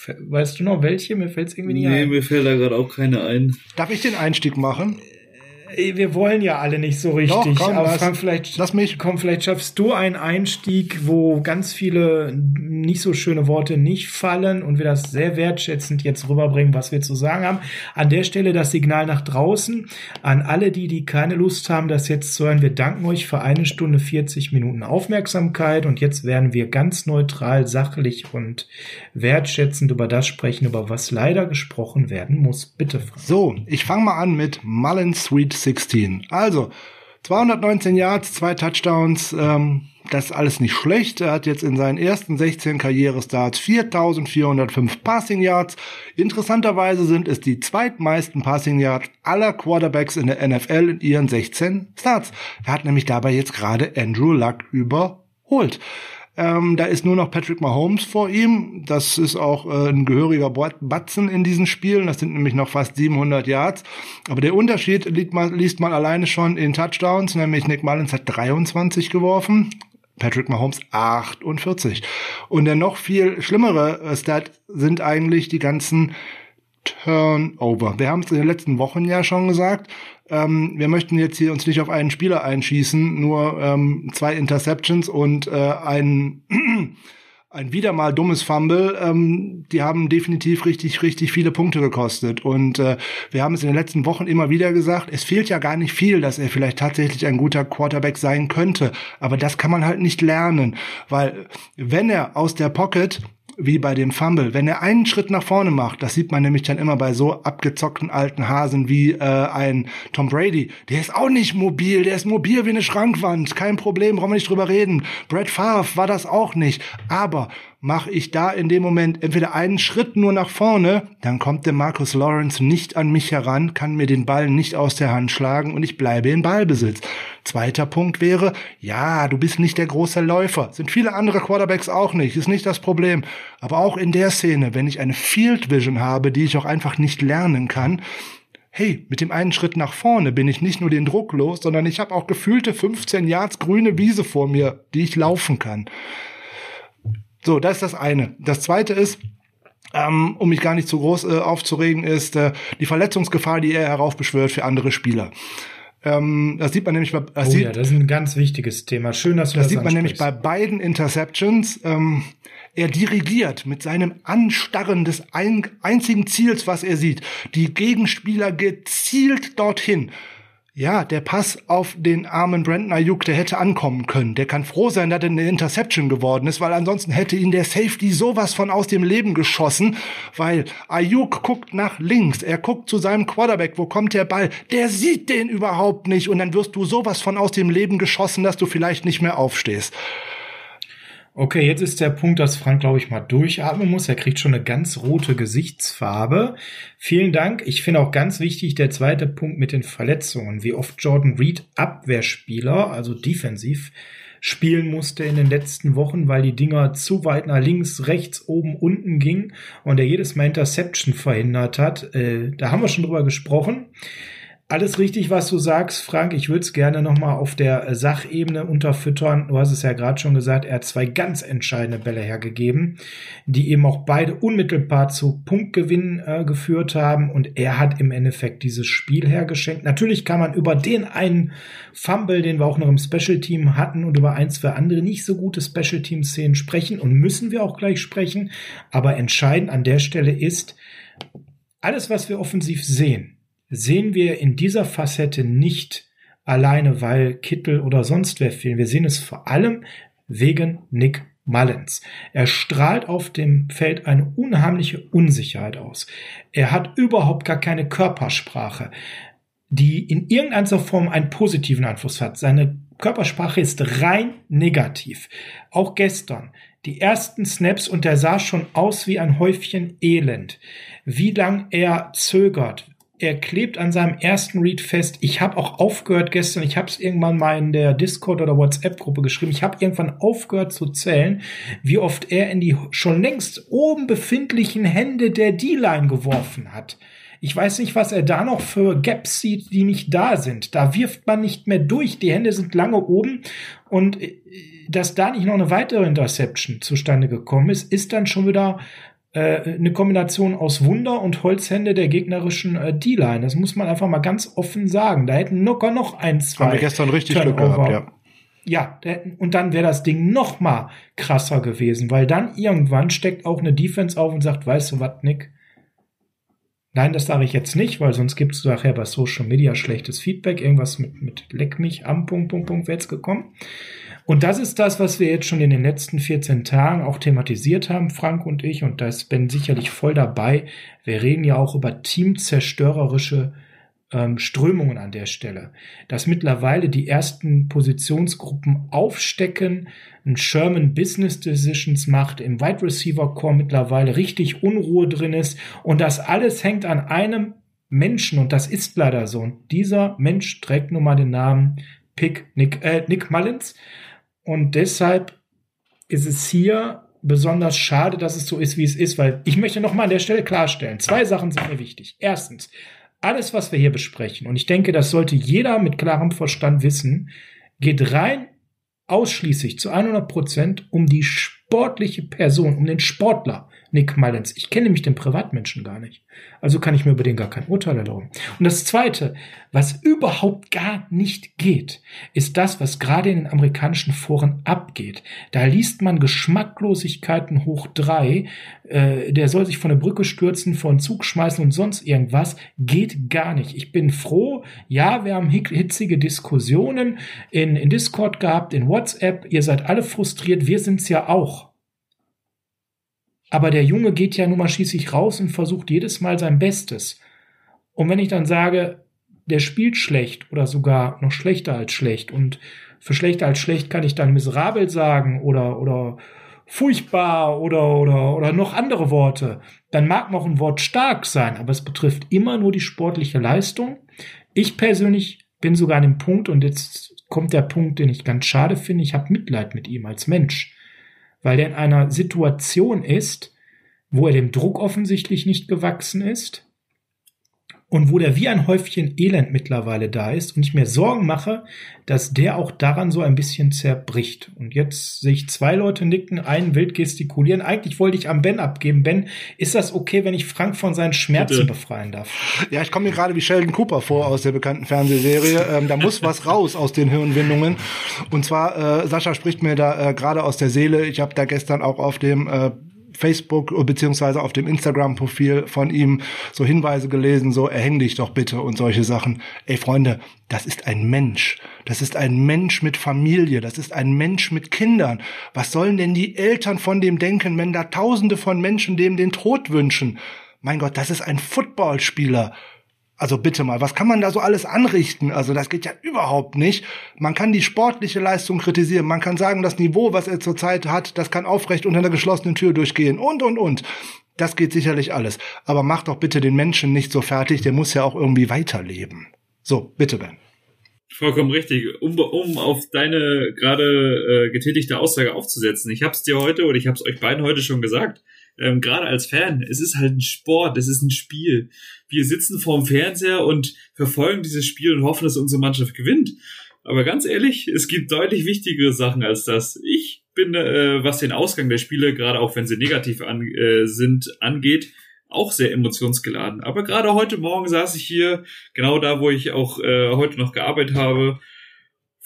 weißt du noch welche? Mir fällt es irgendwie nicht nee, ein. Nee, mir fällt da gerade auch keine ein. Darf ich den Einstieg machen? Wir wollen ja alle nicht so richtig. Doch, komm, aber lass, Frank, vielleicht, lass mich. Komm, vielleicht schaffst du einen Einstieg, wo ganz viele nicht so schöne Worte nicht fallen und wir das sehr wertschätzend jetzt rüberbringen, was wir zu sagen haben. An der Stelle das Signal nach draußen an alle die, die keine Lust haben, das jetzt zu hören. Wir danken euch für eine Stunde 40 Minuten Aufmerksamkeit und jetzt werden wir ganz neutral, sachlich und wertschätzend über das sprechen, über was leider gesprochen werden muss. Bitte, Frank. So, ich fange mal an mit Mullen Sweet 16. Also, 219 Yards, zwei Touchdowns, ähm, das ist alles nicht schlecht. Er hat jetzt in seinen ersten 16 Karrierestarts 4405 Passing Yards. Interessanterweise sind es die zweitmeisten Passing Yards aller Quarterbacks in der NFL in ihren 16 Starts. Er hat nämlich dabei jetzt gerade Andrew Luck überholt. Ähm, da ist nur noch Patrick Mahomes vor ihm. Das ist auch äh, ein gehöriger Batzen in diesen Spielen. Das sind nämlich noch fast 700 Yards. Aber der Unterschied liegt man, liest man alleine schon in Touchdowns, nämlich Nick Mullins hat 23 geworfen. Patrick Mahomes 48. Und der noch viel schlimmere äh, Stat sind eigentlich die ganzen Turnover. Wir haben es in den letzten Wochen ja schon gesagt ähm, wir möchten jetzt hier uns nicht auf einen Spieler einschießen, nur ähm, zwei Interceptions und äh, ein ein wieder mal dummes Fumble, ähm, die haben definitiv richtig, richtig viele Punkte gekostet. Und äh, wir haben es in den letzten Wochen immer wieder gesagt, es fehlt ja gar nicht viel, dass er vielleicht tatsächlich ein guter Quarterback sein könnte. Aber das kann man halt nicht lernen, weil wenn er aus der Pocket wie bei dem Fumble. Wenn er einen Schritt nach vorne macht, das sieht man nämlich dann immer bei so abgezockten alten Hasen wie äh, ein Tom Brady, der ist auch nicht mobil, der ist mobil wie eine Schrankwand, kein Problem, brauchen wir nicht drüber reden. Brad Favre war das auch nicht, aber mache ich da in dem Moment entweder einen Schritt nur nach vorne, dann kommt der Marcus Lawrence nicht an mich heran, kann mir den Ball nicht aus der Hand schlagen und ich bleibe in Ballbesitz. Zweiter Punkt wäre, ja, du bist nicht der große Läufer. Sind viele andere Quarterbacks auch nicht, ist nicht das Problem. Aber auch in der Szene, wenn ich eine Field Vision habe, die ich auch einfach nicht lernen kann, hey, mit dem einen Schritt nach vorne bin ich nicht nur den Druck los, sondern ich habe auch gefühlte 15 Yards grüne Wiese vor mir, die ich laufen kann. So, das ist das eine. Das zweite ist, ähm, um mich gar nicht zu groß äh, aufzuregen, ist äh, die Verletzungsgefahr, die er heraufbeschwört für andere Spieler. Ähm, das sieht man nämlich bei. Das oh sieht, ja, das ist ein ganz wichtiges Thema. Schön, dass du das das sieht man nämlich bei beiden Interceptions. Ähm, er dirigiert mit seinem Anstarren des ein, einzigen Ziels, was er sieht, die Gegenspieler gezielt dorthin. Ja, der Pass auf den armen Brandon Ayuk, der hätte ankommen können. Der kann froh sein, dass er eine Interception geworden ist, weil ansonsten hätte ihn der Safety sowas von aus dem Leben geschossen, weil Ayuk guckt nach links, er guckt zu seinem Quarterback, wo kommt der Ball? Der sieht den überhaupt nicht und dann wirst du sowas von aus dem Leben geschossen, dass du vielleicht nicht mehr aufstehst. Okay, jetzt ist der Punkt, dass Frank, glaube ich, mal durchatmen muss. Er kriegt schon eine ganz rote Gesichtsfarbe. Vielen Dank. Ich finde auch ganz wichtig der zweite Punkt mit den Verletzungen. Wie oft Jordan Reed Abwehrspieler, also defensiv, spielen musste in den letzten Wochen, weil die Dinger zu weit nach links, rechts, oben, unten gingen und er jedes Mal Interception verhindert hat. Äh, da haben wir schon drüber gesprochen. Alles richtig, was du sagst, Frank. Ich würde es gerne nochmal auf der äh, Sachebene unterfüttern. Du hast es ja gerade schon gesagt, er hat zwei ganz entscheidende Bälle hergegeben, die eben auch beide unmittelbar zu Punktgewinn äh, geführt haben. Und er hat im Endeffekt dieses Spiel hergeschenkt. Natürlich kann man über den einen Fumble, den wir auch noch im Special Team hatten und über ein, zwei andere nicht so gute Special Team Szenen sprechen und müssen wir auch gleich sprechen. Aber entscheidend an der Stelle ist, alles, was wir offensiv sehen, sehen wir in dieser Facette nicht alleine, weil Kittel oder sonst wer fehlen. Wir sehen es vor allem wegen Nick Mullins. Er strahlt auf dem Feld eine unheimliche Unsicherheit aus. Er hat überhaupt gar keine Körpersprache, die in irgendeiner Form einen positiven Einfluss hat. Seine Körpersprache ist rein negativ. Auch gestern. Die ersten Snaps und der sah schon aus wie ein Häufchen Elend. Wie lang er zögert, er klebt an seinem ersten Read fest. Ich habe auch aufgehört gestern, ich habe es irgendwann mal in der Discord oder WhatsApp-Gruppe geschrieben, ich habe irgendwann aufgehört zu zählen, wie oft er in die schon längst oben befindlichen Hände der D-Line geworfen hat. Ich weiß nicht, was er da noch für Gaps sieht, die nicht da sind. Da wirft man nicht mehr durch. Die Hände sind lange oben. Und äh, dass da nicht noch eine weitere Interception zustande gekommen ist, ist dann schon wieder äh, eine Kombination aus Wunder und Holzhände der gegnerischen äh, D-Line. Das muss man einfach mal ganz offen sagen. Da hätten locker noch ein, zwei. Haben wir gestern richtig Glück gehabt, ja. Ja, und dann wäre das Ding noch mal krasser gewesen, weil dann irgendwann steckt auch eine Defense auf und sagt, weißt du was, Nick? Nein, das sage ich jetzt nicht, weil sonst gibt es nachher bei Social Media schlechtes Feedback. Irgendwas mit, mit Leck mich am Punkt, Punkt, Punkt wäre jetzt gekommen. Und das ist das, was wir jetzt schon in den letzten 14 Tagen auch thematisiert haben, Frank und ich. Und da ist Ben sicherlich voll dabei. Wir reden ja auch über teamzerstörerische ähm, Strömungen an der Stelle. Dass mittlerweile die ersten Positionsgruppen aufstecken, ein Sherman Business Decisions macht, im Wide Receiver Core mittlerweile richtig Unruhe drin ist. Und das alles hängt an einem Menschen und das ist leider so. Und dieser Mensch trägt nun mal den Namen Pick Nick, äh, Nick Mullins. Und deshalb ist es hier besonders schade, dass es so ist, wie es ist, weil ich möchte noch mal an der Stelle klarstellen, zwei Sachen sind mir wichtig. Erstens, alles, was wir hier besprechen, und ich denke, das sollte jeder mit klarem Verstand wissen, geht rein ausschließlich zu 100 Prozent um die sportliche Person, um den Sportler Nick Mullins. Ich kenne nämlich den Privatmenschen gar nicht. Also kann ich mir über den gar kein Urteil erlauben. Und das Zweite, was überhaupt gar nicht geht, ist das, was gerade in den amerikanischen Foren abgeht. Da liest man Geschmacklosigkeiten hoch drei. Äh, der soll sich von der Brücke stürzen, von Zug schmeißen und sonst irgendwas. Geht gar nicht. Ich bin froh. Ja, wir haben hitzige Diskussionen in, in Discord gehabt, in WhatsApp. Ihr seid alle frustriert. Wir sind's ja auch. Aber der Junge geht ja nun mal schließlich raus und versucht jedes Mal sein Bestes. Und wenn ich dann sage, der spielt schlecht oder sogar noch schlechter als schlecht und für schlechter als schlecht kann ich dann miserabel sagen oder, oder furchtbar oder, oder, oder noch andere Worte. Dann mag noch ein Wort stark sein, aber es betrifft immer nur die sportliche Leistung. Ich persönlich bin sogar an dem Punkt, und jetzt kommt der Punkt, den ich ganz schade finde, ich habe Mitleid mit ihm als Mensch, weil er in einer Situation ist, wo er dem Druck offensichtlich nicht gewachsen ist, und wo der wie ein Häufchen Elend mittlerweile da ist und ich mir Sorgen mache, dass der auch daran so ein bisschen zerbricht. Und jetzt sehe ich zwei Leute nicken, einen wild gestikulieren. Eigentlich wollte ich am Ben abgeben. Ben, ist das okay, wenn ich Frank von seinen Schmerzen Bitte. befreien darf? Ja, ich komme mir gerade wie Sheldon Cooper vor aus der bekannten Fernsehserie. Ähm, da muss was raus aus den Hirnwindungen. Und zwar, äh, Sascha spricht mir da äh, gerade aus der Seele. Ich habe da gestern auch auf dem äh, Facebook beziehungsweise auf dem Instagram-Profil von ihm so Hinweise gelesen, so erhäng dich doch bitte und solche Sachen. Ey Freunde, das ist ein Mensch. Das ist ein Mensch mit Familie. Das ist ein Mensch mit Kindern. Was sollen denn die Eltern von dem denken, wenn da Tausende von Menschen dem den Tod wünschen? Mein Gott, das ist ein Footballspieler. Also bitte mal, was kann man da so alles anrichten? Also das geht ja überhaupt nicht. Man kann die sportliche Leistung kritisieren. Man kann sagen, das Niveau, was er zurzeit hat, das kann aufrecht unter einer geschlossenen Tür durchgehen und, und, und. Das geht sicherlich alles. Aber mach doch bitte den Menschen nicht so fertig. Der muss ja auch irgendwie weiterleben. So, bitte, Ben. Vollkommen richtig. Um, um auf deine gerade äh, getätigte Aussage aufzusetzen. Ich habe es dir heute oder ich habe es euch beiden heute schon gesagt ähm, gerade als Fan, es ist halt ein Sport, es ist ein Spiel. Wir sitzen vorm Fernseher und verfolgen dieses Spiel und hoffen, dass unsere Mannschaft gewinnt. Aber ganz ehrlich, es gibt deutlich wichtigere Sachen als das. Ich bin, äh, was den Ausgang der Spiele, gerade auch wenn sie negativ an, äh, sind, angeht, auch sehr emotionsgeladen. Aber gerade heute Morgen saß ich hier, genau da, wo ich auch äh, heute noch gearbeitet habe,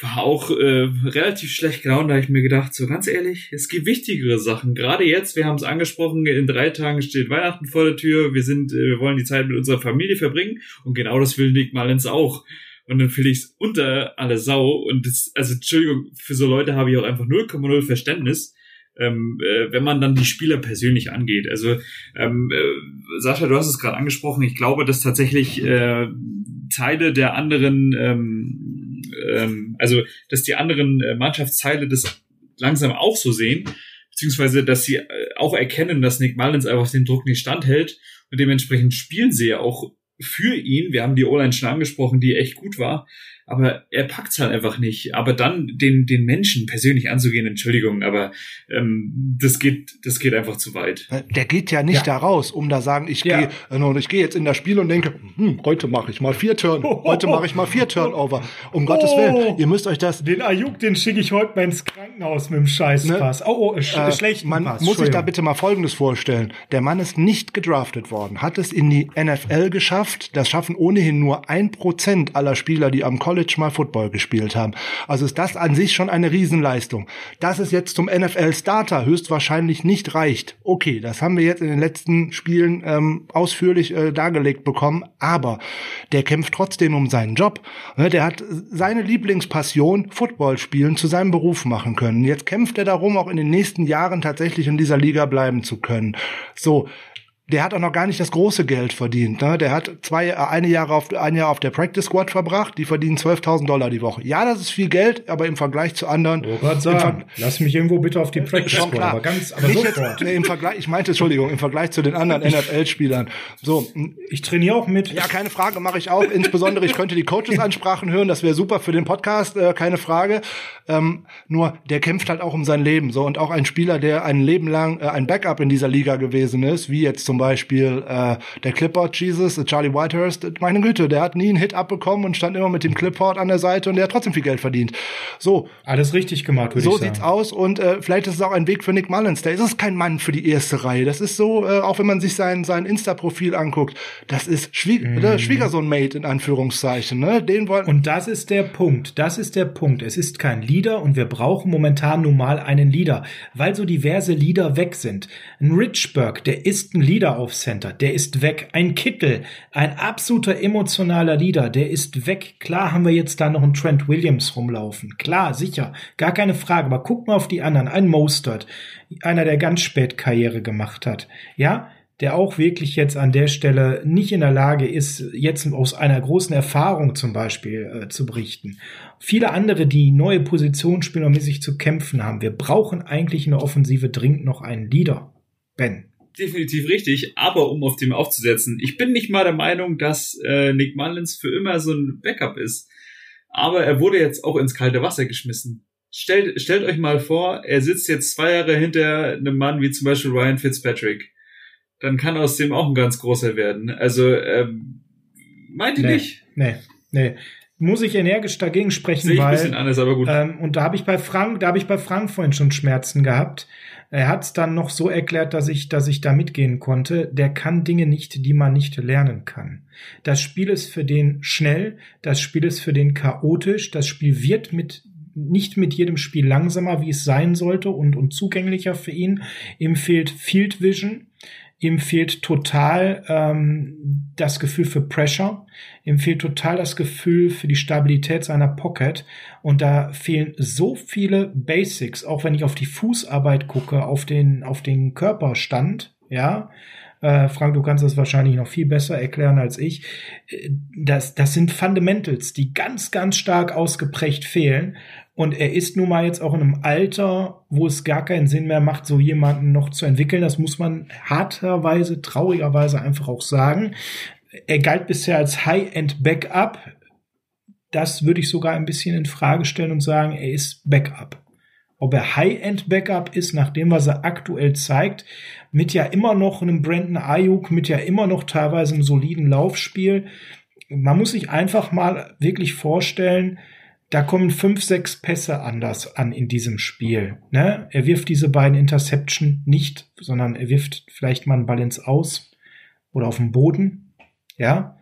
war auch äh, relativ schlecht gelaunt. Da ich mir gedacht, so ganz ehrlich, es gibt wichtigere Sachen. Gerade jetzt, wir haben es angesprochen, in drei Tagen steht Weihnachten vor der Tür. Wir sind, äh, wir wollen die Zeit mit unserer Familie verbringen und genau das will Nick Malens auch. Und dann fühle ich es unter alle Sau. Und das, also Entschuldigung, für so Leute habe ich auch einfach 0,0 Verständnis. Ähm, äh, wenn man dann die Spieler persönlich angeht. Also ähm, äh, Sascha, du hast es gerade angesprochen. Ich glaube, dass tatsächlich äh, Teile der anderen ähm, ähm, also dass die anderen äh, Mannschaftsteile das langsam auch so sehen, beziehungsweise dass sie äh, auch erkennen, dass Nick Mullins einfach den Druck nicht standhält und dementsprechend spielen sie ja auch für ihn. Wir haben die O-Line schon angesprochen, die echt gut war aber er packt's halt einfach nicht. Aber dann den, den Menschen persönlich anzugehen, Entschuldigung, aber ähm, das geht, das geht einfach zu weit. Der geht ja nicht ja. da raus, um da sagen, ich ja. gehe, äh, ich gehe jetzt in das Spiel und denke, hm, heute mache ich mal vier Turn, heute mache ich mal vier Turnover. Um oh. Gottes Willen, ihr müsst euch das. Den Ayuk, den schicke ich heute mal ins Krankenhaus mit dem Scheißpass. Ne? Oh, oh, sch äh, schlecht. Man Pass. muss sich da bitte mal Folgendes vorstellen: Der Mann ist nicht gedraftet worden, hat es in die NFL geschafft. Das schaffen ohnehin nur ein Prozent aller Spieler, die am College College mal Football gespielt haben. Also ist das an sich schon eine Riesenleistung. Dass es jetzt zum NFL-Starter höchstwahrscheinlich nicht reicht. Okay, das haben wir jetzt in den letzten Spielen ähm, ausführlich äh, dargelegt bekommen. Aber der kämpft trotzdem um seinen Job. Ne, der hat seine Lieblingspassion, Football spielen, zu seinem Beruf machen können. Jetzt kämpft er darum, auch in den nächsten Jahren tatsächlich in dieser Liga bleiben zu können. So, der hat auch noch gar nicht das große Geld verdient. Ne? Der hat zwei, äh, eine Jahre auf, ein Jahr auf der Practice Squad verbracht. Die verdienen 12.000 Dollar die Woche. Ja, das ist viel Geld, aber im Vergleich zu anderen. Oh sagen, lass mich irgendwo bitte auf die Practice Squad. Aber ganz, aber nicht sofort. Jetzt, nee, Im Vergleich, ich meinte, Entschuldigung, im Vergleich zu den anderen NFL-Spielern. So. Ich trainiere auch mit. Ja, keine Frage, mache ich auch. Insbesondere, ich könnte die Coaches-Ansprachen hören. Das wäre super für den Podcast, äh, keine Frage. Ähm, nur, der kämpft halt auch um sein Leben. So und auch ein Spieler, der ein Leben lang äh, ein Backup in dieser Liga gewesen ist, wie jetzt zum Beispiel äh, der Clipboard Jesus, Charlie Whitehurst, meine Güte, der hat nie einen Hit abbekommen und stand immer mit dem Clipboard an der Seite und der hat trotzdem viel Geld verdient. So. Alles richtig gemacht, würde so ich sagen. So sieht's aus und äh, vielleicht ist es auch ein Weg für Nick Mullins. Der ist es kein Mann für die erste Reihe. Das ist so, äh, auch wenn man sich sein, sein Insta-Profil anguckt, das ist Schwieg mm. Schwiegersohn-Mate in Anführungszeichen. Ne? Den wollen und das ist der Punkt. Das ist der Punkt. Es ist kein Leader und wir brauchen momentan nun mal einen Leader, weil so diverse Leader weg sind. Ein Richburg, der ist ein Leader auf Center der ist weg. Ein Kittel, ein absoluter emotionaler Leader, der ist weg. Klar haben wir jetzt da noch einen Trent Williams rumlaufen. Klar, sicher, gar keine Frage. Aber guck mal auf die anderen. Ein Mostert, einer, der ganz spät Karriere gemacht hat. Ja, der auch wirklich jetzt an der Stelle nicht in der Lage ist, jetzt aus einer großen Erfahrung zum Beispiel äh, zu berichten. Viele andere, die neue Positionen spielen und mit sich zu kämpfen haben. Wir brauchen eigentlich in der Offensive dringend noch einen Leader. Ben. Definitiv richtig, aber um auf dem aufzusetzen, ich bin nicht mal der Meinung, dass äh, Nick Mullins für immer so ein Backup ist. Aber er wurde jetzt auch ins kalte Wasser geschmissen. Stellt, stellt euch mal vor, er sitzt jetzt zwei Jahre hinter einem Mann wie zum Beispiel Ryan Fitzpatrick dann kann aus dem auch ein ganz großer werden. Also, ähm, meint ihr nee, nicht? Nee, nee. Muss ich energisch dagegen sprechen, Sehe ich weil, ein bisschen anders, aber gut. Ähm, und da habe ich bei Frank, da habe ich bei Frank vorhin schon Schmerzen gehabt. Er hat es dann noch so erklärt, dass ich, dass ich da mitgehen konnte. Der kann Dinge nicht, die man nicht lernen kann. Das Spiel ist für den schnell, das Spiel ist für den chaotisch, das Spiel wird mit nicht mit jedem Spiel langsamer, wie es sein sollte und, und zugänglicher für ihn. Ihm fehlt Field Vision. Ihm fehlt total ähm, das Gefühl für Pressure. Ihm fehlt total das Gefühl für die Stabilität seiner Pocket. Und da fehlen so viele Basics, auch wenn ich auf die Fußarbeit gucke, auf den, auf den Körperstand, ja. Äh, Frank, du kannst das wahrscheinlich noch viel besser erklären als ich. Äh, das, das sind Fundamentals, die ganz, ganz stark ausgeprägt fehlen. Und er ist nun mal jetzt auch in einem Alter, wo es gar keinen Sinn mehr macht, so jemanden noch zu entwickeln. Das muss man harterweise, traurigerweise einfach auch sagen. Er galt bisher als High-End-Backup. Das würde ich sogar ein bisschen in Frage stellen und sagen, er ist Backup. Ob er High-End-Backup ist, nach dem, was er aktuell zeigt, mit ja immer noch einem Brandon Ayuk, mit ja immer noch teilweise einem soliden Laufspiel. Man muss sich einfach mal wirklich vorstellen, da kommen fünf, sechs Pässe anders an in diesem Spiel. Ne? Er wirft diese beiden Interception nicht, sondern er wirft vielleicht mal einen Ball ins Aus oder auf den Boden. Ja.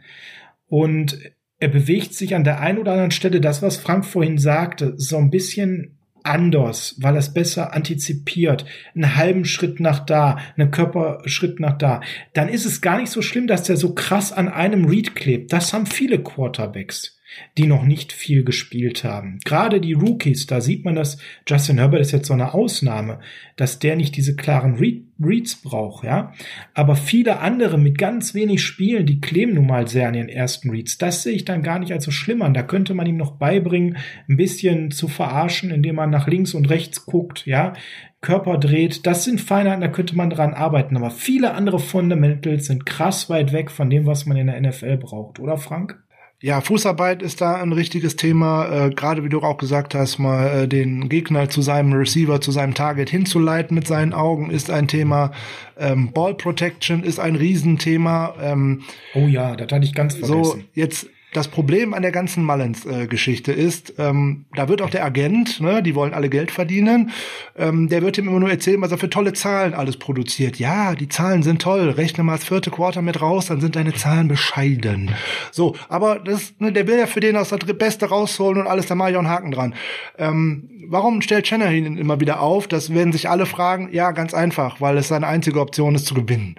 Und er bewegt sich an der einen oder anderen Stelle, das, was Frank vorhin sagte, so ein bisschen anders, weil er es besser antizipiert, einen halben Schritt nach da, einen Körperschritt nach da, dann ist es gar nicht so schlimm, dass der so krass an einem Read klebt. Das haben viele Quarterbacks die noch nicht viel gespielt haben. Gerade die Rookies, da sieht man, dass Justin Herbert ist jetzt so eine Ausnahme, dass der nicht diese klaren Reads braucht, ja. Aber viele andere mit ganz wenig Spielen, die kleben nun mal sehr an ihren ersten Reads. Das sehe ich dann gar nicht als so schlimm an. Da könnte man ihm noch beibringen, ein bisschen zu verarschen, indem man nach links und rechts guckt, ja. Körper dreht, das sind Feinheiten, da könnte man dran arbeiten. Aber viele andere Fundamentals sind krass weit weg von dem, was man in der NFL braucht, oder Frank? Ja, Fußarbeit ist da ein richtiges Thema. Äh, Gerade wie du auch gesagt hast, mal äh, den Gegner zu seinem Receiver, zu seinem Target hinzuleiten mit seinen Augen ist ein Thema. Ähm, Ball Protection ist ein Riesenthema. Ähm, oh ja, das hatte ich ganz vergessen. So, jetzt das Problem an der ganzen Mullins-Geschichte äh, ist, ähm, da wird auch der Agent, ne, die wollen alle Geld verdienen, ähm, der wird ihm immer nur erzählen, was er für tolle Zahlen alles produziert. Ja, die Zahlen sind toll, rechne mal das vierte Quarter mit raus, dann sind deine Zahlen bescheiden. So, aber das, ne, der will ja für den aus das Beste rausholen und alles, da mache ich auch einen Haken dran. Ähm, warum stellt Shanahan ihn immer wieder auf? Das werden sich alle fragen. Ja, ganz einfach, weil es seine einzige Option ist zu gewinnen.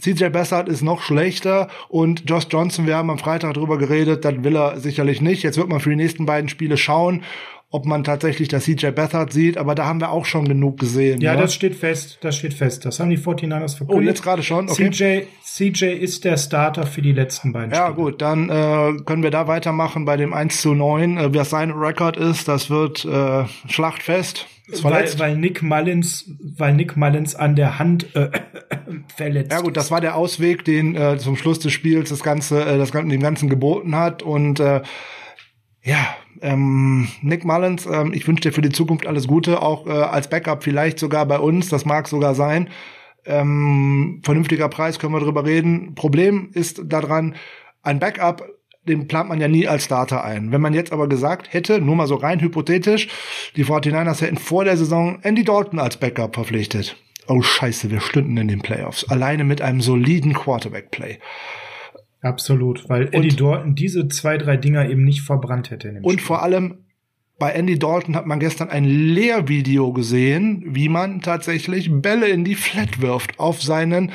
CJ Bessert ist noch schlechter. Und Josh Johnson, wir haben am Freitag drüber geredet, das will er sicherlich nicht. Jetzt wird man für die nächsten beiden Spiele schauen, ob man tatsächlich das CJ Bethard sieht, aber da haben wir auch schon genug gesehen. Ja, ja, das steht fest, das steht fest. Das haben die 49ers verkündet. Oh, jetzt gerade schon, okay. CJ, CJ ist der Starter für die letzten beiden Spiele. Ja, gut, dann äh, können wir da weitermachen bei dem 1 zu 9. Äh, was sein Rekord ist, das wird äh, schlachtfest. Weil, weil Nick Mullins, weil Nick Mullins an der Hand äh, verletzt. Ja gut, das war der Ausweg, den äh, zum Schluss des Spiels das ganze, äh, das dem ganzen geboten hat und äh, ja, ähm, Nick Mullins, ähm, ich wünsche dir für die Zukunft alles Gute, auch äh, als Backup vielleicht sogar bei uns, das mag sogar sein. Ähm, vernünftiger Preis, können wir drüber reden. Problem ist daran, ein Backup den plant man ja nie als Starter ein. Wenn man jetzt aber gesagt hätte, nur mal so rein hypothetisch, die 49ers hätten vor der Saison Andy Dalton als Backup verpflichtet. Oh scheiße, wir stünden in den Playoffs. Alleine mit einem soliden Quarterback-Play. Absolut, weil Andy Dalton diese zwei, drei Dinger eben nicht verbrannt hätte. und Spiel. vor allem bei Andy Dalton hat man gestern ein Lehrvideo gesehen, wie man tatsächlich Bälle in die Flat wirft auf seinen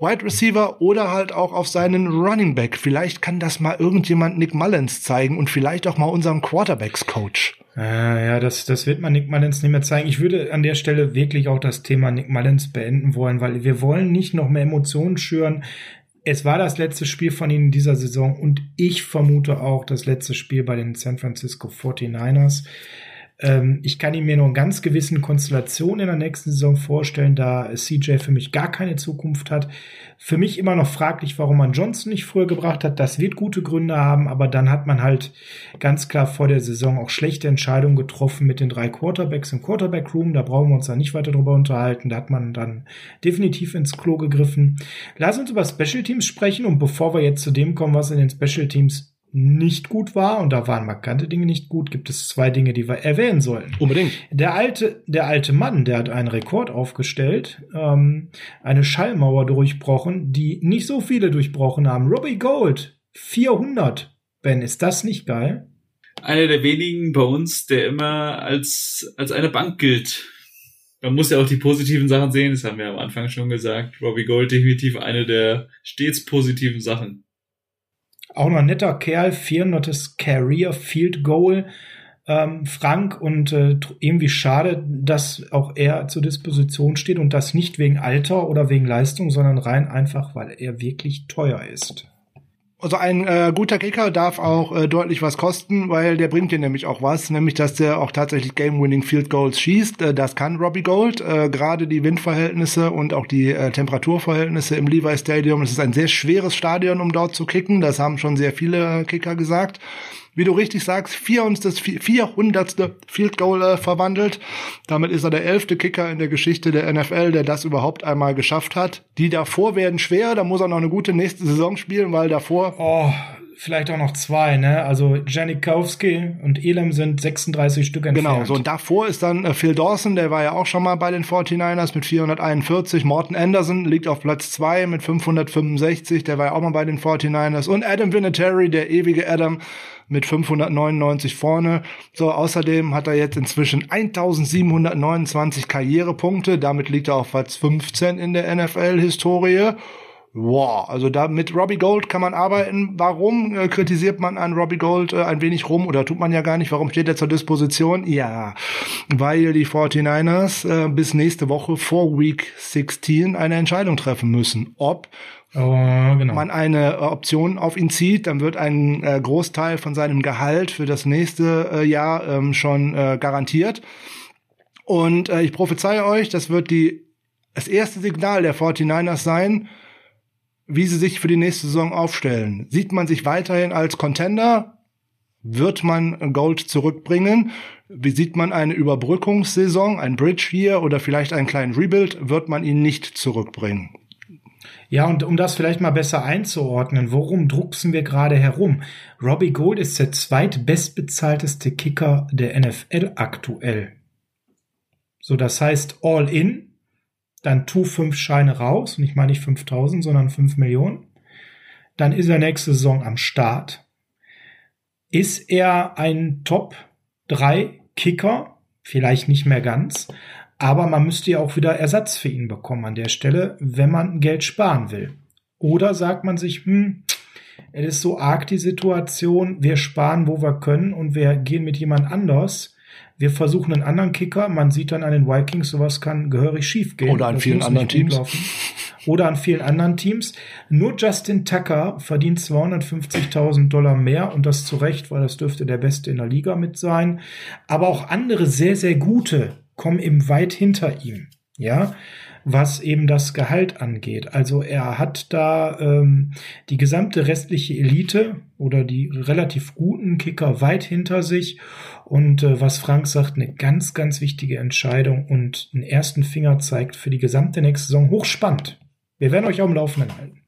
Wide Receiver oder halt auch auf seinen Running Back. Vielleicht kann das mal irgendjemand Nick Mullins zeigen und vielleicht auch mal unserem Quarterbacks Coach. Äh, ja, das, das wird man Nick Mullins nicht mehr zeigen. Ich würde an der Stelle wirklich auch das Thema Nick Mullins beenden wollen, weil wir wollen nicht noch mehr Emotionen schüren. Es war das letzte Spiel von ihnen in dieser Saison und ich vermute auch das letzte Spiel bei den San Francisco 49ers. Ähm, ich kann ihn mir nur in ganz gewissen Konstellationen in der nächsten Saison vorstellen, da CJ für mich gar keine Zukunft hat. Für mich immer noch fraglich, warum man Johnson nicht früher gebracht hat. Das wird gute Gründe haben, aber dann hat man halt ganz klar vor der Saison auch schlechte Entscheidungen getroffen mit den drei Quarterbacks im Quarterback Room. Da brauchen wir uns dann nicht weiter drüber unterhalten. Da hat man dann definitiv ins Klo gegriffen. Lass uns über Special Teams sprechen und bevor wir jetzt zu dem kommen, was in den Special Teams nicht gut war, und da waren markante Dinge nicht gut, gibt es zwei Dinge, die wir erwähnen sollten. Unbedingt. Der alte, der alte Mann, der hat einen Rekord aufgestellt, ähm, eine Schallmauer durchbrochen, die nicht so viele durchbrochen haben. Robbie Gold, 400. Ben, ist das nicht geil? Einer der wenigen bei uns, der immer als, als eine Bank gilt. Man muss ja auch die positiven Sachen sehen, das haben wir am Anfang schon gesagt. Robbie Gold definitiv eine der stets positiven Sachen. Auch noch ein netter Kerl, 400. Career Field Goal. Ähm, Frank und äh, irgendwie schade, dass auch er zur Disposition steht und das nicht wegen Alter oder wegen Leistung, sondern rein einfach, weil er wirklich teuer ist. Also ein äh, guter Kicker darf auch äh, deutlich was kosten, weil der bringt dir nämlich auch was, nämlich dass der auch tatsächlich Game-Winning Field Goals schießt. Äh, das kann Robbie Gold. Äh, Gerade die Windverhältnisse und auch die äh, Temperaturverhältnisse im Levi Stadium. Es ist ein sehr schweres Stadion, um dort zu kicken. Das haben schon sehr viele Kicker gesagt wie du richtig sagst, 400. 400. Field Goal äh, verwandelt. Damit ist er der elfte Kicker in der Geschichte der NFL, der das überhaupt einmal geschafft hat. Die davor werden schwer, da muss er noch eine gute nächste Saison spielen, weil davor. Oh, vielleicht auch noch zwei, ne? Also Janikowski und Elam sind 36 Stück entfernt. Genau, so und davor ist dann äh, Phil Dawson, der war ja auch schon mal bei den 49ers mit 441. Morton Anderson liegt auf Platz zwei mit 565, der war ja auch mal bei den 49ers. Und Adam Vinatieri, der ewige Adam, mit 599 vorne. So, außerdem hat er jetzt inzwischen 1729 Karrierepunkte. Damit liegt er auf Platz 15 in der NFL-Historie. Wow, also da mit Robbie Gold kann man arbeiten. Warum äh, kritisiert man an Robbie Gold äh, ein wenig rum oder tut man ja gar nicht? Warum steht er zur Disposition? Ja, weil die 49ers äh, bis nächste Woche vor Week 16 eine Entscheidung treffen müssen, ob Oh, genau. man eine äh, Option auf ihn zieht, dann wird ein äh, Großteil von seinem Gehalt für das nächste äh, Jahr ähm, schon äh, garantiert. Und äh, ich prophezeie euch, das wird die, das erste Signal der 49ers sein, wie sie sich für die nächste Saison aufstellen. Sieht man sich weiterhin als Contender? Wird man Gold zurückbringen? Wie sieht man eine Überbrückungssaison, ein Bridge hier oder vielleicht einen kleinen Rebuild? Wird man ihn nicht zurückbringen? Ja, und um das vielleicht mal besser einzuordnen, worum drucksen wir gerade herum? Robbie Gold ist der zweitbestbezahlteste Kicker der NFL aktuell. So, das heißt all in, dann tu fünf Scheine raus, und ich meine nicht 5000, sondern 5 Millionen. Dann ist er nächste Saison am Start. Ist er ein Top 3 Kicker? Vielleicht nicht mehr ganz, aber man müsste ja auch wieder Ersatz für ihn bekommen an der Stelle, wenn man Geld sparen will. Oder sagt man sich, hm, es ist so arg die Situation, wir sparen, wo wir können und wir gehen mit jemand anders. Wir versuchen einen anderen Kicker. Man sieht dann an den Vikings, sowas kann gehörig schief gehen. Oder an das vielen anderen Teams. Oder an vielen anderen Teams. Nur Justin Tucker verdient 250.000 Dollar mehr und das zu Recht, weil das dürfte der Beste in der Liga mit sein. Aber auch andere sehr, sehr gute kommen eben weit hinter ihm, ja, was eben das Gehalt angeht. Also er hat da ähm, die gesamte restliche Elite oder die relativ guten Kicker weit hinter sich und äh, was Frank sagt, eine ganz, ganz wichtige Entscheidung und einen ersten Finger zeigt für die gesamte nächste Saison hochspannend. Wir werden euch auch im Laufenden halten.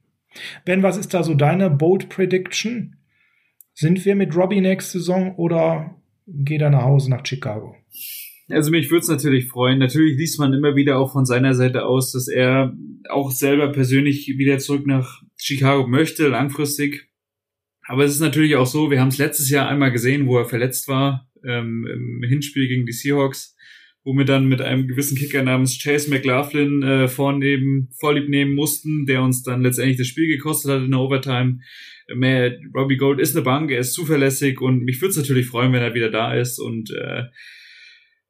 Ben, was ist da so deine Bold Prediction? Sind wir mit Robbie nächste Saison oder geht er nach Hause nach Chicago? Also mich würde es natürlich freuen. Natürlich liest man immer wieder auch von seiner Seite aus, dass er auch selber persönlich wieder zurück nach Chicago möchte, langfristig. Aber es ist natürlich auch so, wir haben es letztes Jahr einmal gesehen, wo er verletzt war, ähm, im Hinspiel gegen die Seahawks, wo wir dann mit einem gewissen Kicker namens Chase McLaughlin äh, vornehmen, vorlieb nehmen mussten, der uns dann letztendlich das Spiel gekostet hat in der Overtime. mehr, Robbie Gold ist eine Bank, er ist zuverlässig und mich würde es natürlich freuen, wenn er wieder da ist und äh,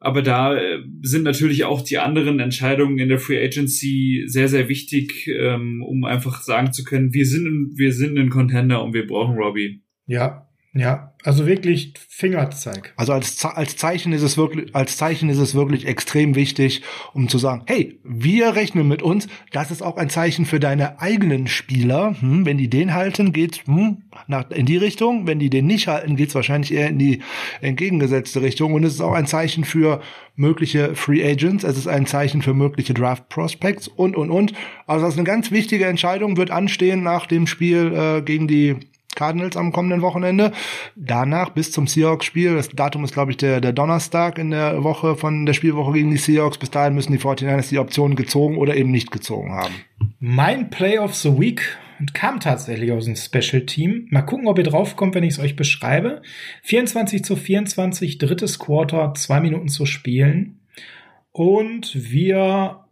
aber da äh, sind natürlich auch die anderen Entscheidungen in der Free Agency sehr, sehr wichtig, ähm, um einfach sagen zu können, wir sind, wir sind ein Contender und wir brauchen Robbie. Ja, ja, also wirklich Fingerzeig. Also als, als Zeichen ist es wirklich, als Zeichen ist es wirklich extrem wichtig, um zu sagen, hey, wir rechnen mit uns. Das ist auch ein Zeichen für deine eigenen Spieler. Hm, wenn die den halten, geht's hm, nach, in die Richtung. Wenn die den nicht halten, geht's wahrscheinlich eher in die entgegengesetzte Richtung. Und es ist auch ein Zeichen für mögliche Free Agents. Es ist ein Zeichen für mögliche Draft Prospects und, und, und. Also das ist eine ganz wichtige Entscheidung, wird anstehen nach dem Spiel äh, gegen die Cardinals am kommenden Wochenende. Danach bis zum Seahawks-Spiel, das Datum ist, glaube ich, der, der Donnerstag in der Woche von der Spielwoche gegen die Seahawks. Bis dahin müssen die 49ers die Optionen gezogen oder eben nicht gezogen haben. Mein Play of the Week kam tatsächlich aus dem Special Team. Mal gucken, ob ihr draufkommt, wenn ich es euch beschreibe. 24 zu 24, drittes Quarter, zwei Minuten zu spielen. Und wir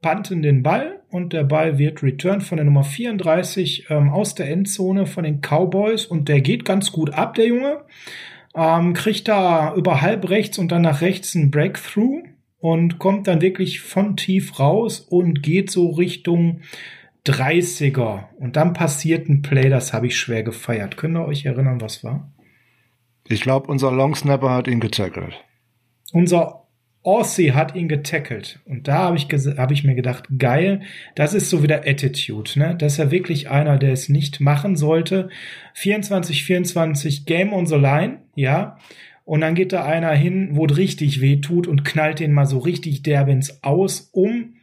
panten den Ball und der Ball wird returned von der Nummer 34 ähm, aus der Endzone von den Cowboys und der geht ganz gut ab, der Junge. Ähm, kriegt da über halb rechts und dann nach rechts ein Breakthrough und kommt dann wirklich von tief raus und geht so Richtung 30er. Und dann passiert ein Play, das habe ich schwer gefeiert. Könnt ihr euch erinnern, was war? Ich glaube, unser Longsnapper hat ihn getackelt. Unser Aussie hat ihn getackelt. Und da habe ich, hab ich mir gedacht, geil, das ist so wieder Attitude, ne? Das ist ja wirklich einer, der es nicht machen sollte. 24, 24, Game on the Line, ja. Und dann geht da einer hin, wo es richtig weh tut und knallt den mal so richtig derb ins Aus, um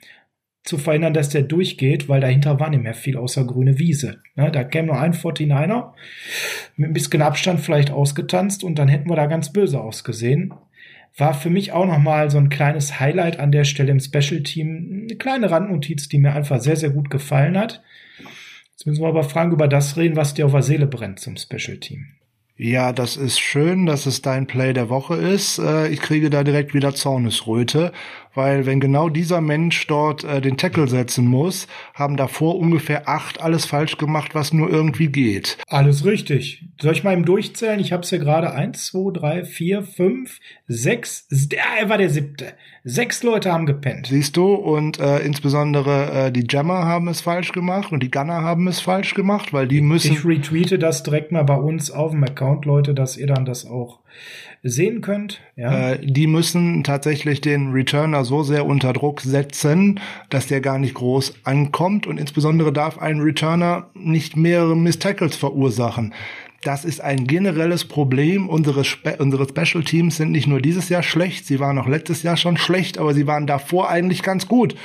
zu verhindern, dass der durchgeht, weil dahinter war nicht mehr viel außer grüne Wiese. Ne, da käme nur ein 49er mit ein bisschen Abstand vielleicht ausgetanzt und dann hätten wir da ganz böse ausgesehen war für mich auch nochmal so ein kleines Highlight an der Stelle im Special Team. Eine kleine Randnotiz, die mir einfach sehr, sehr gut gefallen hat. Jetzt müssen wir aber fragen über das reden, was dir auf der Seele brennt zum Special Team. Ja, das ist schön, dass es dein Play der Woche ist. Äh, ich kriege da direkt wieder Zornesröte, weil wenn genau dieser Mensch dort äh, den Tackle setzen muss, haben davor ungefähr acht alles falsch gemacht, was nur irgendwie geht. Alles richtig. Soll ich mal im Durchzählen? Ich habe es hier gerade eins, zwei, drei, vier, fünf, sechs. Er war der siebte. Sechs Leute haben gepennt. Siehst du, und äh, insbesondere äh, die Jammer haben es falsch gemacht und die Gunner haben es falsch gemacht, weil die müssen. Ich retweete das direkt mal bei uns auf dem Account, Leute, dass ihr dann das auch sehen könnt. Ja. Äh, die müssen tatsächlich den Returner so sehr unter Druck setzen, dass der gar nicht groß ankommt und insbesondere darf ein Returner nicht mehrere Miss Tackles verursachen. Das ist ein generelles Problem. Unsere, Spe unsere Special Teams sind nicht nur dieses Jahr schlecht, sie waren auch letztes Jahr schon schlecht, aber sie waren davor eigentlich ganz gut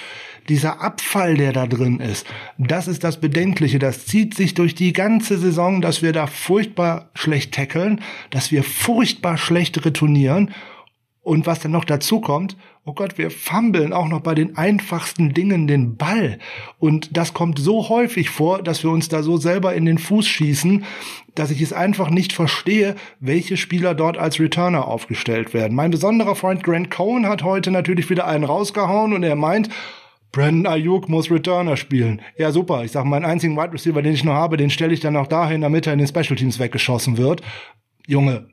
dieser Abfall, der da drin ist, das ist das Bedenkliche. Das zieht sich durch die ganze Saison, dass wir da furchtbar schlecht tackeln, dass wir furchtbar schlecht retournieren. Und was dann noch dazu kommt, oh Gott, wir fummeln auch noch bei den einfachsten Dingen den Ball. Und das kommt so häufig vor, dass wir uns da so selber in den Fuß schießen, dass ich es einfach nicht verstehe, welche Spieler dort als Returner aufgestellt werden. Mein besonderer Freund Grant Cohen hat heute natürlich wieder einen rausgehauen und er meint, Brandon Ayuk muss Returner spielen. Ja, super. Ich sag, meinen einzigen Wide Receiver, den ich noch habe, den stelle ich dann auch dahin, damit er in den Special Teams weggeschossen wird. Junge,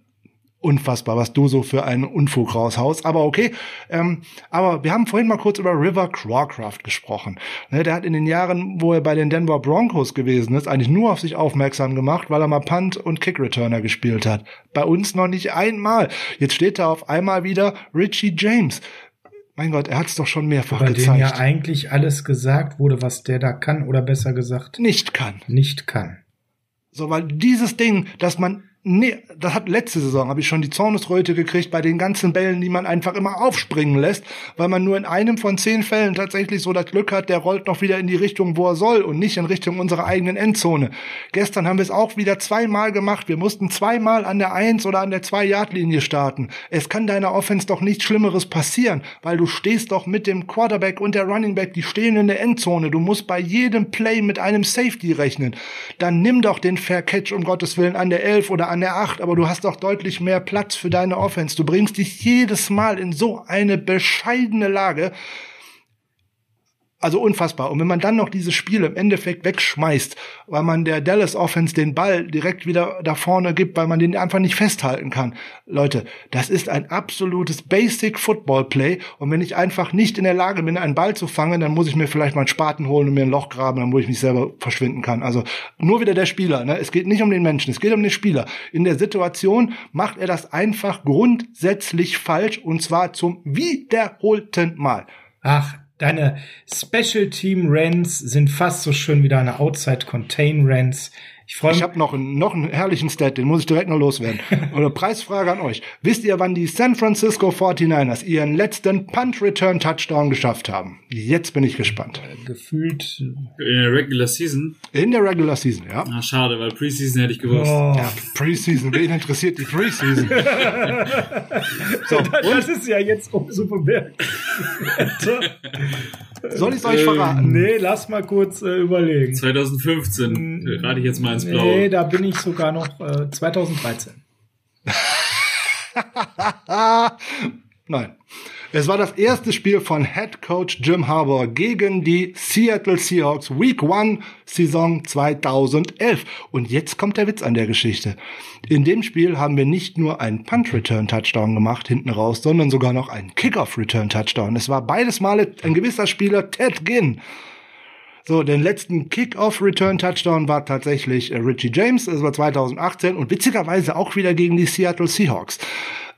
unfassbar, was du so für einen Unfug raushaust. Aber okay. Ähm, aber wir haben vorhin mal kurz über River Crawcraft gesprochen. Ne, der hat in den Jahren, wo er bei den Denver Broncos gewesen ist, eigentlich nur auf sich aufmerksam gemacht, weil er mal Punt und Kick Returner gespielt hat. Bei uns noch nicht einmal. Jetzt steht da auf einmal wieder Richie James. Mein Gott, er hat es doch schon mehrfach Bei gezeigt. Bei dem ja eigentlich alles gesagt wurde, was der da kann oder besser gesagt nicht kann. Nicht kann. So, weil dieses Ding, dass man Nee, das hat letzte Saison habe ich schon die Zornesröte gekriegt bei den ganzen Bällen, die man einfach immer aufspringen lässt, weil man nur in einem von zehn Fällen tatsächlich so das Glück hat, der rollt noch wieder in die Richtung, wo er soll und nicht in Richtung unserer eigenen Endzone. Gestern haben wir es auch wieder zweimal gemacht. Wir mussten zweimal an der Eins oder an der Zwei-Yard-Linie starten. Es kann deiner Offense doch nichts Schlimmeres passieren, weil du stehst doch mit dem Quarterback und der Running Back, die stehen in der Endzone. Du musst bei jedem Play mit einem Safety rechnen. Dann nimm doch den Fair Catch um Gottes Willen an der Elf oder an an der 8, aber du hast auch deutlich mehr Platz für deine Offense. Du bringst dich jedes Mal in so eine bescheidene Lage. Also unfassbar. Und wenn man dann noch dieses Spiel im Endeffekt wegschmeißt, weil man der Dallas Offense den Ball direkt wieder da vorne gibt, weil man den einfach nicht festhalten kann. Leute, das ist ein absolutes Basic Football Play. Und wenn ich einfach nicht in der Lage bin, einen Ball zu fangen, dann muss ich mir vielleicht mal einen Spaten holen und mir ein Loch graben, dann wo ich mich selber verschwinden kann. Also nur wieder der Spieler. Ne? Es geht nicht um den Menschen, es geht um den Spieler. In der Situation macht er das einfach grundsätzlich falsch und zwar zum wiederholten Mal. Ach, Deine Special Team Rants sind fast so schön wie deine Outside Contain Rants. Ich mich. Ich habe noch, einen, noch einen herrlichen Stat, den muss ich direkt noch loswerden. Oder Preisfrage an euch. Wisst ihr, wann die San Francisco 49ers ihren letzten Punt-Return-Touchdown geschafft haben? Jetzt bin ich gespannt. Gefühlt. In der Regular Season? In der Regular Season, ja. Ah, schade, weil Preseason hätte ich gewusst. Oh. Ja, Preseason, wen interessiert die Preseason? so, das ist ja jetzt umso bemerkt. Soll ich es euch verraten? Nee, lass mal kurz äh, überlegen. 2015, hm, rate ich jetzt mal ins Blaue. Nee, da bin ich sogar noch äh, 2013. Nein. Es war das erste Spiel von Head Coach Jim Harbour gegen die Seattle Seahawks Week 1 Saison 2011. Und jetzt kommt der Witz an der Geschichte. In dem Spiel haben wir nicht nur einen Punt Return Touchdown gemacht hinten raus, sondern sogar noch einen Kickoff Return Touchdown. Es war beides Male ein gewisser Spieler Ted Ginn. So, den letzten Kick-Off-Return-Touchdown war tatsächlich äh, Richie James, das war 2018 und witzigerweise auch wieder gegen die Seattle Seahawks.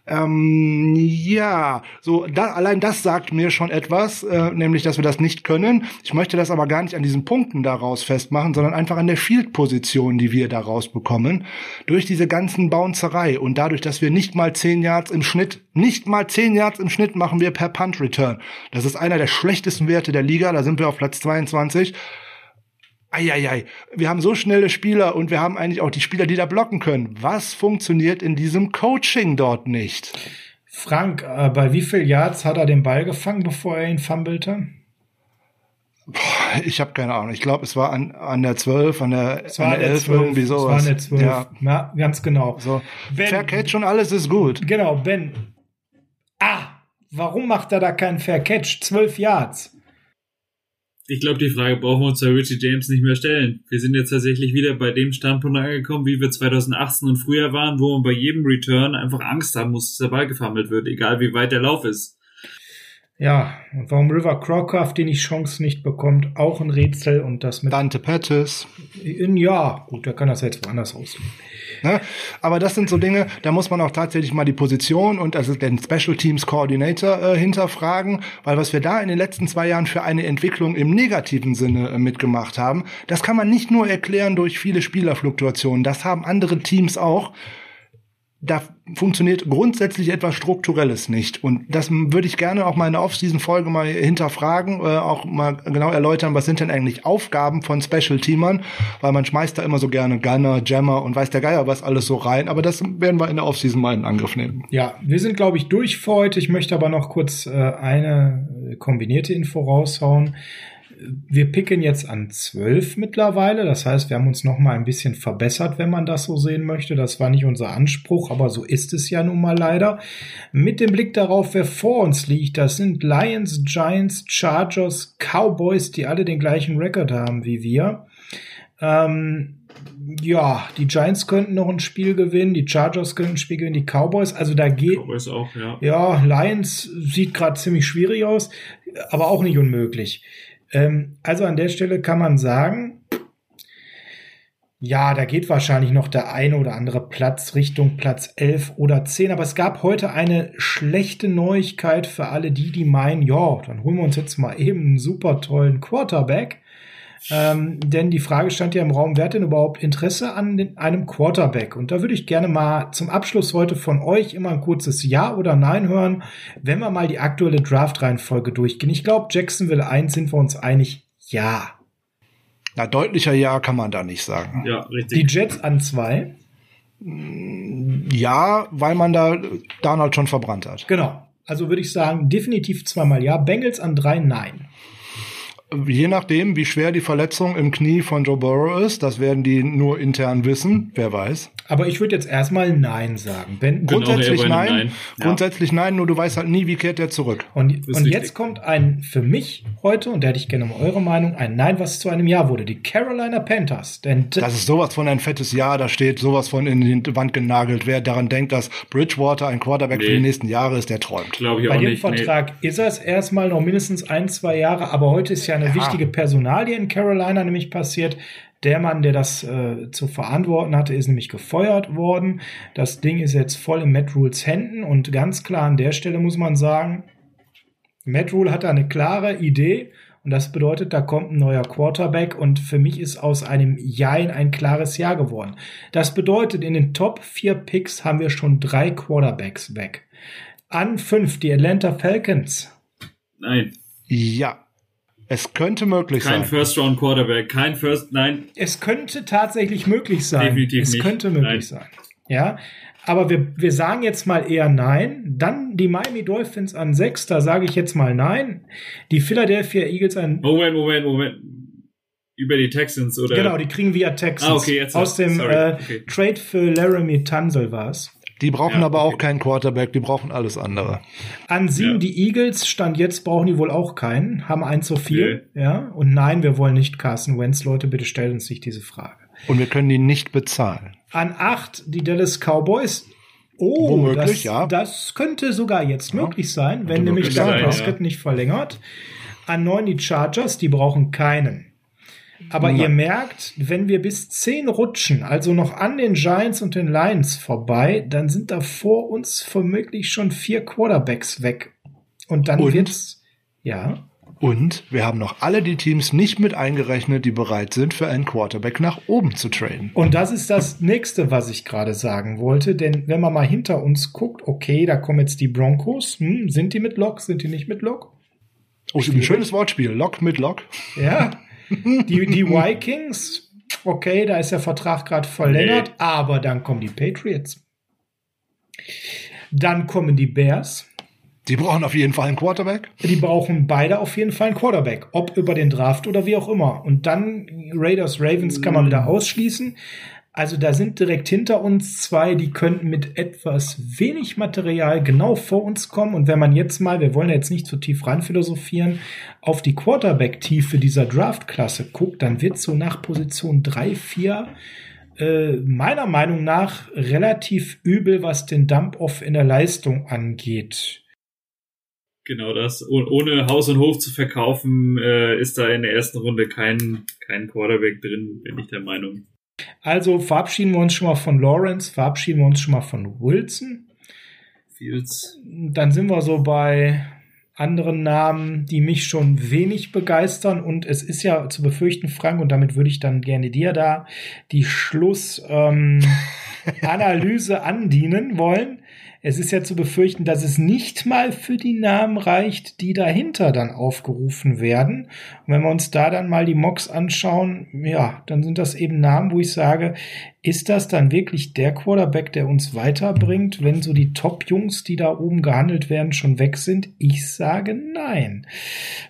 Ähm, ja, so da, allein das sagt mir schon etwas, äh, nämlich, dass wir das nicht können. Ich möchte das aber gar nicht an diesen Punkten daraus festmachen, sondern einfach an der Field-Position, die wir daraus bekommen. Durch diese ganzen Bouncerei und dadurch, dass wir nicht mal zehn Yards im Schnitt, nicht mal zehn Yards im Schnitt machen wir per Punt-Return. Das ist einer der schlechtesten Werte der Liga, da sind wir auf Platz 22. Eieiei, wir haben so schnelle Spieler und wir haben eigentlich auch die Spieler, die da blocken können. Was funktioniert in diesem Coaching dort nicht? Frank, äh, bei wie viel Yards hat er den Ball gefangen, bevor er ihn fummelte? Ich habe keine Ahnung. Ich glaube, es war an, an der 12, an der, es an der 11, 12, irgendwie sowas. Es war an der 12. Ja, ja ganz genau. So. Ben, Fair Catch und alles ist gut. Genau, Ben. Ah, warum macht er da keinen Fair Catch? 12 Yards ich glaube, die Frage brauchen wir uns bei Richie James nicht mehr stellen. Wir sind jetzt tatsächlich wieder bei dem Standpunkt angekommen, wie wir 2018 und früher waren, wo man bei jedem Return einfach Angst haben muss, dass der Ball gefammelt wird, egal wie weit der Lauf ist. Ja, und warum River Crocraft die nicht Chance nicht bekommt, auch ein Rätsel und das mit Dante Pettis. Ja, gut, der kann das jetzt woanders auslegen. Ne? Aber das sind so Dinge, da muss man auch tatsächlich mal die Position und also den Special Teams Coordinator äh, hinterfragen, weil was wir da in den letzten zwei Jahren für eine Entwicklung im negativen Sinne äh, mitgemacht haben, das kann man nicht nur erklären durch viele Spielerfluktuationen, das haben andere Teams auch da funktioniert grundsätzlich etwas Strukturelles nicht. Und das würde ich gerne auch mal in der Off-Season-Folge mal hinterfragen, äh, auch mal genau erläutern, was sind denn eigentlich Aufgaben von Special-Teamern, weil man schmeißt da immer so gerne Gunner, Jammer und weiß der Geier was alles so rein, aber das werden wir in der Off-Season mal in Angriff nehmen. Ja, wir sind, glaube ich, durch für heute. Ich möchte aber noch kurz äh, eine kombinierte Info raushauen wir picken jetzt an zwölf mittlerweile. Das heißt, wir haben uns noch mal ein bisschen verbessert, wenn man das so sehen möchte. Das war nicht unser Anspruch, aber so ist es ja nun mal leider. Mit dem Blick darauf, wer vor uns liegt, das sind Lions, Giants, Chargers, Cowboys, die alle den gleichen Rekord haben wie wir. Ähm, ja, die Giants könnten noch ein Spiel gewinnen, die Chargers könnten ein Spiel gewinnen, die Cowboys, also da geht. Cowboys auch, ja. Ja, Lions sieht gerade ziemlich schwierig aus, aber auch nicht unmöglich. Ähm, also an der Stelle kann man sagen, ja, da geht wahrscheinlich noch der eine oder andere Platz Richtung Platz 11 oder 10. Aber es gab heute eine schlechte Neuigkeit für alle die, die meinen, ja, dann holen wir uns jetzt mal eben einen super tollen Quarterback. Ähm, denn die Frage stand ja im Raum, wer hat denn überhaupt Interesse an den, einem Quarterback? Und da würde ich gerne mal zum Abschluss heute von euch immer ein kurzes Ja oder Nein hören, wenn wir mal die aktuelle Draft-Reihenfolge durchgehen. Ich glaube, Jacksonville 1 sind wir uns einig, ja. Na, deutlicher Ja kann man da nicht sagen. Ja, richtig. Die Jets an 2. Ja, weil man da Donald schon verbrannt hat. Genau. Also würde ich sagen, definitiv zweimal ja. Bengals an drei, nein. Je nachdem, wie schwer die Verletzung im Knie von Joe Burrow ist, das werden die nur intern wissen, wer weiß. Aber ich würde jetzt erstmal Nein sagen. Ben, Genau, Grundsätzlich nein. Nein. Ja. Grundsätzlich nein, nur du weißt halt nie, wie kehrt der zurück. Und, und jetzt kommt ein für mich heute, und da hätte ich gerne mal eure Meinung, ein Nein, was zu einem Ja wurde. Die Carolina Panthers. Denn Das ist sowas von ein fettes Ja, da steht sowas von in die Wand genagelt. Wer daran denkt, dass Bridgewater ein Quarterback für Nee. die nächsten Jahre ist, der träumt. Glaube ich bei auch dem nicht. Vertrag ist er es erstmal noch mindestens ein, zwei Jahre, aber heute ist ja eine Ja. wichtige Personalie in Carolina nämlich passiert. Der Mann, der das äh, zu verantworten hatte, ist nämlich gefeuert worden. Das Ding ist jetzt voll in Matt Rules Händen und ganz klar an der Stelle muss man sagen, Matt Rule hatte eine klare Idee und das bedeutet, da kommt ein neuer Quarterback und für mich ist aus einem Jein ein klares Ja geworden. Das bedeutet, in den Top 4 Picks haben wir schon drei Quarterbacks weg. An fünf die Atlanta Falcons. Nein, Ja. Es könnte möglich kein sein. First-Round-Quarterback, kein First, nein, Es könnte tatsächlich möglich sein. Definitiv es nicht. könnte möglich sein. Ja. Aber wir, wir sagen jetzt mal eher nein. Dann die Miami Dolphins an sechs, da sage ich jetzt mal nein. Die Philadelphia Eagles an Moment, Moment, Moment. Über die Texans oder? Genau, die kriegen via Texans. Ah, okay, jetzt- Aus dem sorry, äh, okay. Trade für Laramie Tunzel war es. Die brauchen Ja, aber auch okay. keinen Quarterback, die brauchen alles andere. An sieben Ja. die Eagles, Stand jetzt brauchen die wohl auch keinen, haben eins zu viel. Ja, und nein, wir wollen nicht Carson Wentz. Leute, bitte stellt uns nicht diese Frage. Und wir können die nicht bezahlen. An acht die Dallas Cowboys. Oh, Womöglich, das, ja. das könnte sogar jetzt möglich sein, wenn nämlich sein, Prescott ja. nicht verlängert. An neun die Chargers, die brauchen keinen. Aber Nein. ihr merkt, wenn wir bis 10 rutschen, also noch an den Giants und den Lions vorbei, dann sind da vor uns vermutlich schon vier Quarterbacks weg. Und dann Und? wird's, ja, Und wir haben noch alle die Teams nicht mit eingerechnet, die bereit sind, für einen Quarterback nach oben zu traden. Und das ist das nächste, was ich gerade sagen wollte. Denn wenn man mal hinter uns guckt, okay, da kommen jetzt die Broncos. Hm, sind die mit Lock? Sind die nicht mit Lock? Oh, ein schönes Wortspiel. Lock mit Lock. Ja. Die, die Vikings, okay, da ist der Vertrag gerade verlängert, aber dann kommen die Patriots. Dann kommen die Bears. Die brauchen auf jeden Fall einen Quarterback. Die brauchen beide auf jeden Fall einen Quarterback, ob über den Draft oder wie auch immer. Und dann Raiders, Ravens kann man wieder ausschließen. Also da sind direkt hinter uns zwei, die könnten mit etwas wenig Material genau vor uns kommen. Und wenn man jetzt mal, wir wollen jetzt nicht zu tief rein philosophieren, auf die Quarterback-Tiefe dieser Draft-Klasse guckt, dann wird so nach Position 3, 4 äh, meiner Meinung nach relativ übel, was den Dump-Off in der Leistung angeht. Genau das. Oh- Ohne Haus und Hof zu verkaufen, äh, ist da in der ersten Runde kein, kein Quarterback drin, bin ich der Meinung. Also verabschieden wir uns schon mal von Lawrence, verabschieden wir uns schon mal von Wilson. Fields. Dann sind wir so bei anderen Namen, die mich schon wenig begeistern. Und es ist ja zu befürchten, Frank, und damit würde ich dann gerne dir da die Schlussanalyse ähm, andienen wollen. Es ist ja zu befürchten, dass es nicht mal für die Namen reicht, die dahinter dann aufgerufen werden. Und wenn wir uns da dann mal die Mocks anschauen, ja, dann sind das eben Namen, wo ich sage, ist das dann wirklich der Quarterback, der uns weiterbringt, wenn so die Top-Jungs, die da oben gehandelt werden, schon weg sind? Ich sage nein.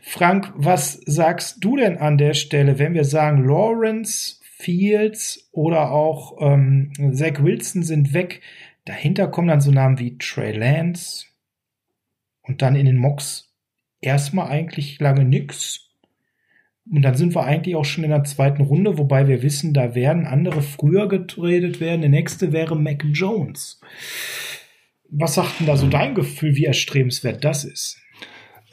Frank, was sagst du denn an der Stelle, wenn wir sagen, Lawrence, Fields oder auch ähm, Zach Wilson sind weg? Dahinter kommen dann so Namen wie Trey Lance und dann in den Mocks erstmal eigentlich lange nix. Und dann sind wir eigentlich auch schon in der zweiten Runde, wobei wir wissen, da werden andere früher getradet werden. Der nächste wäre Mac Jones. Was sagt denn da so dein Gefühl, wie erstrebenswert das ist?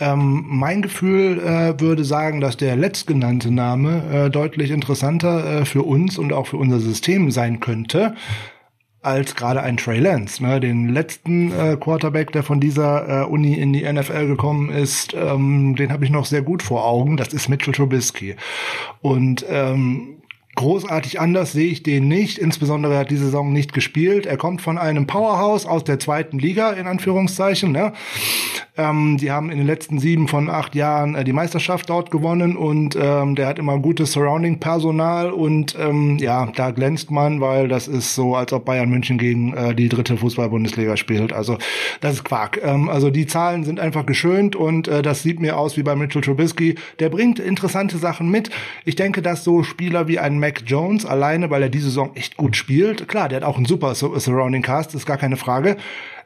Ähm, mein Gefühl äh, würde sagen, dass der letztgenannte Name äh, deutlich interessanter äh, für uns und auch für unser System sein könnte als gerade ein Trey Lance. Ne? Den letzten äh, Quarterback, der von dieser äh, Uni in die NFL gekommen ist, ähm, den habe ich noch sehr gut vor Augen. Das ist Mitchell Trubisky. Und ähm, großartig anders sehe ich den nicht. Insbesondere hat die Saison nicht gespielt. Er kommt von einem Powerhouse aus der zweiten Liga, in Anführungszeichen. Ne? Ähm, die haben in den letzten sieben von acht Jahren äh, die Meisterschaft dort gewonnen und ähm, der hat immer gutes Surrounding-Personal und ähm, ja, da glänzt man, weil das ist so, als ob Bayern München gegen äh, die dritte Fußball-Bundesliga spielt. Also das ist Quark. Ähm, also die Zahlen sind einfach geschönt und äh, das sieht mir aus wie bei Mitchell Trubisky. Der bringt interessante Sachen mit. Ich denke, dass so Spieler wie ein Mac Jones alleine, weil er diese Saison echt gut spielt. Klar, der hat auch einen super Surrounding Cast, ist gar keine Frage.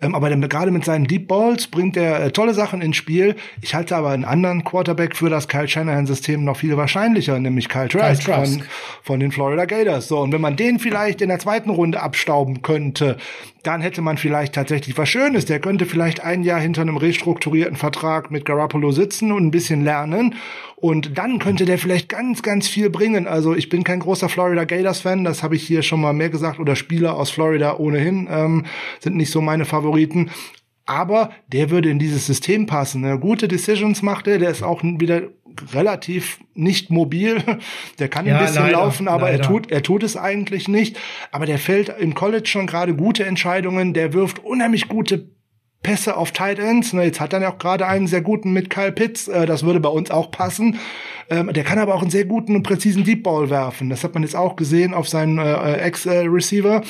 Ähm, aber gerade mit seinen Deep Balls bringt er äh, tolle Sachen ins Spiel. Ich halte aber einen anderen Quarterback für das Kyle Shanahan-System noch viel wahrscheinlicher, nämlich Kyle Trask, Kyle Trask. Von, von den Florida Gators. So, und wenn man den vielleicht in der zweiten Runde abstauben könnte, dann hätte man vielleicht tatsächlich was Schönes. Der könnte vielleicht ein Jahr hinter einem restrukturierten Vertrag mit Garoppolo sitzen und ein bisschen lernen. Und dann könnte der vielleicht ganz, ganz viel bringen. Also ich bin kein großer Florida Gators-Fan, das habe ich hier schon mal mehr gesagt. Oder Spieler aus Florida ohnehin ähm, sind nicht so meine Favoriten. Aber der würde in dieses System passen. Ne? Gute Decisions macht er, der ist auch wieder relativ nicht mobil. Der kann ja, ein bisschen leider, laufen, aber leider. er tut, er tut es eigentlich nicht. Aber der fällt im College schon gerade gute Entscheidungen. Der wirft unheimlich gute Pässe auf Tight Ends. Ne, jetzt hat er ja auch gerade einen sehr guten mit Kyle Pitts. Äh, das würde bei uns auch passen. Ähm, der kann aber auch einen sehr guten und präzisen Deep Ball werfen. Das hat man jetzt auch gesehen auf seinen äh, Ex-Receiver.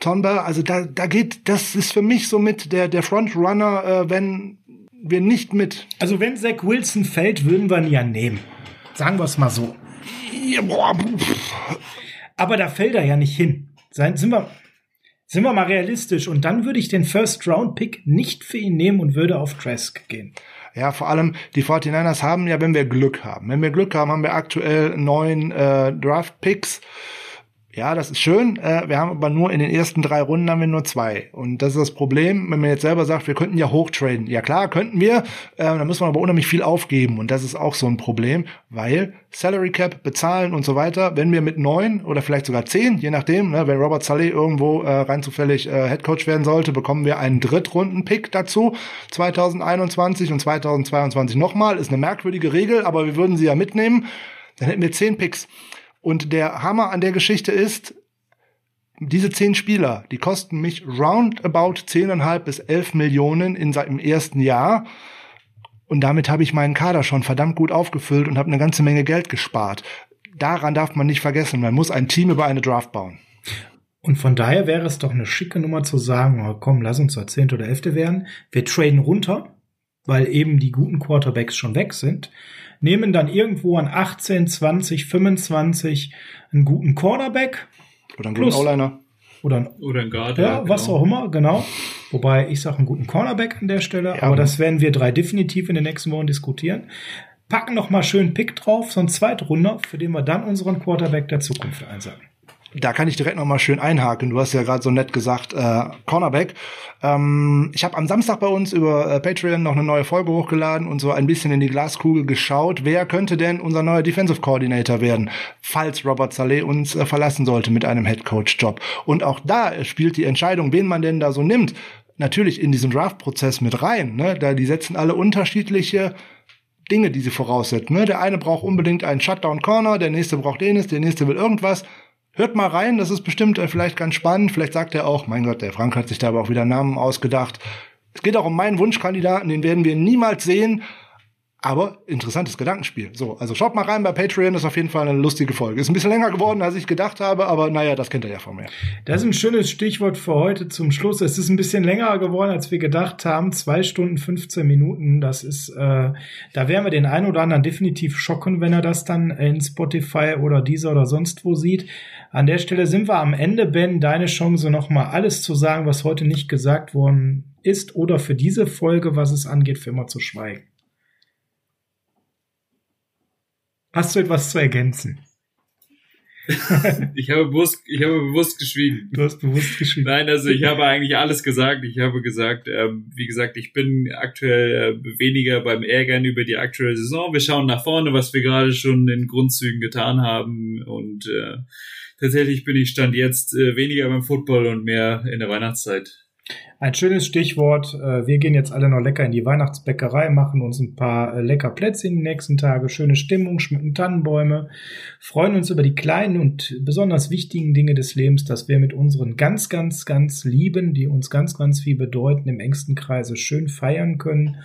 Tomba, also da, da geht, das ist für mich so mit der, der Frontrunner, äh, wenn wir nicht mit. Also wenn Zach Wilson fällt, würden wir ihn ja nehmen. Sagen wir es mal so. Ja. Aber da fällt er ja nicht hin. Sein, sind wir, sind wir mal realistisch. Und dann würde ich den First-Round-Pick nicht für ihn nehmen und würde auf Trask gehen. Ja, vor allem die 49ers haben ja, wenn wir Glück haben. Wenn wir Glück haben, haben wir aktuell neun äh, Draft-Picks. Ja, das ist schön. Äh, wir haben aber nur in den ersten drei Runden haben wir nur zwei. Und das ist das Problem, wenn man jetzt selber sagt, wir könnten ja hochtraden. Ja klar, könnten wir. Äh, dann muss man aber unheimlich viel aufgeben. Und das ist auch so ein Problem, weil Salary Cap bezahlen und so weiter. Wenn wir mit neun oder vielleicht sogar zehn, je nachdem, ne, wenn Robert Saleh irgendwo äh, rein zufällig äh, Head Coach werden sollte, bekommen wir einen Drittrunden-Pick dazu. 2021 und 2022 nochmal. Ist eine merkwürdige Regel, aber wir würden sie ja mitnehmen. Dann hätten wir zehn Picks. Und der Hammer an der Geschichte ist, diese zehn Spieler, die kosten mich roundabout zehneinhalb bis elf Millionen in seinem ersten Jahr. Und damit habe ich meinen Kader schon verdammt gut aufgefüllt und habe eine ganze Menge Geld gespart. Daran darf man nicht vergessen. Man muss ein Team über eine Draft bauen. Und von daher wäre es doch eine schicke Nummer zu sagen, oh, komm, lass uns zur zehnte oder elfte werden. Wir traden runter, weil eben die guten Quarterbacks schon weg sind nehmen dann irgendwo an 18, 20, 25 einen guten Cornerback. Oder einen guten O-Liner. Oder ein, oder ein Guard. Ja, ja was genau. auch immer, genau. Wobei ich sage einen guten Cornerback an der Stelle. Ja, aber das werden wir drei definitiv in den nächsten Wochen diskutieren. Packen noch mal schön Pick drauf, so ein Zweitrunder, für den wir dann unseren Quarterback der Zukunft einsagen da kann ich direkt noch mal schön einhaken. Du hast ja gerade so nett gesagt, äh, Cornerback. Ähm, ich habe am Samstag bei uns über äh, Patreon noch eine neue Folge hochgeladen und so ein bisschen in die Glaskugel geschaut. Wer könnte denn unser neuer Defensive Coordinator werden, falls Robert Saleh uns äh, verlassen sollte mit einem Head Coach Job? Und auch da spielt die Entscheidung, wen man denn da so nimmt, natürlich in diesen Draft-Prozess mit rein. Ne? Da die setzen alle unterschiedliche Dinge, die sie voraussetzen. Ne? Der eine braucht unbedingt einen Shutdown Corner, der nächste braucht den, der nächste will irgendwas. Hört mal rein, das ist bestimmt äh, vielleicht ganz spannend. Vielleicht sagt er auch, mein Gott, der Frank hat sich da aber auch wieder Namen ausgedacht. Es geht auch um meinen Wunschkandidaten, den werden wir niemals sehen. Aber interessantes Gedankenspiel. So, also schaut mal rein bei Patreon, das ist auf jeden Fall eine lustige Folge. Ist ein bisschen länger geworden, als ich gedacht habe, aber naja, das kennt ihr ja von mir. Das ist ein schönes Stichwort für heute zum Schluss. Es ist ein bisschen länger geworden, als wir gedacht haben. Zwei Stunden 15 Minuten. Das ist, äh, da werden wir den einen oder anderen definitiv schocken, wenn er das dann in Spotify oder dieser oder sonst wo sieht. An der Stelle sind wir am Ende, Ben. Deine Chance, nochmal alles zu sagen, was heute nicht gesagt worden ist oder für diese Folge, was es angeht, für immer zu schweigen. Hast du etwas zu ergänzen? ich habe bewusst, ich habe bewusst geschwiegen. Du hast bewusst geschwiegen. Nein, also ich habe eigentlich alles gesagt. Ich habe gesagt, ähm, wie gesagt, ich bin aktuell äh, weniger beim Ärgern über die aktuelle Saison. Wir schauen nach vorne, was wir gerade schon in Grundzügen getan haben und äh, tatsächlich bin ich stand jetzt äh, weniger beim Football und mehr in der Weihnachtszeit. Ein schönes Stichwort. Äh, wir gehen jetzt alle noch lecker in die Weihnachtsbäckerei, machen uns ein paar äh, lecker Plätze in den nächsten Tagen, schöne Stimmung, schmücken Tannenbäume, freuen uns über die kleinen und besonders wichtigen Dinge des Lebens, dass wir mit unseren ganz, ganz, ganz Lieben, die uns ganz, ganz viel bedeuten, im engsten Kreise schön feiern können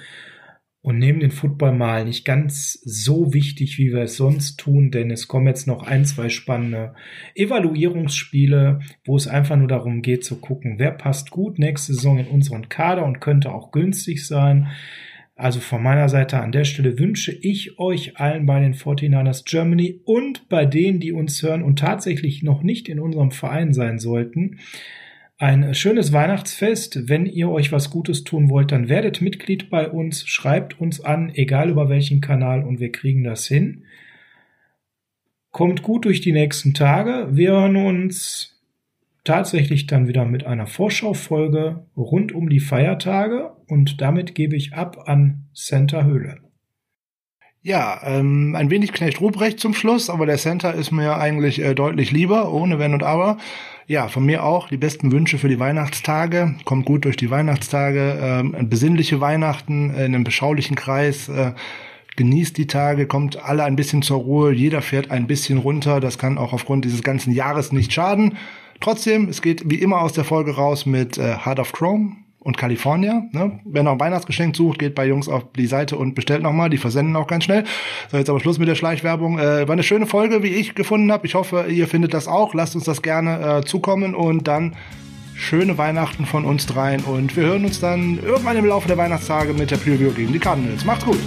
und nehmen den Football mal nicht ganz so wichtig, wie wir es sonst tun, denn es kommen jetzt noch ein, zwei spannende Evaluierungsspiele, wo es einfach nur darum geht zu gucken, wer passt gut nächste Saison in unseren Kader und könnte auch günstig sein. Also von meiner Seite an der Stelle wünsche ich euch allen bei den 49ers Germany und bei denen, die uns hören und tatsächlich noch nicht in unserem Verein sein sollten, ein schönes Weihnachtsfest. Wenn ihr euch was Gutes tun wollt, dann werdet Mitglied bei uns, schreibt uns an, egal über welchen Kanal und wir kriegen das hin. Kommt gut durch die nächsten Tage. Wir hören uns tatsächlich dann wieder mit einer Vorschaufolge rund um die Feiertage und damit gebe ich ab an Center Höhle. Ja, ähm, ein wenig Knecht Ruprecht zum Schluss, aber der Center ist mir eigentlich äh, deutlich lieber, ohne Wenn und Aber. Ja, von mir auch die besten Wünsche für die Weihnachtstage. Kommt gut durch die Weihnachtstage. Ähm, besinnliche Weihnachten in einem beschaulichen Kreis. Äh, genießt die Tage, kommt alle ein bisschen zur Ruhe. Jeder fährt ein bisschen runter. Das kann auch aufgrund dieses ganzen Jahres nicht schaden. Trotzdem, es geht wie immer aus der Folge raus mit äh, Heart of Chrome und California. Ne? Wer noch ein Weihnachtsgeschenk sucht, geht bei Jungs auf die Seite und bestellt nochmal. Die versenden auch ganz schnell. So, jetzt aber Schluss mit der Schleichwerbung. Äh, war eine schöne Folge, wie ich gefunden habe. Ich hoffe, ihr findet das auch. Lasst uns das gerne äh, zukommen und dann schöne Weihnachten von uns dreien. Und wir hören uns dann irgendwann im Laufe der Weihnachtstage mit der Preview gegen die Cardinals. Macht's gut!